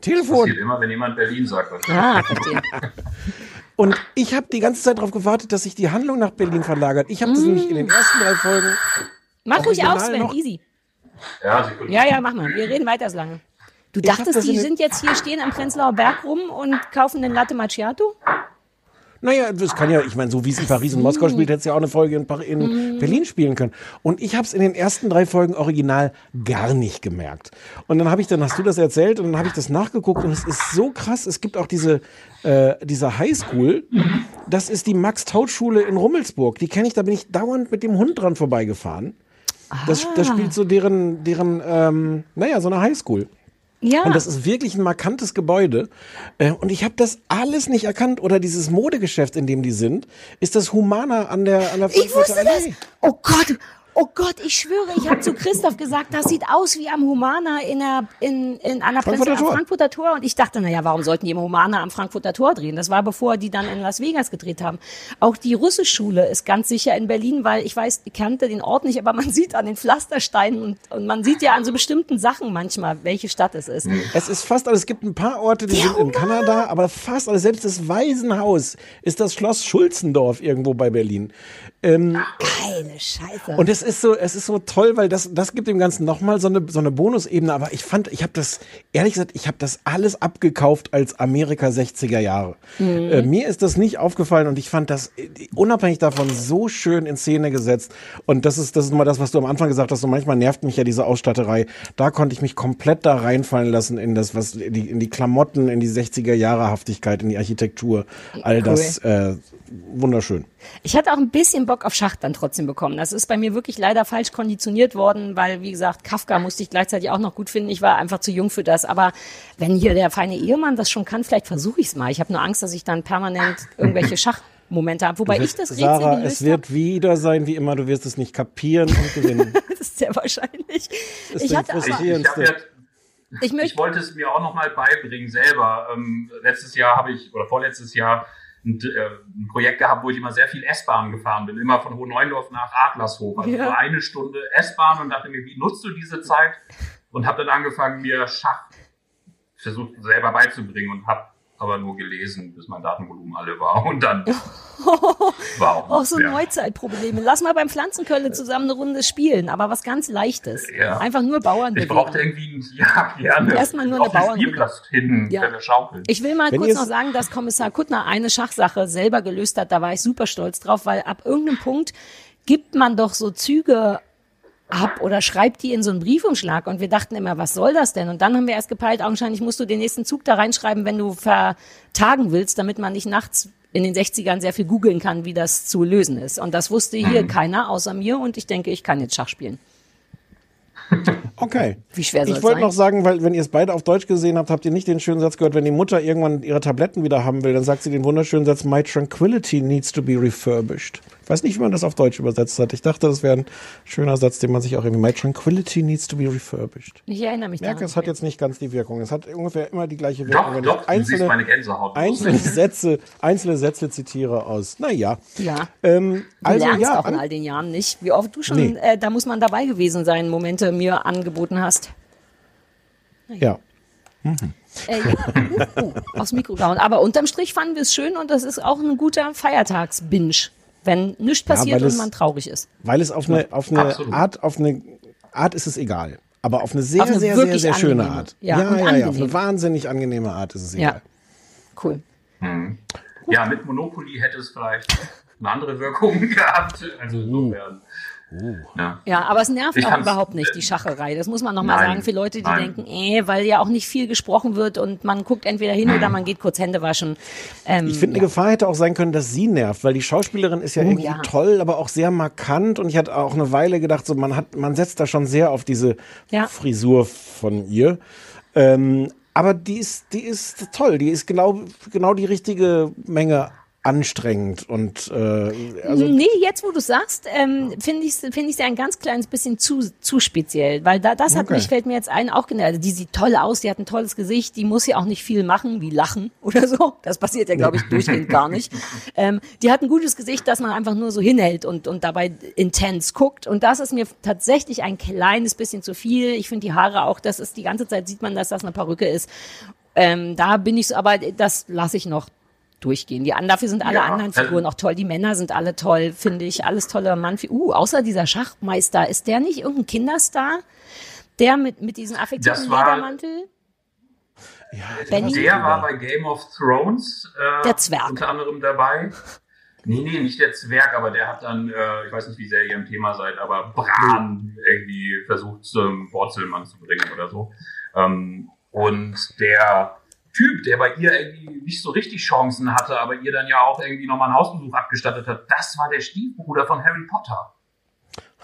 Telefon. Passiert immer, wenn jemand Berlin sagt. Ah, verstehe. Und ich habe die ganze Zeit darauf gewartet, dass sich die Handlung nach Berlin verlagert. Ich habe das nämlich in den ersten drei Folgen. Mach ruhig auf, Sven, noch? easy. Ja. Ja, ja, mach mal. Wir reden weiter so lange. Du Ich dachtest, das die sind jetzt hier, stehen am Prenzlauer Berg rum und kaufen den Latte Macchiato? Naja, das kann ja, ich meine, so wie es in Paris und Moskau spielt, hätte es ja auch eine Folge in, Par- in Mhm. Berlin spielen können. Und ich habe es in den ersten drei Folgen original gar nicht gemerkt. Und dann habe ich, dann hast du das erzählt und dann habe ich das nachgeguckt und es ist so krass. Es gibt auch diese, äh, diese Highschool. Das ist die Max-Taut-Schule in Rummelsburg. Die kenne ich, da bin ich dauernd mit dem Hund dran vorbeigefahren. Das, das Ah. spielt so deren, deren, ähm, naja, so eine Highschool. Ja. Und das ist wirklich ein markantes Gebäude. Äh, Und ich habe das alles nicht erkannt. Oder dieses Modegeschäft, in dem die sind, ist das Humana an der, an der Ich wusste das. Allee. Oh Gott, oh Gott, ich schwöre, ich habe zu Christoph gesagt, das sieht aus wie am Humana in der in, in einer Frankfurter Presse- am Tor. Frankfurter Tor und ich dachte, naja, warum sollten die im Humana am Frankfurter Tor drehen? Das war bevor die dann in Las Vegas gedreht haben. Auch die Russischschule ist ganz sicher in Berlin, weil ich weiß, ich kannte den Ort nicht, aber man sieht an den Pflastersteinen und, und man sieht ja an so bestimmten Sachen manchmal, welche Stadt es ist. Es ist fast alles. Es gibt ein paar Orte, die Der sind in Humana. Kanada, aber fast alles. Selbst das Waisenhaus ist das Schloss Schulzendorf irgendwo bei Berlin. Geile Scheiße. Und es ist so, es ist so toll, weil das, das gibt dem Ganzen nochmal so eine, so eine Bonusebene. Aber ich fand, ich habe das, ehrlich gesagt, ich habe das alles abgekauft als Amerika 60er Jahre. Äh, mir ist das nicht aufgefallen und ich fand das äh, unabhängig davon so schön in Szene gesetzt. Und das ist, das ist mal das, was du am Anfang gesagt hast. So manchmal nervt mich ja diese Ausstatterei. Da konnte ich mich komplett da reinfallen lassen in das, was, in die, in die Klamotten, in die 60er Jahre Haftigkeit, in die Architektur. All das, äh, wunderschön. Ich hatte auch ein bisschen Bock auf Schacht dann trotzdem bekommen. Das ist bei mir wirklich leider falsch konditioniert worden, weil, wie gesagt, Kafka musste ich gleichzeitig auch noch gut finden. Ich war einfach zu jung für das. Aber wenn hier der feine Ehemann das schon kann, vielleicht versuche ich es mal. Ich habe nur Angst, dass ich dann permanent irgendwelche Schachmomente habe. Wobei ich das Rätsel Sarah, gelöst es wird wieder sein wie immer, du wirst es nicht kapieren und gewinnen. Das ist sehr wahrscheinlich. ist Ich hatte Ich, aber, ich, hab ich wollte es mir auch noch mal beibringen selber. Ähm, letztes Jahr habe ich, oder vorletztes Jahr, ein, äh, ein Projekt gehabt, wo ich immer sehr viel S-Bahn gefahren bin. Immer von Hohenneundorf nach Adlershof. Also Ja. eine Stunde S-Bahn und dachte mir, wie nutzt du diese Zeit? Und habe dann angefangen, mir Schach versucht selber beizubringen und habe aber nur gelesen, bis mein Datenvolumen alle war. Und dann war auch, auch so ja. Neuzeitprobleme. Lass mal beim Pflanzenkölle zusammen eine Runde spielen, aber was ganz Leichtes. Ja. Einfach nur Bauern Ich brauchte irgendwie, ein- ja, gerne. Erstmal nur Auf eine Bauernhütte. Spielplatz hinten, Ja. der Schaukel. Ich will mal Wenn kurz noch sagen, dass Kommissar Kuttner eine Schachsache selber gelöst hat. Da war ich super stolz drauf, weil ab irgendeinem Punkt gibt man doch so Züge ab oder schreibt die in so einen Briefumschlag. Und wir dachten immer, was soll das denn? Und dann haben wir erst gepeilt, augenscheinlich musst du den nächsten Zug da reinschreiben, wenn du vertagen willst, damit man nicht nachts in den 60ern sehr viel googeln kann, wie das zu lösen ist. Und das wusste hier keiner außer mir und ich denke, ich kann jetzt Schach spielen. Okay. Wie schwer soll Ich wollte noch sagen, weil wenn ihr es beide auf Deutsch gesehen habt, habt ihr nicht den schönen Satz gehört, wenn die Mutter irgendwann ihre Tabletten wieder haben will, dann sagt sie den wunderschönen Satz, My tranquility needs to be refurbished. Ich weiß nicht, wie man das auf Deutsch übersetzt hat. Ich dachte, das wäre ein schöner Satz, den man sich auch irgendwie, My tranquility needs to be refurbished. Ich erinnere mich Ich merke, daran. es hat jetzt nicht ganz die Wirkung. Es hat ungefähr immer die gleiche Wirkung. Doch, wenn doch, ich du siehst meine einzelne, Gänsehaut. einzelne Sätze, einzelne Sätze zitiere aus. Naja. Ja. Ähm, Du also lernst ja, auch in an- all den Jahren nicht. Wie oft du schon, Nee. äh, da muss man dabei gewesen sein, Momente mir angeboten hast. ja. Äh, uh, uh, aufs Mikro gehauen. Aber unterm Strich fanden wir es schön und das ist auch ein guter Feiertagsbinge, wenn nichts Ja, passiert weil und es- man traurig ist. Weil es auf eine, auf eine Absolut. Art, auf eine Art ist es egal. Aber auf eine sehr, Auf eine sehr, sehr, sehr schöne angenehme. Art. Ja, ja, ja, ja. Auf eine wahnsinnig angenehme Art ist es Ja. egal. Cool. Ja, mit Monopoly hätte es vielleicht eine andere Wirkung gehabt. Also insofern. Ja. Ja, aber es nervt Ich auch überhaupt nicht, die Schacherei. Das muss man nochmal sagen für Leute, die nein. denken, äh, weil ja auch nicht viel gesprochen wird und man guckt entweder hin oder man geht kurz Hände waschen. Ähm, Ich finde, eine Gefahr hätte auch sein können, dass sie nervt, weil die Schauspielerin ist ja irgendwie ja. toll, aber auch sehr markant. Und ich hatte auch eine Weile gedacht, so man hat, man setzt da schon sehr auf diese Ja. Frisur von ihr. Ähm, aber die ist, die ist toll. Die ist genau, genau die richtige Menge anstrengend und äh, also nee, jetzt wo du sagst, ähm, finde ich finde ich sie ein ganz kleines bisschen zu zu speziell, weil da das hat Okay. mich fällt mir jetzt ein auch genau, also die sieht toll aus, die hat ein tolles Gesicht, die muss ja auch nicht viel machen, wie lachen oder so. Das passiert ja glaube ich durchgehend gar nicht. Ähm, die hat ein gutes Gesicht, dass man einfach nur so hinhält und und dabei intens guckt und das ist mir tatsächlich ein kleines bisschen zu viel. Ich finde die Haare auch, das ist die ganze Zeit sieht man, dass das eine Perücke ist. Ähm, da bin ich so, aber das lasse ich noch durchgehen. Die, dafür sind alle Ja, anderen Figuren auch toll. Die Männer sind alle toll, finde ich. Alles tolle Mann. Uh, außer dieser Schachmeister. Ist der nicht irgendein Kinderstar? Der mit, mit diesem affektiven Ledermantel? Benny? Der war bei Game of Thrones äh, Der Zwerg. unter anderem dabei. Nee, nee, nicht der Zwerg, aber der hat dann, äh, ich weiß nicht, wie sehr ihr im Thema seid, aber Bran irgendwie versucht zum Borzelmann zu bringen oder so. Ähm, und der Typ, der bei ihr irgendwie nicht so richtig Chancen hatte, aber ihr dann ja auch irgendwie nochmal einen Hausbesuch abgestattet hat, das war der Stiefbruder von Harry Potter.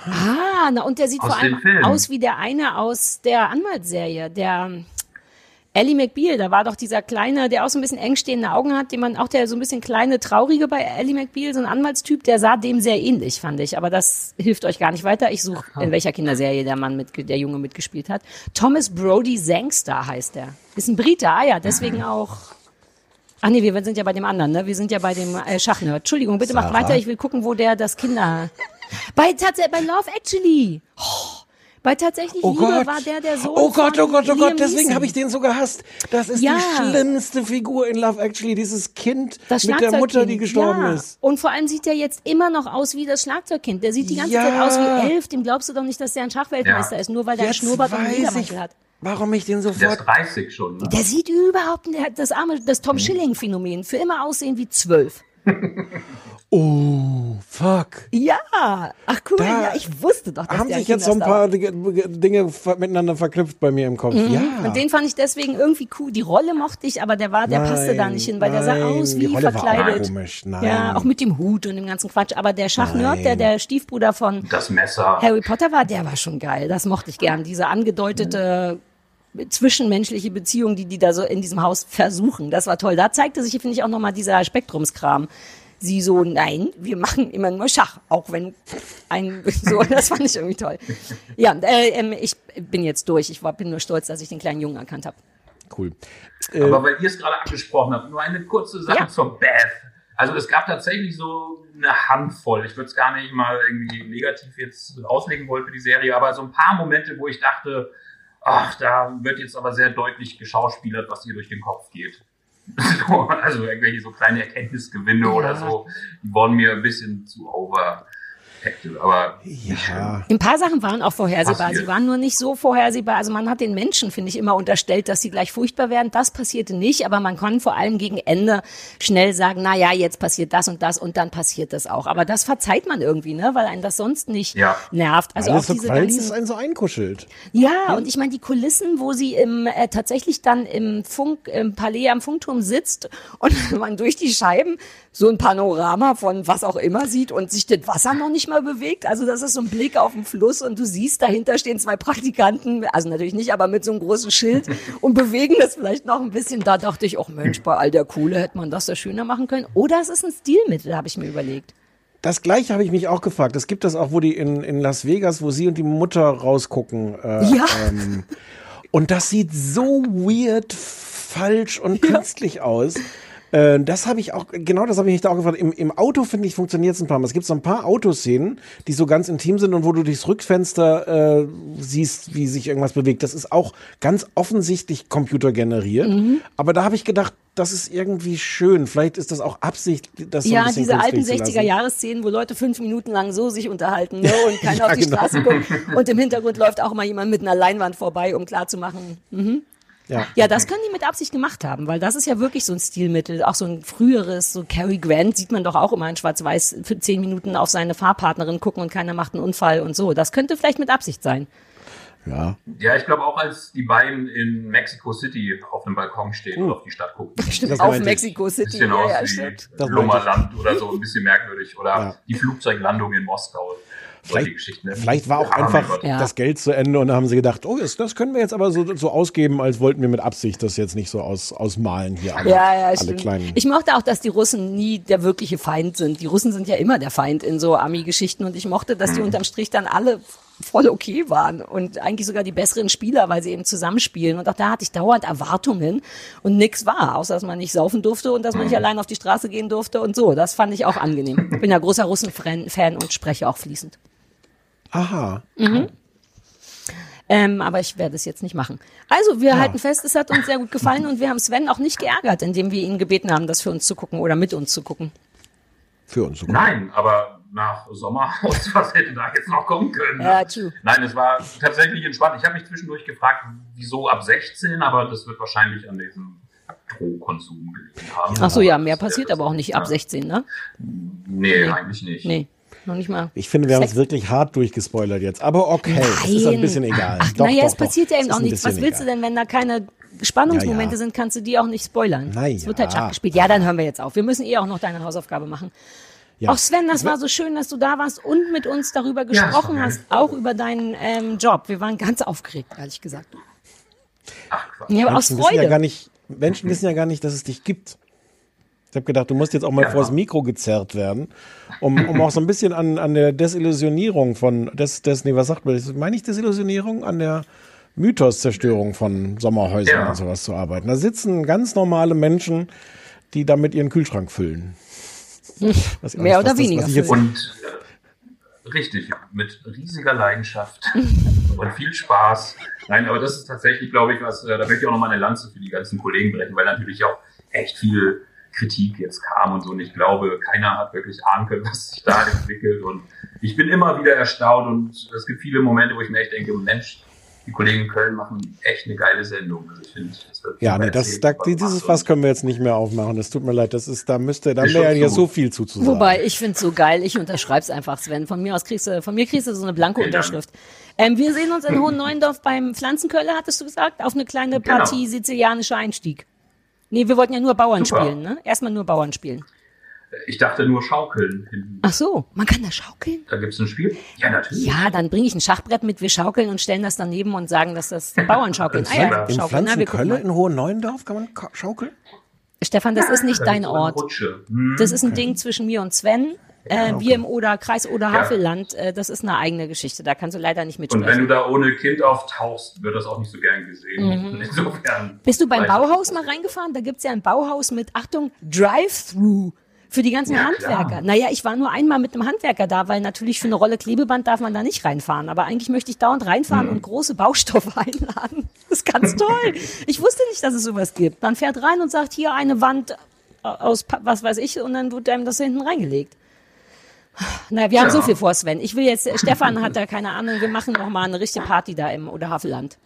Ah, na, und der sieht Aus vor allem aus wie der eine aus der Anwaltsserie, der Ellie McBeal. Da war doch dieser kleine, der auch so ein bisschen eng stehende Augen hat, den man auch der so ein bisschen kleine, traurige bei Ellie McBeal, so ein Anwaltstyp, der sah dem sehr ähnlich, fand ich. Aber das hilft euch gar nicht weiter. Ich suche, in welcher Kinderserie der Mann mit, der Junge mitgespielt hat. Thomas Brody Sangster heißt der. Ist ein Brite, ah ja, deswegen auch. Ach nee, wir sind ja bei dem anderen, ne? Wir sind ja bei dem äh, Schachnerd. Entschuldigung, bitte macht Sarah? weiter. Ich will gucken, wo der das Kinder. Bei, tats- bei Love Actually. Oh, bei tatsächlich Oh Liebe Gott. war der der Sohn Oh Gott, von oh Gott, oh Liam Gott, deswegen habe ich den so gehasst. Das ist Ja. die schlimmste Figur in Love Actually, dieses Kind das mit der Mutter, die gestorben ja. ist. Und vor allem sieht er jetzt immer noch aus wie das Schlagzeugkind. Der sieht die ganze Ja. Zeit aus wie elf. Dem glaubst du doch nicht, dass der ein Schachweltmeister Ja. ist, nur weil der einen Jetzt Schnurrbart und einen Ledermantel hat. warum ich den Der ist sofort 30 schon. Ne? Der sieht überhaupt, der hat das arme, das. Tom Schilling-Phänomen. Für immer aussehen wie zwölf. Oh, fuck. Ja, ach cool, Da ja, ich wusste doch, dass Haben sich jetzt so ein paar Dinge, miteinander verknüpft bei mir im Kopf. Ja. Mhm. Und den fand ich deswegen irgendwie cool. Die Rolle mochte ich, aber der war, der passte da Nein, nicht hin, weil der sah nein, aus die wie Rolle war verkleidet. komisch, nein. Ja, auch mit dem Hut und dem ganzen Quatsch. Aber der Schachnerd, der Nein. der Stiefbruder von Das Messer. Harry Potter war, der war schon geil. Das mochte ich gern. Diese angedeutete zwischenmenschliche Beziehung, die die da so in diesem Haus versuchen. Das war toll. Da zeigte sich, finde ich, auch nochmal dieser Spektrumskram. Sie so, nein, wir machen immer nur Schach, auch wenn ein, so, das fand ich irgendwie toll. Ja, äh, ähm, ich bin jetzt durch. Ich war, bin nur stolz, dass ich den kleinen Jungen erkannt habe. Cool. Aber weil ihr es gerade angesprochen habt, nur eine kurze Sache Ja. zur Beth. Also es gab tatsächlich so eine Handvoll. Ich würde es gar nicht mal irgendwie negativ jetzt auslegen wollen für die Serie, aber so ein paar Momente, wo ich dachte, ach, da wird jetzt aber sehr deutlich geschauspielert, was ihr durch den Kopf geht. So, also irgendwelche so kleine Erkenntnisgewinne oder so, die wurden mir ein bisschen zu over. Effekte, aber Ja. Ein paar Sachen waren auch vorhersehbar. Passiert. Sie waren nur nicht so vorhersehbar. Also man hat den Menschen, finde ich, immer unterstellt, dass sie gleich furchtbar werden. Das passierte nicht, aber man kann vor allem gegen Ende schnell sagen, na ja, jetzt passiert das und das und dann passiert das auch. Aber das verzeiht man irgendwie, ne, weil einen das sonst nicht Ja. nervt. Also Alles auch so, diese weil ganzen es einen so einkuschelt. Ja, und ich meine, die Kulissen, wo sie im, äh, tatsächlich dann im Funk, im Palais am Funkturm sitzt und man durch die Scheiben so ein Panorama von was auch immer sieht und sich das Wasser noch nicht mal bewegt. Also das ist so ein Blick auf den Fluss und du siehst, dahinter stehen zwei Praktikanten, also natürlich nicht, aber mit so einem großen Schild und bewegen das vielleicht noch ein bisschen. Da dachte ich, oh Mensch, bei all der Kohle hätte man das ja schöner machen können. Oder es ist ein Stilmittel, habe ich mir überlegt. Das gleiche habe ich mich auch gefragt. Es gibt das auch, wo die in, in Las Vegas, wo sie und die Mutter rausgucken. Äh, Ja. Ähm, und das sieht so weird, falsch und künstlich aus. Äh, das habe ich auch, genau das habe ich mich da auch gefragt. Im, im Auto, finde ich, funktioniert es ein paar Mal. Es gibt so ein paar Autoszenen, die so ganz intim sind und wo du durchs Rückfenster äh, siehst, wie sich irgendwas bewegt. Das ist auch ganz offensichtlich computergeneriert. Mhm. Aber da habe ich gedacht, das ist irgendwie schön. Vielleicht ist das auch Absicht, das so Ja, diese alten künstlich zu lassen. 60er-Jahre-Szenen, wo Leute fünf Minuten lang so sich unterhalten ne, und keiner Ja, auf die genau. Straße guckt. Und im Hintergrund läuft auch mal jemand mit einer Leinwand vorbei, um klarzumachen. Mhm. Ja. Ja, das können die mit Absicht gemacht haben, weil das ist ja wirklich so ein Stilmittel, auch so ein früheres, so Cary Grant sieht man doch auch immer in Schwarz-Weiß für zehn Minuten auf seine Fahrpartnerin gucken und keiner macht einen Unfall und so. Das könnte vielleicht mit Absicht sein. Ja. ja, ich glaube auch, als die beiden in Mexico City auf dem Balkon stehen und auf die Stadt gucken. Stimmt, Das auf. Mexico City. bisschen aus Ja, ja, wie Lummerland oder so, ein bisschen merkwürdig. Oder Ja. die Flugzeuglandung in Moskau. Vielleicht, Geschichten. vielleicht war auch einfach. Ja. das Geld zu Ende und dann haben sie gedacht, oh, das, das können wir jetzt aber so, so ausgeben, als wollten wir mit Absicht das jetzt nicht so aus, ausmalen hier. Alle, Ja, ja, alle stimmt. kleinen. Ich mochte auch, dass die Russen nie der wirkliche Feind sind. Die Russen sind ja immer der Feind in so Ami-Geschichten und ich mochte, dass Mhm. die unterm Strich dann alle voll okay waren und eigentlich sogar die besseren Spieler, weil sie eben zusammenspielen. Und auch da hatte ich dauernd Erwartungen und nix war, außer dass man nicht saufen durfte und dass man nicht Mhm. allein auf die Straße gehen durfte und so. Das fand ich auch angenehm. Ich bin ja großer Russen-Fan und spreche auch fließend. Aha. Ähm, aber ich werde es jetzt nicht machen. Also, wir halten fest, es hat uns sehr gut gefallen und wir haben Sven auch nicht geärgert, indem wir ihn gebeten haben, das für uns zu gucken oder mit uns zu gucken. Für uns sogar. Nein, aber nach Sommerhaus, was hätte da jetzt noch kommen können? Ja, true. Nein, es war tatsächlich entspannt. Ich habe mich zwischendurch gefragt, wieso ab 16, aber das wird wahrscheinlich an diesem Drohkonsum gelegen haben. Ach so, ja, mehr passiert ja aber auch nicht ab ja. 16, ne? Nee, eigentlich nicht. Nee, noch nicht mal. Ich finde, wir haben es wirklich hart durchgespoilert jetzt. Aber okay, es ist ein bisschen egal. Ach, Doch, naja, doch, es passiert doch. ja eben ist auch nichts. Was willst du egal. denn, wenn da keine Spannungsmomente Ja, ja. sind, kannst du die auch nicht spoilern. Na Es wird halt ja. Schach gespielt. Ja, dann hören wir jetzt auf. Wir müssen eh auch noch deine Hausaufgabe machen. Ja. Auch Sven, das war so schön, dass du da warst und mit uns darüber gesprochen Ja, hast, auch über deinen ähm, Job. Wir waren ganz aufgeregt, ehrlich gesagt. Ach. Ja, aber aus ja Freude. gar nicht, Menschen wissen ja gar nicht, dass es dich gibt. Ich habe gedacht, du musst jetzt auch mal Ja. vors Mikro gezerrt werden, um, um auch so ein bisschen an, an der Desillusionierung von, des, des, nee, was sagt man, das? meine ich Desillusionierung? An der Mythoszerstörung von Sommerhäusern Ja. und sowas zu arbeiten. Da sitzen ganz normale Menschen, die damit ihren Kühlschrank füllen. Was, Mehr was oder das- weniger Was ich jetzt, Und äh, richtig, mit riesiger Leidenschaft und viel Spaß. Nein, aber das ist tatsächlich, glaube ich, was, äh, da möchte ich auch nochmal eine Lanze für die ganzen Kollegen brechen, weil natürlich auch echt viel Kritik jetzt kam und so. Und ich glaube, keiner hat wirklich ahnen können, was sich da entwickelt. Und ich bin immer wieder erstaunt und es gibt viele Momente, wo ich mir echt denke, Mensch, die Kollegen in Köln machen echt eine geile Sendung. Also ich finde, das wird ja, nee, das, da, dieses Fass können wir jetzt nicht mehr aufmachen. Das tut mir leid. Das ist, da müsste, da wäre ja zu. so viel zuzusagen. Wobei, ich find's so geil, ich unterschreib's einfach, Sven. Von mir aus kriegst du, von mir kriegst du so eine blanke Vielen. Unterschrift. Ähm, wir sehen uns in Hohen Neuendorf beim Pflanzenköller, hattest du gesagt, auf eine kleine Genau. Partie sizilianischer Einstieg. Nee, wir wollten ja nur Bauern Super. spielen, ne? Erstmal nur Bauern spielen. Ich dachte nur Schaukeln. Ach so, man kann da schaukeln? Da gibt's ein Spiel? Ja, natürlich. Ja, dann bringe ich ein Schachbrett mit, wir schaukeln und stellen das daneben und sagen, dass das Bauernschaukeln. Ah ja, In schaukeln. Na, wir mal. in Hohen Neuendorf kann man schaukeln? Stefan, das ist nicht Da dein Ort. Hm. Das ist ein Ding zwischen mir und Sven. Äh, Wir im Oder, Kreis Oder Havelland, äh, das ist eine eigene Geschichte. Da kannst du leider nicht Und wenn du mitsprechen. da ohne Kind auftauchst, wird das auch nicht so gern gesehen. Mhm. Insofern. Bist du beim Bauhaus mal reingefahren? Da gibt's ja ein Bauhaus mit, Achtung, Drive-Thru. Für die ganzen Ja, Handwerker. klar. Naja, ich war nur einmal mit einem Handwerker da, weil natürlich für eine Rolle Klebeband darf man da nicht reinfahren. Aber eigentlich möchte ich dauernd reinfahren Mhm. und große Baustoffe einladen. Das ist ganz toll. Ich wusste nicht, dass es sowas gibt. Man fährt rein und sagt, hier eine Wand aus, Pa- was weiß ich, und dann wird einem das hinten reingelegt. Naja, wir haben Ja. so viel vor, Sven. Ich will jetzt, Stefan hat da keine Ahnung, wir machen noch mal eine richtige Party da im oder Havelland.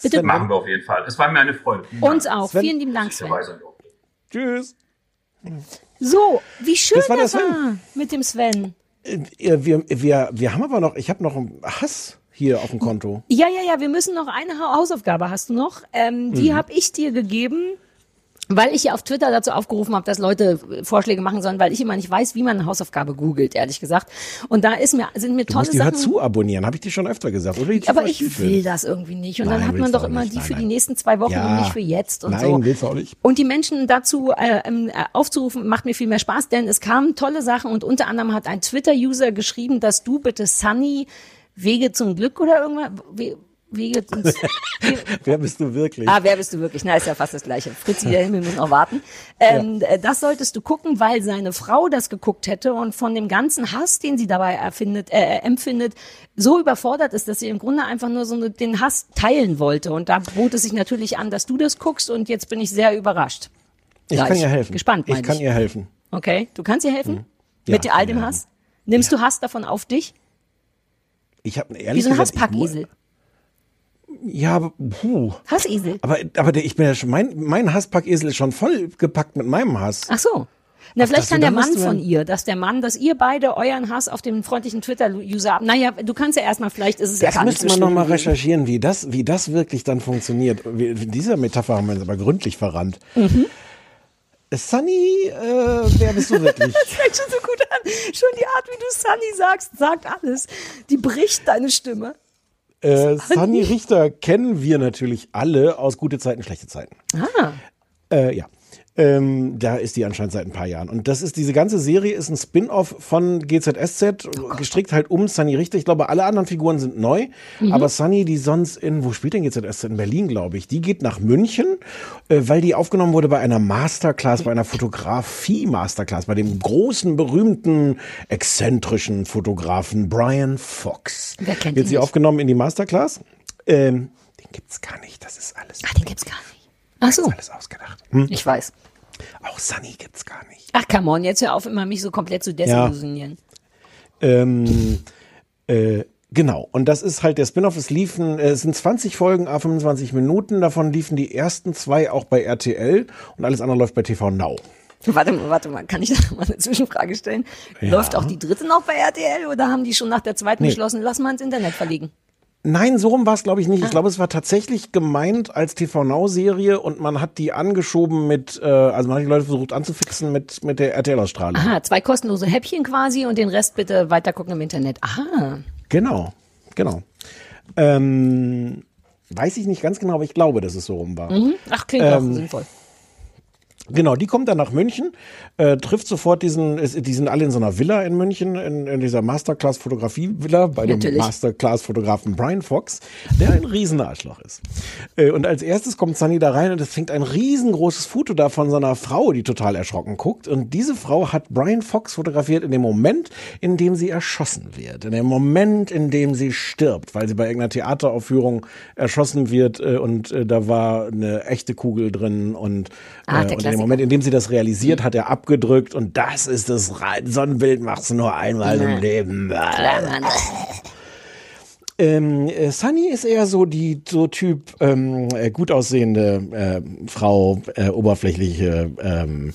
Bitte Machen wir auf jeden Fall. Es war mir eine Freude. Vielen uns Dank, auch. Sven- Vielen lieben Dank, Sven. Tschüss. So, wie schön Das war das war Sven. mit dem Sven. Äh, Wir, wir, wir haben aber noch, ich habe noch einen Hass hier auf dem Konto. Ja, ja, ja, wir müssen noch eine Ha- Hausaufgabe hast du noch. Ähm, die Mhm. habe ich dir gegeben, weil ich ja auf Twitter dazu aufgerufen habe, dass Leute äh, Vorschläge machen sollen, weil ich immer nicht weiß, wie man eine Hausaufgabe googelt, ehrlich gesagt. Und da ist mir, sind mir Du tolle musst die Sachen. hör zu abonnieren, habe ich dir schon öfter gesagt. Oder die aber ich will das irgendwie nicht. Und Nein, dann hat man doch du immer nicht. die Nein, für die nein. nächsten zwei Wochen Ja. und nicht für jetzt und Nein, so. willst du auch nicht. Und die Menschen dazu äh, ähm, äh, aufzurufen, macht mir viel mehr Spaß, denn es kamen tolle Sachen und unter anderem hat ein Twitter-User geschrieben, dass du bitte Sunny Wege zum Glück oder irgendwas, We Wege ins, Wer bist du wirklich? Ah, wer bist du wirklich? Na, ist ja fast das Gleiche. Fritzi, der Himmel muss noch warten. Ähm, äh, Das solltest du gucken, weil seine Frau das geguckt hätte und von dem ganzen Hass, den sie dabei erfindet, äh, empfindet, so überfordert ist, dass sie im Grunde einfach nur so eine, den Hass teilen wollte. Und da bot es sich natürlich an, dass du das guckst und jetzt bin ich sehr überrascht. ich gleich. kann ihr helfen. Gespannt, Ich kann ich. ihr helfen. Okay, du kannst ihr helfen? Mhm. Ja, Mit all dem Hass? Nimmst du Hass davon auf dich? Ich habe Wie ehrlich so ein Hasspackesel. Ja, aber, puh. Hassesel. aber aber der, ich bin ja schon mein mein Hasspackesel ist schon voll gepackt mit meinem Hass. Ach so. Na, Ach, vielleicht kann der Mann von ihr, dass der Mann, dass ihr beide euren Hass auf den freundlichen Twitter-User habt. Naja, du kannst ja erstmal, vielleicht ist es ja Das gar nicht müsste so man noch schlimm mal gewesen. recherchieren, wie das wie das wirklich dann funktioniert. Wie, in dieser Metapher haben wir uns aber gründlich verrannt. Mhm. Sunny, äh, wer bist du wirklich? Das fängt schon so gut an. Schon die Art, wie du Sunny sagst, sagt alles. Die bricht deine Stimme. Äh, Sunny Richter kennen wir natürlich alle aus gute Zeiten, schlechte Zeiten. Ah. Äh, ja. Ähm, da ist die anscheinend seit ein paar Jahren. Und das ist, diese ganze Serie ist ein Spin-off von GZSZ, gestrickt halt um Sunny Richter. Ich glaube, alle anderen Figuren sind neu. Aber Sunny, die sonst in, wo spielt denn GZSZ? In Berlin, glaube ich. Die geht nach München, äh, weil die aufgenommen wurde bei einer Masterclass, bei einer Fotografie-Masterclass, bei dem großen, berühmten, exzentrischen Fotografen Brian Fox. Wer kennt Wird sie nicht? aufgenommen in die Masterclass. Ähm, den gibt's gar nicht. Das ist alles, Ah, den gibt's gar nicht. Ach so. alles ausgedacht. Hm? Ich weiß. Auch Sunny gibt's gar nicht. Ach, come on, jetzt hör auf, immer mich so komplett zu desillusionieren. Ähm, äh, genau. Und das ist halt der Spin-off. Es liefen, äh, es sind 20 Folgen, a 25 Minuten. Davon liefen die ersten zwei auch bei RTL und alles andere läuft bei TV Now. Warte mal, warte mal, kann ich da mal eine Zwischenfrage stellen? Ja. Läuft auch die dritte noch bei RTL oder haben die schon nach der zweiten Nee. beschlossen, lass mal ins Internet verlegen? Nein, so rum war es, glaube ich, nicht. Ich glaube, es war tatsächlich gemeint als TV Now-Serie und man hat die angeschoben mit, äh, also man hat die Leute versucht anzufixen mit, mit der RTL-Ausstrahlung. Aha, zwei kostenlose Häppchen quasi und den Rest bitte weitergucken im Internet. Aha. Genau, genau. Ähm, weiß ich nicht ganz genau, aber ich glaube, dass es so rum war. Mhm. Ach, klingt auch sinnvoll. Genau, die kommt dann nach München, äh, trifft sofort diesen, die sind alle in so einer Villa in München, in, in dieser Masterclass-Fotografie-Villa bei dem Natürlich. Masterclass-Fotografen Brian Fox, der ein Riesenarschloch ist. Äh, und als erstes kommt Sunny da rein und es fängt ein riesengroßes Foto da von seiner Frau, die total erschrocken guckt. Und diese Frau hat Brian Fox fotografiert in dem Moment, in dem sie erschossen wird. In dem Moment, in dem sie stirbt, weil sie bei irgendeiner Theateraufführung erschossen wird äh, und äh, da war eine echte Kugel drin und, Der äh, und in dem. Moment, in dem sie das realisiert, hat er abgedrückt und das ist das rein. So ein Bild machst du nur einmal im Leben. Klar, Mann. Ähm, äh, Sunny ist eher so die so Typ ähm, äh, gut aussehende äh, Frau, äh, oberflächliche, ähm,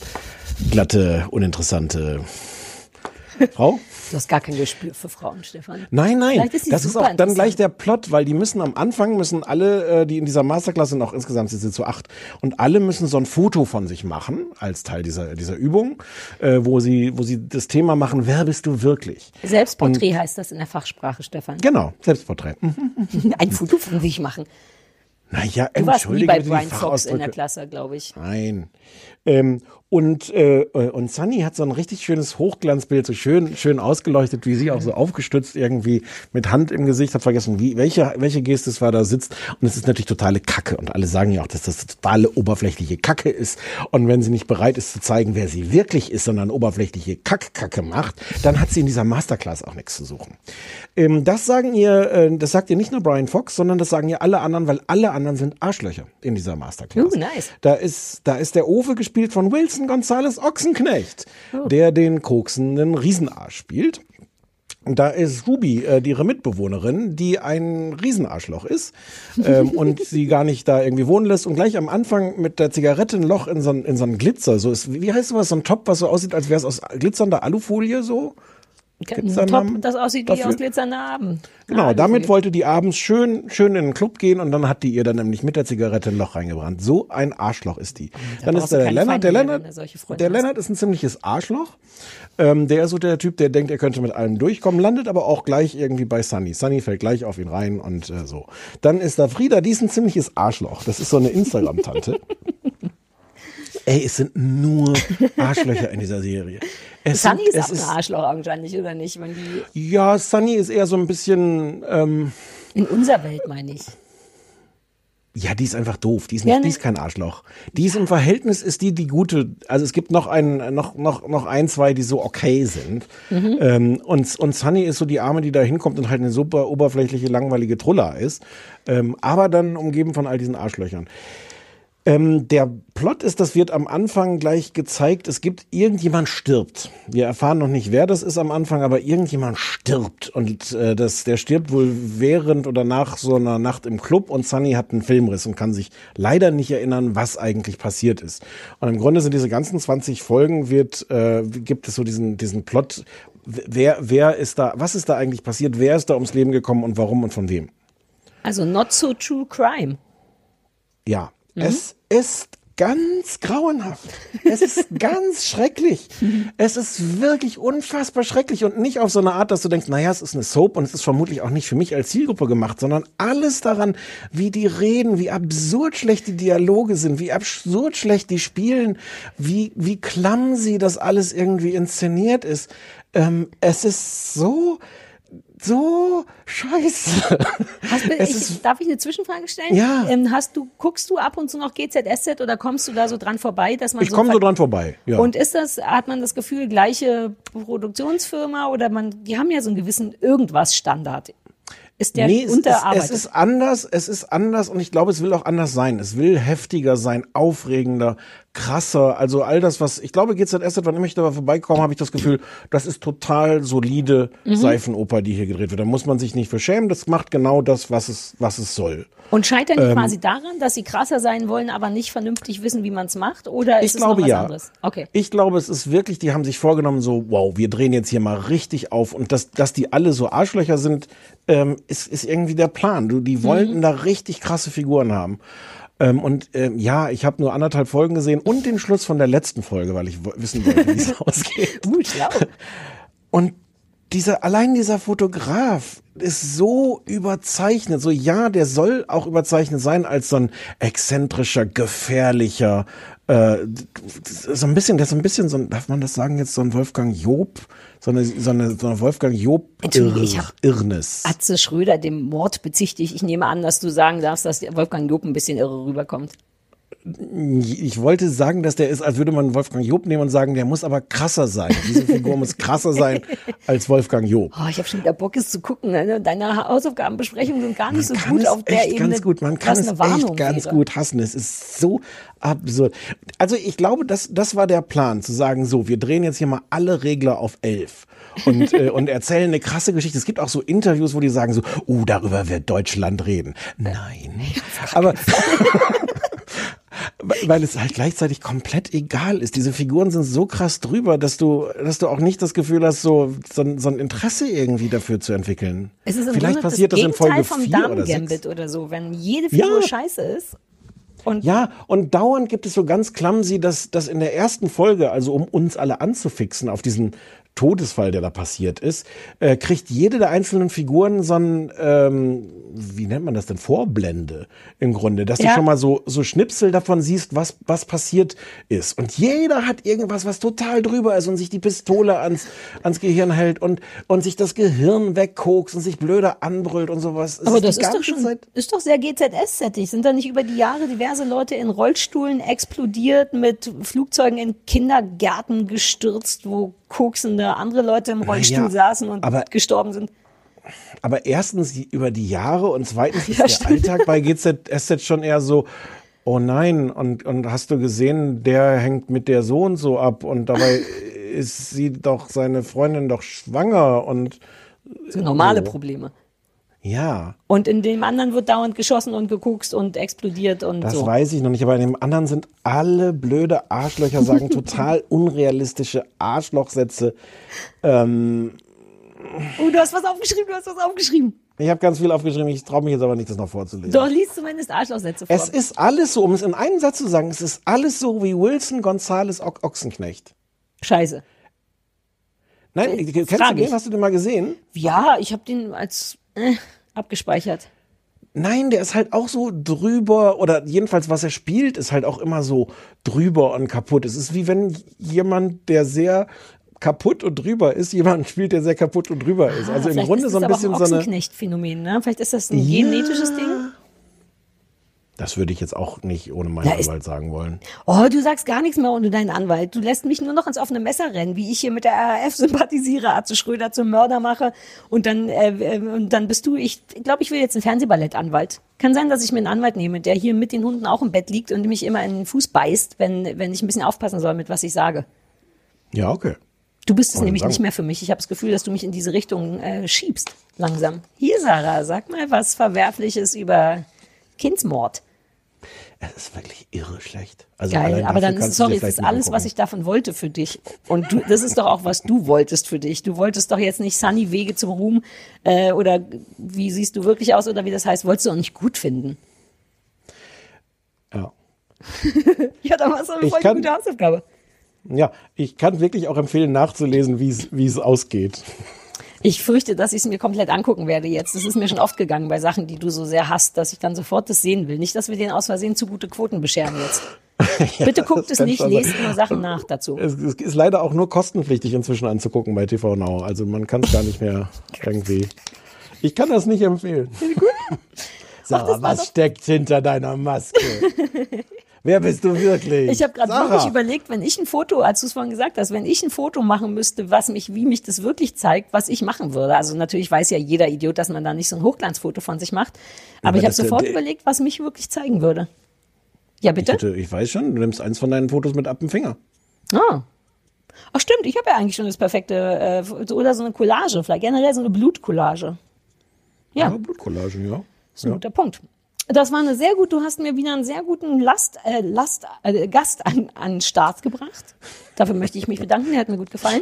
glatte, uninteressante Frau. Du hast gar kein Gespür für Frauen, Stefan. Nein, nein, ist das ist auch dann gleich der Plot, weil die müssen am Anfang, müssen alle, äh, die in dieser Masterclass sind, auch insgesamt sind sie zu acht, und alle müssen so ein Foto von sich machen, als Teil dieser, dieser Übung, äh, wo sie, wo sie das Thema machen, wer bist du wirklich? Selbstporträt heißt das in der Fachsprache, Stefan. Genau, Selbstporträt. Mhm. Ein Foto von sich machen. Naja, Du warst nie bei Brian Fox in der. Klasse, glaube ich. Nein. Ähm, und, äh, äh, und Sunny hat so ein richtig schönes Hochglanzbild, so schön, schön ausgeleuchtet, wie sie auch so aufgestützt irgendwie mit Hand im Gesicht, hat vergessen, wie, welche, welche Geste es war, da sitzt. Und es ist natürlich totale Kacke. Und alle sagen ja auch, dass das totale oberflächliche Kacke ist. Und wenn sie nicht bereit ist zu zeigen, wer sie wirklich ist, sondern oberflächliche Kack-Kacke macht, dann hat sie in dieser Masterclass auch nichts zu suchen. Ähm, das sagen ihr, äh, das sagt ihr nicht nur Brian Fox, sondern das sagen ihr alle anderen, weil alle anderen sind Arschlöcher in dieser Masterclass. Uh, nice. Da ist, da ist der Owe gespielt von Will Smith. Carsten Gonzales Ochsenknecht, der den koksenden Riesenarsch spielt. Und da ist Ruby, äh, ihre Mitbewohnerin, die ein Riesenarschloch ist ähm, und sie gar nicht da irgendwie wohnen lässt und gleich am Anfang mit der Zigarette ein Loch in so in so ein Glitzer, so ist, wie heißt sowas, so ein Top, was so aussieht, als wäre es aus glitzernder Alufolie so? Gibt's da Top, das aussieht wie aus glitzernder Abend. Genau, Ah, damit wollte die abends schön, schön in den Club gehen und dann hat die ihr dann nämlich mit der Zigarette ein Loch reingebrannt. So ein Arschloch ist die. dann brauchst ist der Lennart, der Lennart, Freunde der. Lennart ist ein ziemliches Arschloch. Ähm, der ist so der Typ, der denkt, er könnte mit allem durchkommen, landet aber auch gleich irgendwie bei Sunny. Sunny fällt gleich auf ihn rein und äh, so. Dann ist da Frieda, die ist ein ziemliches Arschloch. Das ist so eine Instagram-Tante. Ey, es sind nur Arschlöcher in dieser Serie. Es Sunny sind, ist auch ein Arschloch augenscheinlich, oder nicht? Ja, Sunny ist eher so ein bisschen, ähm, in unserer Welt, meine ich. ja, die ist einfach doof. Die ist, nicht, Ja, ne- die ist kein Arschloch. Die ist im Verhältnis, ist die die gute. Also es gibt noch ein, noch, noch, noch ein, zwei, die so okay sind. Mhm. Ähm, und, und Sunny ist so die Arme, die da hinkommt und halt eine super oberflächliche, langweilige Trulla ist. Ähm, aber dann umgeben von all diesen Arschlöchern. Ähm, der Plot ist, das wird am Anfang gleich gezeigt, es gibt irgendjemand stirbt. Wir erfahren noch nicht, wer das ist am Anfang, aber irgendjemand stirbt. Und äh, das, der stirbt wohl während oder nach so einer Nacht im Club und Sunny hat einen Filmriss und kann sich leider nicht erinnern, was eigentlich passiert ist. Und im Grunde sind diese ganzen 20 Folgen wird, äh, gibt es so diesen, diesen Plot, wer, wer ist da, was ist da eigentlich passiert, wer ist da ums Leben gekommen und warum und von wem. Also not so true crime. Ja, es ist ganz grauenhaft. Es ist ganz schrecklich. Es ist wirklich unfassbar schrecklich und nicht auf so eine Art, dass du denkst, naja, es ist eine Soap und es ist vermutlich auch nicht für mich als Zielgruppe gemacht, sondern alles daran, wie die reden, wie absurd schlecht die Dialoge sind, wie absurd schlecht die spielen, wie, wie clumsy das alles irgendwie inszeniert ist. Ähm, es ist so, so scheiße. Du, Es ich, darf ich eine Zwischenfrage stellen? Ja. Ähm, hast du, guckst du ab und zu noch GZSZ oder kommst du da so dran vorbei, dass man Ich so komme so dran vorbei. Ja. Und ist das, hat man das Gefühl, gleiche Produktionsfirma oder man, die haben ja so einen gewissen irgendwas Standard. Ist der nee, es unterarbeitet? es ist anders, es ist anders und ich glaube, es will auch anders sein. Es will heftiger sein, aufregender, krasser. Also all das, was ich glaube, GZS, wann immer ich da vorbeikomme, habe ich das Gefühl, das ist total solide Mhm. Seifenoper, die hier gedreht wird. Da muss man sich nicht für schämen. Das macht genau das, was es, was es soll. Und scheitern Ähm, quasi daran, dass sie krasser sein wollen, aber nicht vernünftig wissen, wie man es macht? Oder ist Ich es glaube noch was ja. anderes? Okay. Ich glaube, es ist wirklich, die haben sich vorgenommen, so, wow, wir drehen jetzt hier mal richtig auf. Und dass, dass die alle so Arschlöcher sind, ähm, ist, ist irgendwie der Plan. Du, die wollten da richtig krasse Figuren haben. Ähm, und ähm, ja, ich habe nur anderthalb Folgen gesehen und den Schluss von der letzten Folge, weil ich wissen wollte, wie es ausgeht. Gut, schlau. Und dieser, allein dieser Fotograf ist so überzeichnet. So, ja, der soll auch überzeichnet sein als so ein exzentrischer, gefährlicher, äh, so ein bisschen, der ist so ein bisschen so ein, darf man das sagen jetzt, so ein Wolfgang Job, so eine, so eine, so eine Wolfgang Job Irrnis. Atze Schröder dem Mord bezichtigt. Ich nehme an, dass du sagen darfst, dass Wolfgang Job ein bisschen irre rüberkommt. Ich wollte sagen, dass der ist, als würde man Wolfgang Job nehmen und sagen, der muss aber krasser sein. Diese Figur muss krasser sein als Wolfgang Job. Oh, ich habe schon wieder Bock, es zu gucken. Ne? Deine Hausaufgabenbesprechungen sind gar nicht so kann gut auf der echt Ebene. ganz gut. Man kann es echt ganz wäre. gut hassen. Es ist so absurd. Also ich glaube, das, das war der Plan, zu sagen, so, wir drehen jetzt hier mal alle Regler auf elf. Und, äh, und erzählen eine krasse Geschichte. Es gibt auch so Interviews, wo die sagen so, oh, darüber wird Deutschland reden. Nein. Aber weil es halt gleichzeitig komplett egal ist. Diese Figuren sind so krass drüber, dass du, dass du auch nicht das Gefühl hast, so, so, ein- so ein Interesse irgendwie dafür zu entwickeln. Es ist im Vielleicht Grunde passiert das, das in Folge vom 4 oder 6. oder so, wenn jede Figur Ja. scheiße ist. Und Ja, und dauernd gibt es so ganz clumsy, dass, dass in der ersten Folge, also um uns alle anzufixen auf diesen Todesfall, der da passiert ist, äh, kriegt jede der einzelnen Figuren so ein, ähm, wie nennt man das denn, Vorblende im Grunde, dass du Ja. schon mal so, so Schnipsel davon siehst, was, was passiert ist. Und jeder hat irgendwas, was total drüber ist und sich die Pistole ans, ans Gehirn hält und, und sich das Gehirn wegkokst und sich blöder anbrüllt und sowas. Aber ist das ist doch schon, Zeit- ist doch sehr GZS-sättig. Sind da nicht über die Jahre diverse Leute in Rollstuhlen explodiert, mit Flugzeugen in Kindergärten gestürzt, wo koksende andere Leute im Rollstuhl ja, saßen und aber- gestorben sind? Aber erstens über die Jahre und zweitens ist Ja, der stimmt. Alltag bei GZSZ schon eher so, oh nein, und, und hast du gesehen, der hängt mit der so und so ab und dabei ist sie doch, seine Freundin doch schwanger und So normale Oh. Probleme. Ja, Und in dem anderen wird dauernd geschossen und geguckt und explodiert und das so. weiß ich noch nicht, aber in dem anderen sind alle blöde Arschlöcher, sagen total unrealistische Arschlochsätze. Oh, du hast was aufgeschrieben, du hast was aufgeschrieben. Ich habe ganz viel aufgeschrieben, ich traue mich jetzt aber nicht, das noch vorzulesen. Doch, liest zumindest Arschlochsätze vor. Es ist alles so, um es in einem Satz zu sagen, es ist alles so wie Wilson Gonzales o Ochsenknecht. Scheiße. Nein, Äh, kennst du den? ich. Hast du den mal gesehen? Ja, ich habe den als äh, abgespeichert. Nein, der ist halt auch so drüber oder jedenfalls was er spielt, ist halt auch immer so drüber und kaputt. Es ist wie wenn jemand, der sehr kaputt und drüber ist, jemand spielt, der sehr kaputt und drüber ist. Also im Grunde ist so ein bisschen so eine. Ochsenknecht-Phänomen, ne? Vielleicht ist das ein Ja. genetisches Ding. Das würde ich jetzt auch nicht ohne meinen ist- Anwalt sagen wollen. Oh, du sagst gar nichts mehr ohne deinen Anwalt. Du lässt mich nur noch ins offene Messer rennen, wie ich hier mit der RAF sympathisiere, Atze Schröder zum Mörder mache. Und dann, äh, und dann bist du, ich glaube, ich will jetzt einen Fernsehballettanwalt. Kann sein, dass ich mir einen Anwalt nehme, der hier mit den Hunden auch im Bett liegt und mich immer in den Fuß beißt, wenn, wenn ich ein bisschen aufpassen soll mit was ich sage. Ja, okay. Du bist es nämlich danke. nicht mehr für mich. Ich habe das Gefühl, dass du mich in diese Richtung äh, schiebst, langsam. Hier, Sarah, sag mal was Verwerfliches über Kindsmord. Es ist wirklich irre schlecht. Also Geil, aber dann sorry, das ist alles, was ich davon wollte für dich. Und du, das ist doch auch, was du wolltest für dich. Du wolltest doch jetzt nicht Sunny Wege zum Ruhm äh, oder wie siehst du wirklich aus oder wie das heißt, wolltest du auch nicht gut finden. Ja. Ja, dann war es eine Ich voll kann- gute Hausaufgabe. Ja, ich kann wirklich auch empfehlen, nachzulesen, wie es wie es ausgeht. Ich fürchte, dass ich es mir komplett angucken werde jetzt. Das ist mir schon oft gegangen bei Sachen, die du so sehr hast, dass ich dann sofort das sehen will. Nicht, dass wir den aus Versehen zu gute Quoten bescheren jetzt. Bitte guckt es nicht, lest nur Sachen nach dazu. Es, es ist leider auch nur kostenpflichtig inzwischen anzugucken bei TV Now. Also man kann es gar nicht mehr irgendwie. Ich kann das nicht empfehlen. Sarah, was steckt hinter deiner Maske? Wer bist du wirklich? Ich habe gerade wirklich überlegt, wenn ich ein Foto, als du es vorhin gesagt hast, wenn ich ein Foto machen müsste, was mich, wie mich das wirklich zeigt, was ich machen würde. Also natürlich weiß ja jeder Idiot, dass man da nicht so ein Hochglanzfoto von sich macht. Aber Aber ich habe das- äh, sofort überlegt, was mich wirklich zeigen würde. Ja, Ich, bitte? hätte, ich weiß schon, du nimmst eins von deinen Fotos mit ab dem Finger. Ah. Ach stimmt, ich habe ja eigentlich schon das perfekte, äh, oder so eine Collage, vielleicht generell so eine Blutcollage. Ja. Ja, Blutcollage, ja. ist ein guter Punkt. Das war eine sehr gut, du hast mir wieder einen sehr guten Last, äh, Last, äh, Gast an, an den Start gebracht. Dafür möchte ich mich bedanken, der hat mir gut gefallen.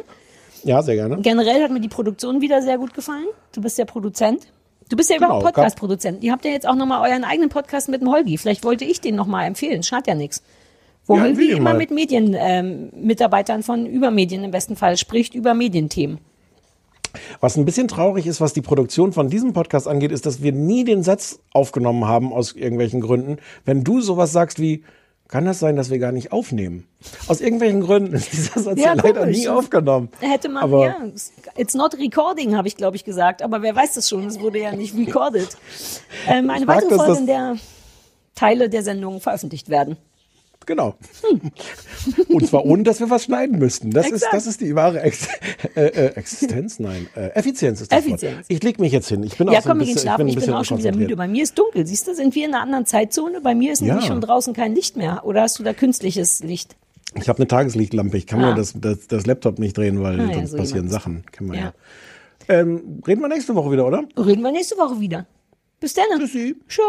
Ja, sehr gerne. Generell hat mir die Produktion wieder sehr gut gefallen. Du bist ja Produzent. Du bist ja überhaupt Genau, Podcast-Produzent. Ihr habt ja jetzt auch nochmal euren eigenen Podcast mit dem Holgi. Vielleicht wollte ich den nochmal empfehlen. Schadet ja nichts. Wo Ja, Holgi immer mal. mit Medien, ähm, Mitarbeitern von Übermedien im besten Fall spricht, über Medienthemen. Was ein bisschen traurig ist, was die Produktion von diesem Podcast angeht, ist, dass wir nie den Satz aufgenommen haben aus irgendwelchen Gründen. Wenn du sowas sagst wie, kann das sein, dass wir gar nicht aufnehmen? Aus irgendwelchen Gründen ist dieser Satz ja, Ja, leider komisch. nie aufgenommen. Hätte man, Aber- ja, it's not recording, habe ich, glaube ich, gesagt. Aber wer weiß das schon, es wurde ja nicht recorded. Ähm, eine weitere Folge, in der Teile der Sendung veröffentlicht werden. Genau. Und zwar ohne, dass wir was schneiden müssten. Das, ist, das ist die wahre Ex äh, äh, Existenz. Nein, äh, Effizienz ist das Effizienz. Wort. Ich leg mich jetzt hin. Ich bin Ja, auch so ein komm, bisschen, schlafen. ich Ich bin, bin, ein auch schon wieder müde. Bei mir ist dunkel. Siehst du, sind wir in einer anderen Zeitzone? Bei mir ist nämlich Ja. schon draußen kein Licht mehr. Oder hast du da künstliches Licht? Ich habe eine Tageslichtlampe. Ich kann Ah. mir das, das, das Laptop nicht drehen, weil Ah, ja, sonst so passieren. Sachen. Kennen wir ja. Ja. Ähm, reden wir nächste Woche wieder, oder? Reden wir nächste Woche wieder. Bis dann. Tschüssi. Tschö.